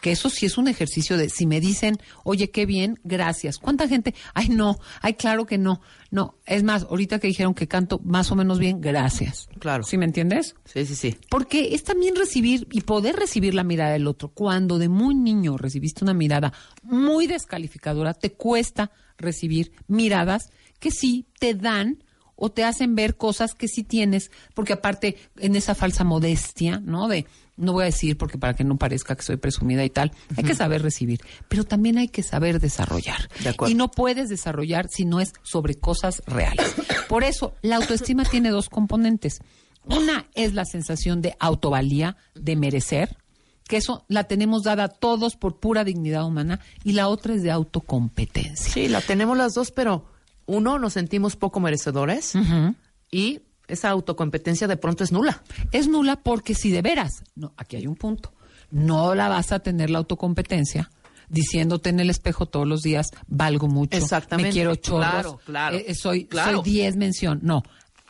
Que eso sí es un ejercicio de si me dicen, oye, qué bien, gracias. ¿Cuánta gente? Ay, no, ay, claro que no. No, es más, ahorita que dijeron que canto más o menos bien, gracias. Claro. ¿Sí me entiendes? Sí, sí, sí. Porque es también recibir y poder recibir la mirada del otro. Cuando de muy niño recibiste una mirada muy descalificadora, te cuesta recibir miradas que sí te dan o te hacen ver cosas que sí tienes, porque aparte en esa falsa modestia, ¿no? De no voy a decir porque para que no parezca que soy presumida y tal, hay que saber recibir, pero también hay que saber desarrollar. De acuerdo. Y no puedes desarrollar si no es sobre cosas reales. Por eso, la autoestima tiene dos componentes. Una es la sensación de autovalía, de merecer, que eso la tenemos dada todos por pura dignidad humana, y la otra es de autocompetencia. Sí, la tenemos las dos, pero uno, nos sentimos poco merecedores y esa autocompetencia de pronto es nula. Es nula porque si de veras, no, aquí hay un punto, no la vas a tener la autocompetencia diciéndote en el espejo todos los días, valgo mucho, Exactamente. me quiero chorros, Claro, claro, eh, soy, claro. soy 10 mención. No,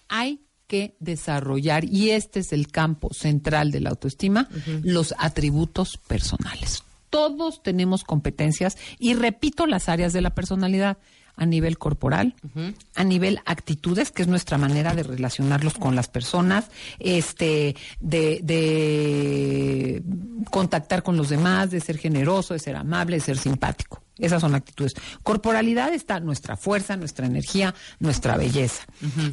hay que desarrollar, y este es el campo central de la autoestima, los atributos personales. Todos tenemos competencias y repito las áreas de la personalidad a nivel corporal, a nivel actitudes, que es nuestra manera de relacionarlos con las personas, este, de, de contactar con los demás, de ser generoso, de ser amable, de ser simpático. Esas son actitudes. Corporalidad está nuestra fuerza, nuestra energía, nuestra belleza.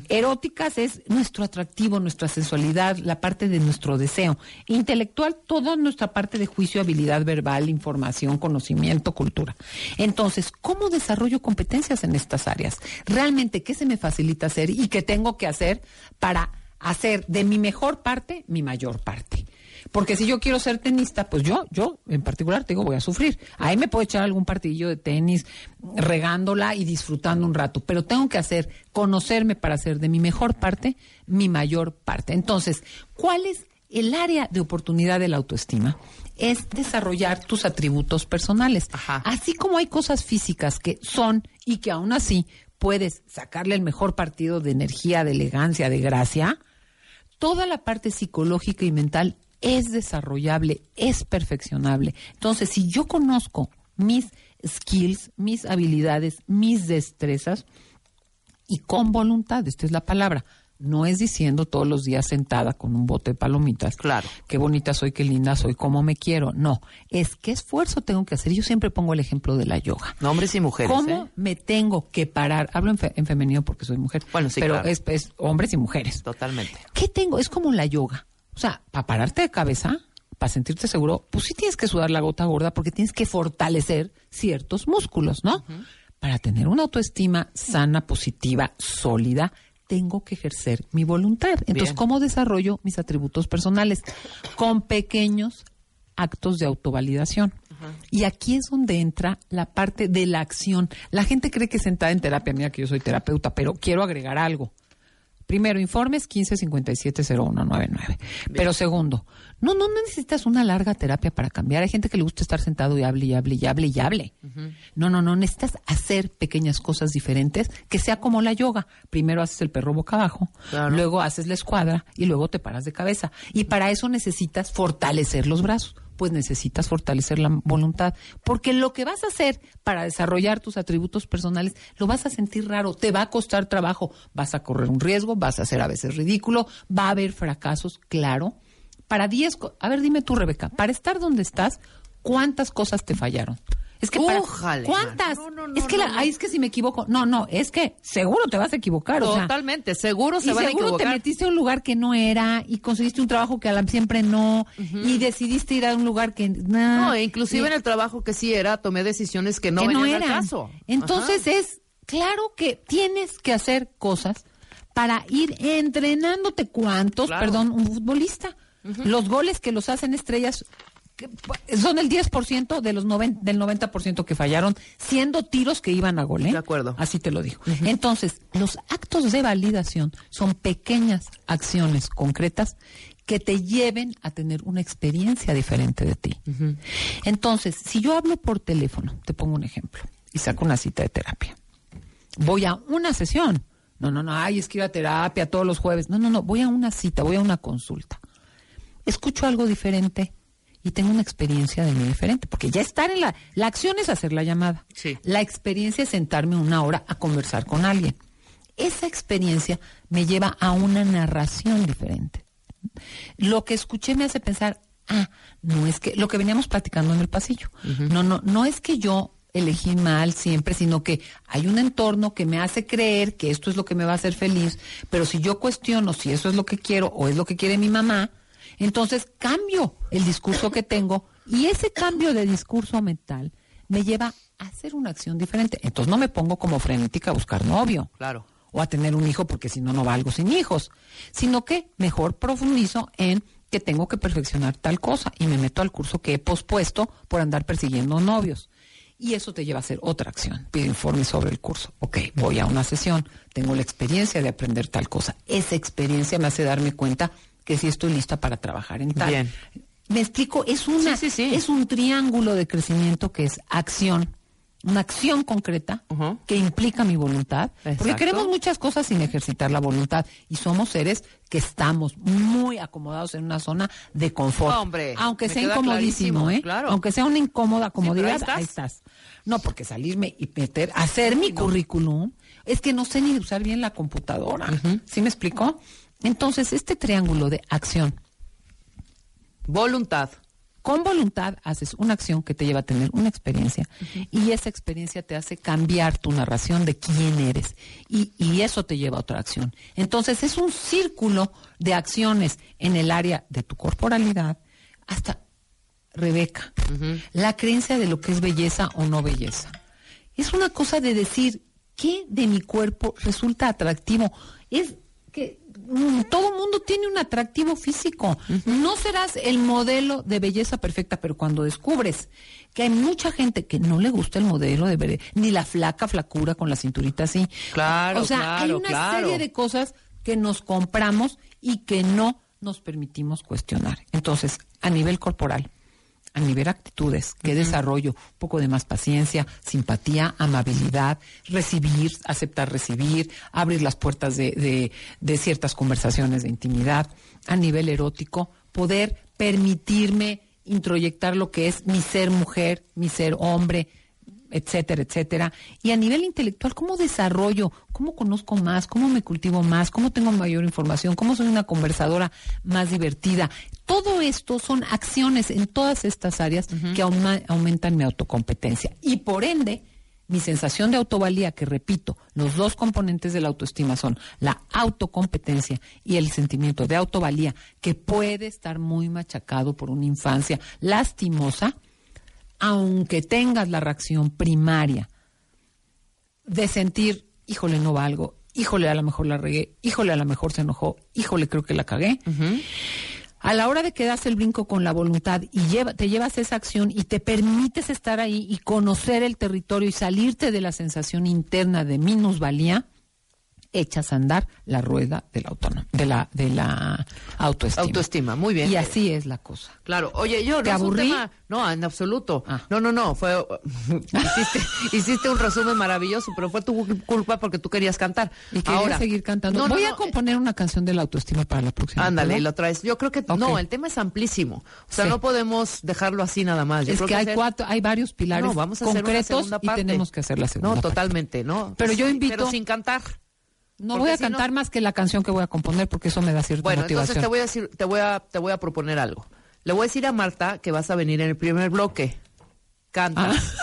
Eróticas es nuestro atractivo, nuestra sensualidad, la parte de nuestro deseo. Intelectual, toda nuestra parte de juicio, habilidad verbal, información, conocimiento, cultura. Entonces, ¿cómo desarrollo competencias en estas áreas? Realmente, ¿qué se me facilita hacer y qué tengo que hacer para hacer de mi mejor parte mi mayor parte? Porque si yo quiero ser tenista, pues yo, yo en particular, te digo, voy a sufrir. Ahí me puedo echar algún partidillo de tenis regándola y disfrutando un rato, pero tengo que hacer, conocerme para hacer de mi mejor parte mi mayor parte. Entonces, ¿cuál es el área de oportunidad de la autoestima? Es desarrollar tus atributos personales. Ajá. Así como hay cosas físicas que son y que aún así puedes sacarle el mejor partido de energía, de elegancia, de gracia, toda la parte psicológica y mental es desarrollable, es perfeccionable. Entonces, si yo conozco mis skills, mis habilidades, mis destrezas, y con voluntad, esta es la palabra, no es diciendo todos los días sentada con un bote de palomitas. Claro. Qué bonita soy, qué linda soy, cómo me quiero. No, es qué esfuerzo tengo que hacer. Yo siempre pongo el ejemplo de la yoga. No, hombres y mujeres. ¿Cómo ¿eh? me tengo que parar? Hablo en, fe- en femenino porque soy mujer. Bueno, sí, Pero claro. es, es hombres y mujeres. Totalmente. ¿Qué tengo? Es como la yoga. O sea, para pararte de cabeza, para sentirte seguro, pues sí tienes que sudar la gota gorda porque tienes que fortalecer ciertos músculos, ¿no? Para tener una autoestima sana, positiva, sólida, tengo que ejercer mi voluntad. Entonces, Bien. ¿cómo desarrollo mis atributos personales? Con pequeños actos de autovalidación. Y aquí es donde entra la parte de la acción. La gente cree que sentada en terapia, mira que yo soy terapeuta, pero quiero agregar algo. Primero, informes 1557-0199. Pero segundo, no, no necesitas una larga terapia para cambiar. Hay gente que le gusta estar sentado y hable y hable y hable y hable. No, no, no. Necesitas hacer pequeñas cosas diferentes que sea como la yoga. Primero haces el perro boca abajo, Claro. luego haces la escuadra y luego te paras de cabeza. Y para eso necesitas fortalecer los brazos. Pues necesitas fortalecer la voluntad. Porque lo que vas a hacer para desarrollar tus atributos personales, lo vas a sentir raro, te va a costar trabajo, vas a correr un riesgo, vas a ser a veces ridículo, va a haber fracasos, claro. Para 10, co- a ver, dime tú, Rebeca, para estar donde estás, ¿cuántas cosas te fallaron? Es que para, Újale, ¿cuántas? no, no, no, es que la- ay, es que si me equivoco, no, no, es que seguro te vas a equivocar, o sea, Totalmente, seguro se y van a seguro te equivocar. metiste a un lugar que no era y conseguiste un trabajo que a la siempre no y decidiste ir a un lugar que No, e inclusive y- en el trabajo que sí era, tomé decisiones que no que venían al eran. caso. Entonces es claro que tienes que hacer cosas para ir entrenándote. ¿Cuántos? Claro. Perdón, un futbolista. Los goles que los hacen estrellas son el 10% de los noven- del 90% que fallaron, siendo tiros que iban a gol. ¿eh? De acuerdo. Así te lo digo. Entonces, los actos de validación son pequeñas acciones concretas que te lleven a tener una experiencia diferente de ti. Entonces, si yo hablo por teléfono, te pongo un ejemplo, y saco una cita de terapia. Voy a una sesión. No, no, no, ay, es que ir a terapia todos los jueves. No, no, no, voy a una cita, voy a una consulta. Escucho algo diferente y tengo una experiencia de mí diferente, porque ya estar en la... La acción es hacer la llamada. Sí. La experiencia es sentarme una hora a conversar con alguien. Esa experiencia me lleva a una narración diferente. Lo que escuché me hace pensar, ah, no es que lo que veníamos platicando en el pasillo. No, no, no es que yo elegí mal siempre, sino que hay un entorno que me hace creer que esto es lo que me va a hacer feliz, pero si yo cuestiono si eso es lo que quiero o es lo que quiere mi mamá, entonces cambio el discurso que tengo y ese cambio de discurso mental me lleva a hacer una acción diferente. Entonces no me pongo como frenética a buscar novio Claro. o a tener un hijo porque si no, no valgo sin hijos, sino que mejor profundizo en que tengo que perfeccionar tal cosa y me meto al curso que he pospuesto por andar persiguiendo novios. Y eso te lleva a hacer otra acción. Pido informes sobre el curso. Ok, voy a una sesión, tengo la experiencia de aprender tal cosa. Esa experiencia me hace darme cuenta que sí estoy lista para trabajar en tal. Bien. Me explico, es una, Sí, sí, sí. es un triángulo de crecimiento que es acción, una acción concreta que implica mi voluntad, porque queremos muchas cosas sin ejercitar la voluntad y somos seres que estamos muy acomodados en una zona de confort. Hombre, aunque sea incomodísimo, ¿eh? claro. Aunque sea una incómoda comodidad, ahí ahí estás. estás. No, porque salirme y meter, hacer mi currículum, es que no sé ni usar bien la computadora. ¿Sí me explicó? Entonces, este triángulo de acción, Voluntad. con voluntad haces una acción que te lleva a tener una experiencia y esa experiencia te hace cambiar tu narración de quién eres y, y eso te lleva a otra acción. Entonces es un círculo de acciones en el área de tu corporalidad hasta Rebeca, la creencia de lo que es belleza o no belleza. Es una cosa de decir, ¿qué de mi cuerpo resulta atractivo? Es todo mundo tiene un atractivo físico. No serás el modelo de belleza perfecta, pero cuando descubres que hay mucha gente que no le gusta el modelo de belleza, ni la flaca flacura con la cinturita así. Claro, O sea, hay una claro. serie de cosas que nos compramos y que no nos permitimos cuestionar. Entonces, a nivel corporal, a nivel actitudes, que desarrollo, un poco de más paciencia, simpatía, amabilidad, recibir, aceptar recibir, abrir las puertas de, de- de ciertas conversaciones de intimidad, a nivel erótico, poder permitirme introyectar lo que es mi ser mujer, mi ser hombre, etcétera, etcétera. Y a nivel intelectual, ¿cómo desarrollo? ¿Cómo conozco más? ¿Cómo me cultivo más? ¿Cómo tengo mayor información? ¿Cómo soy una conversadora más divertida? Todo esto son acciones en todas estas áreas que auma- aumentan mi autocompetencia. Y por ende, mi sensación de autovalía, que repito, los dos componentes de la autoestima son la autocompetencia y el sentimiento de autovalía, que puede estar muy machacado por una infancia lastimosa, aunque tengas la reacción primaria de sentir, híjole, no valgo, híjole, a lo mejor la regué, híjole, a lo mejor se enojó, híjole, creo que la cagué. A la hora de que das el brinco con la voluntad y lleva- te llevas esa acción y te permites estar ahí y conocer el territorio y salirte de la sensación interna de minusvalía, echas a andar la rueda de la autónoma, de la, de la autoestima. Autoestima, muy bien. Y así es la cosa. Claro, oye, yo ¿Te no aburrí? tema- no, en absoluto. Ah. No, no, no, fue hiciste, hiciste un resumen maravilloso, pero fue tu culpa porque tú querías cantar. Y quería Ahora, seguir cantando. No, no, Voy a no, componer una canción de la autoestima para la próxima. Ándale, lo traes. Yo creo que no, el tema es amplísimo. O sea, Sí. no podemos dejarlo así nada más. Yo Es creo que hay hacer- cuatro, hay varios pilares No, vamos a hacer una concretos segunda y tenemos que hacer la segunda. No, parte. totalmente, ¿no? Pero yo invito- Pero sin cantar. No voy a si no- cantar más que la canción que voy a componer porque eso me da cierta Bueno, motivación. entonces te voy a decir, te voy a, te voy a proponer algo. Le voy a decir a Marta que vas a venir en el primer bloque. Cantas.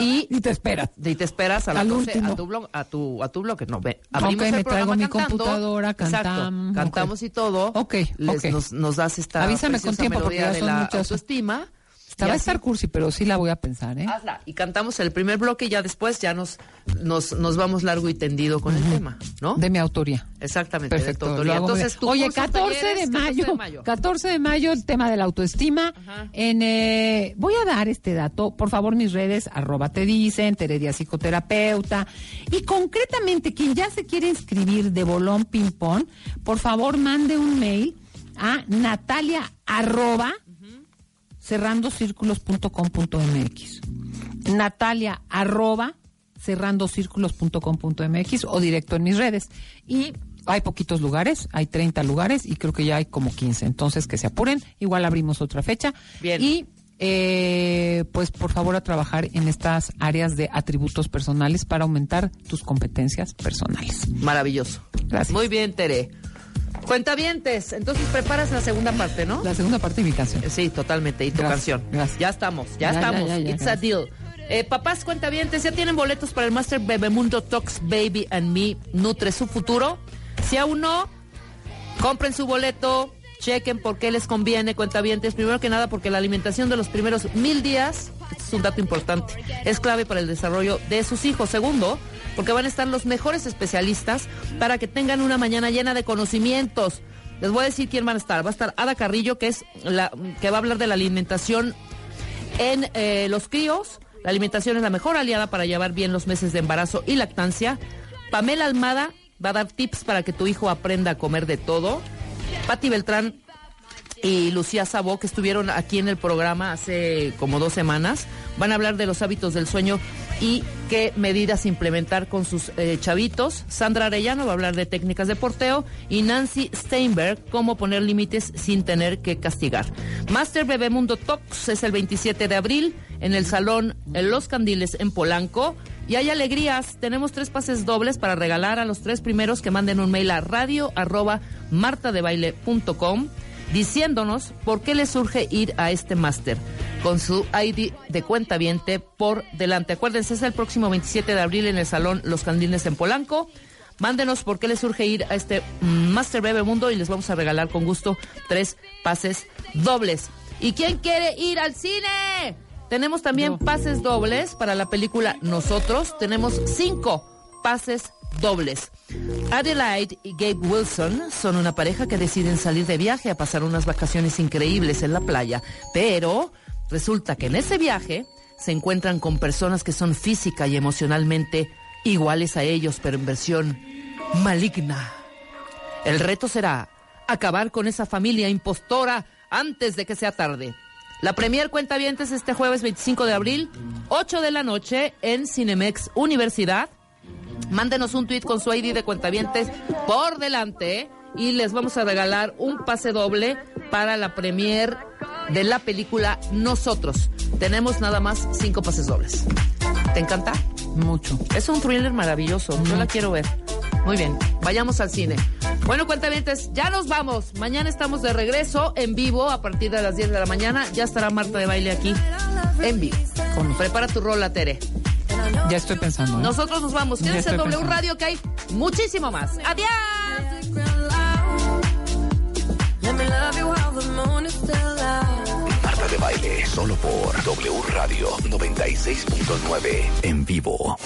Y, Y te esperas. y te esperas a, la Al 12, último. a, tu blog, a, tu, a tu bloque. No, ve, abrimos el me traigo mi cantando. computadora, Exacto, cantamos ok. y todo. Ok, Les-. Nos, nos das esta Avísame con tiempo, porque ya de son la muchas- autoestima. Esta va a estar cursi, pero sí la voy a pensar, ¿eh? Hazla. Y cantamos el primer bloque y ya después ya nos, nos, nos vamos largo y tendido con el tema, ¿no? De mi autoría. Exactamente. de tu Perfecto. autoría. Entonces, tu Oye, curso, 14 talleres, de, 14 mayo, de mayo. 14 de mayo, el tema de la autoestima. Ajá. En, eh, voy a dar este dato, por favor, mis redes, arroba te dicen, Teredia Psicoterapeuta. Y concretamente, quien ya se quiere inscribir de bolón ping-pong, por favor, mande un mail a natalia arroba cerrandocírculos.com.mx. Natalia arroba cerrandocírculos.com.mx o directo en mis redes. Y hay poquitos lugares, hay 30 lugares y creo que ya hay como 15. Entonces que se apuren, igual abrimos otra fecha. Bien. Y eh, pues por favor a trabajar en estas áreas de atributos personales para aumentar tus competencias personales. Maravilloso. Gracias. Muy bien, Tere. Cuentavientes, entonces preparas la segunda parte, ¿no? La segunda parte de mi canción. Sí, totalmente. Y tu Gracias, canción. gracias. Ya estamos, ya, Ya, estamos. ya, ya, ya, It's a deal. Eh, papás cuentavientes, ya tienen boletos para el Master Bebemundo Talks Baby and Me Nutre su futuro. Si aún no, compren su boleto, chequen por qué les conviene, cuentavientes. Primero que nada, porque la alimentación de los primeros mil días, este es un dato importante, es clave para el desarrollo de sus hijos. Segundo, porque van a estar los mejores especialistas para que tengan una mañana llena de conocimientos. Les voy a decir quién van a estar. Va a estar Ada Carrillo, que es la que va a hablar de la alimentación en eh, los críos. La alimentación es la mejor aliada para llevar bien los meses de embarazo y lactancia. Pamela Almada va a dar tips para que tu hijo aprenda a comer de todo. Patti Beltrán y Lucía Sabó, que estuvieron aquí en el programa hace como dos semanas, van a hablar de los hábitos del sueño y qué medidas implementar con sus eh, chavitos. Sandra Arellano va a hablar de técnicas de porteo y Nancy Steinberg, cómo poner límites sin tener que castigar. Master Bebemundo Talks es el 27 de abril en el Salón Los Candiles en Polanco. Y hay alegrías, tenemos tres pases dobles para regalar a los tres primeros que manden un mail a radio arroba martadebaile.com diciéndonos por qué les surge ir a este máster con su ID de cuenta viente por delante. Acuérdense, es el próximo 27 de abril en el Salón Los Candiles en Polanco. Mándenos por qué les surge ir a este Master Bebe Mundo y les vamos a regalar con gusto tres pases dobles. ¿Y quién quiere ir al cine? Tenemos también pases dobles para la película Nosotros. Tenemos cinco pases dobles. Adelaide y Gabe Wilson son una pareja que deciden salir de viaje a pasar unas vacaciones increíbles en la playa, pero resulta que en ese viaje se encuentran con personas que son física y emocionalmente iguales a ellos, pero en versión maligna. El reto será acabar con esa familia impostora antes de que sea tarde. La premier cuenta vientes este jueves 25 de abril, 8 de la noche en Cinemex Universidad. Mándenos un tweet con su ID de cuentavientes por delante ¿eh? y les vamos a regalar un pase doble para la premier de la película Nosotros. Tenemos nada más cinco pases dobles. ¿Te encanta? Mucho. Es un thriller maravilloso. Yo la quiero ver. Muy bien, vayamos al cine. Bueno, cuentavientes, ya nos vamos. Mañana estamos de regreso en vivo a partir de las 10 de la mañana. Ya estará Marta de Baile aquí en vivo. Prepara tu rola, Tere. Ya estoy pensando. ¿eh? Nosotros nos vamos. Quédense en W pensando. Radio que hay muchísimo más. ¡Adiós! Marta de baile, solo por W Radio 96.9 en vivo.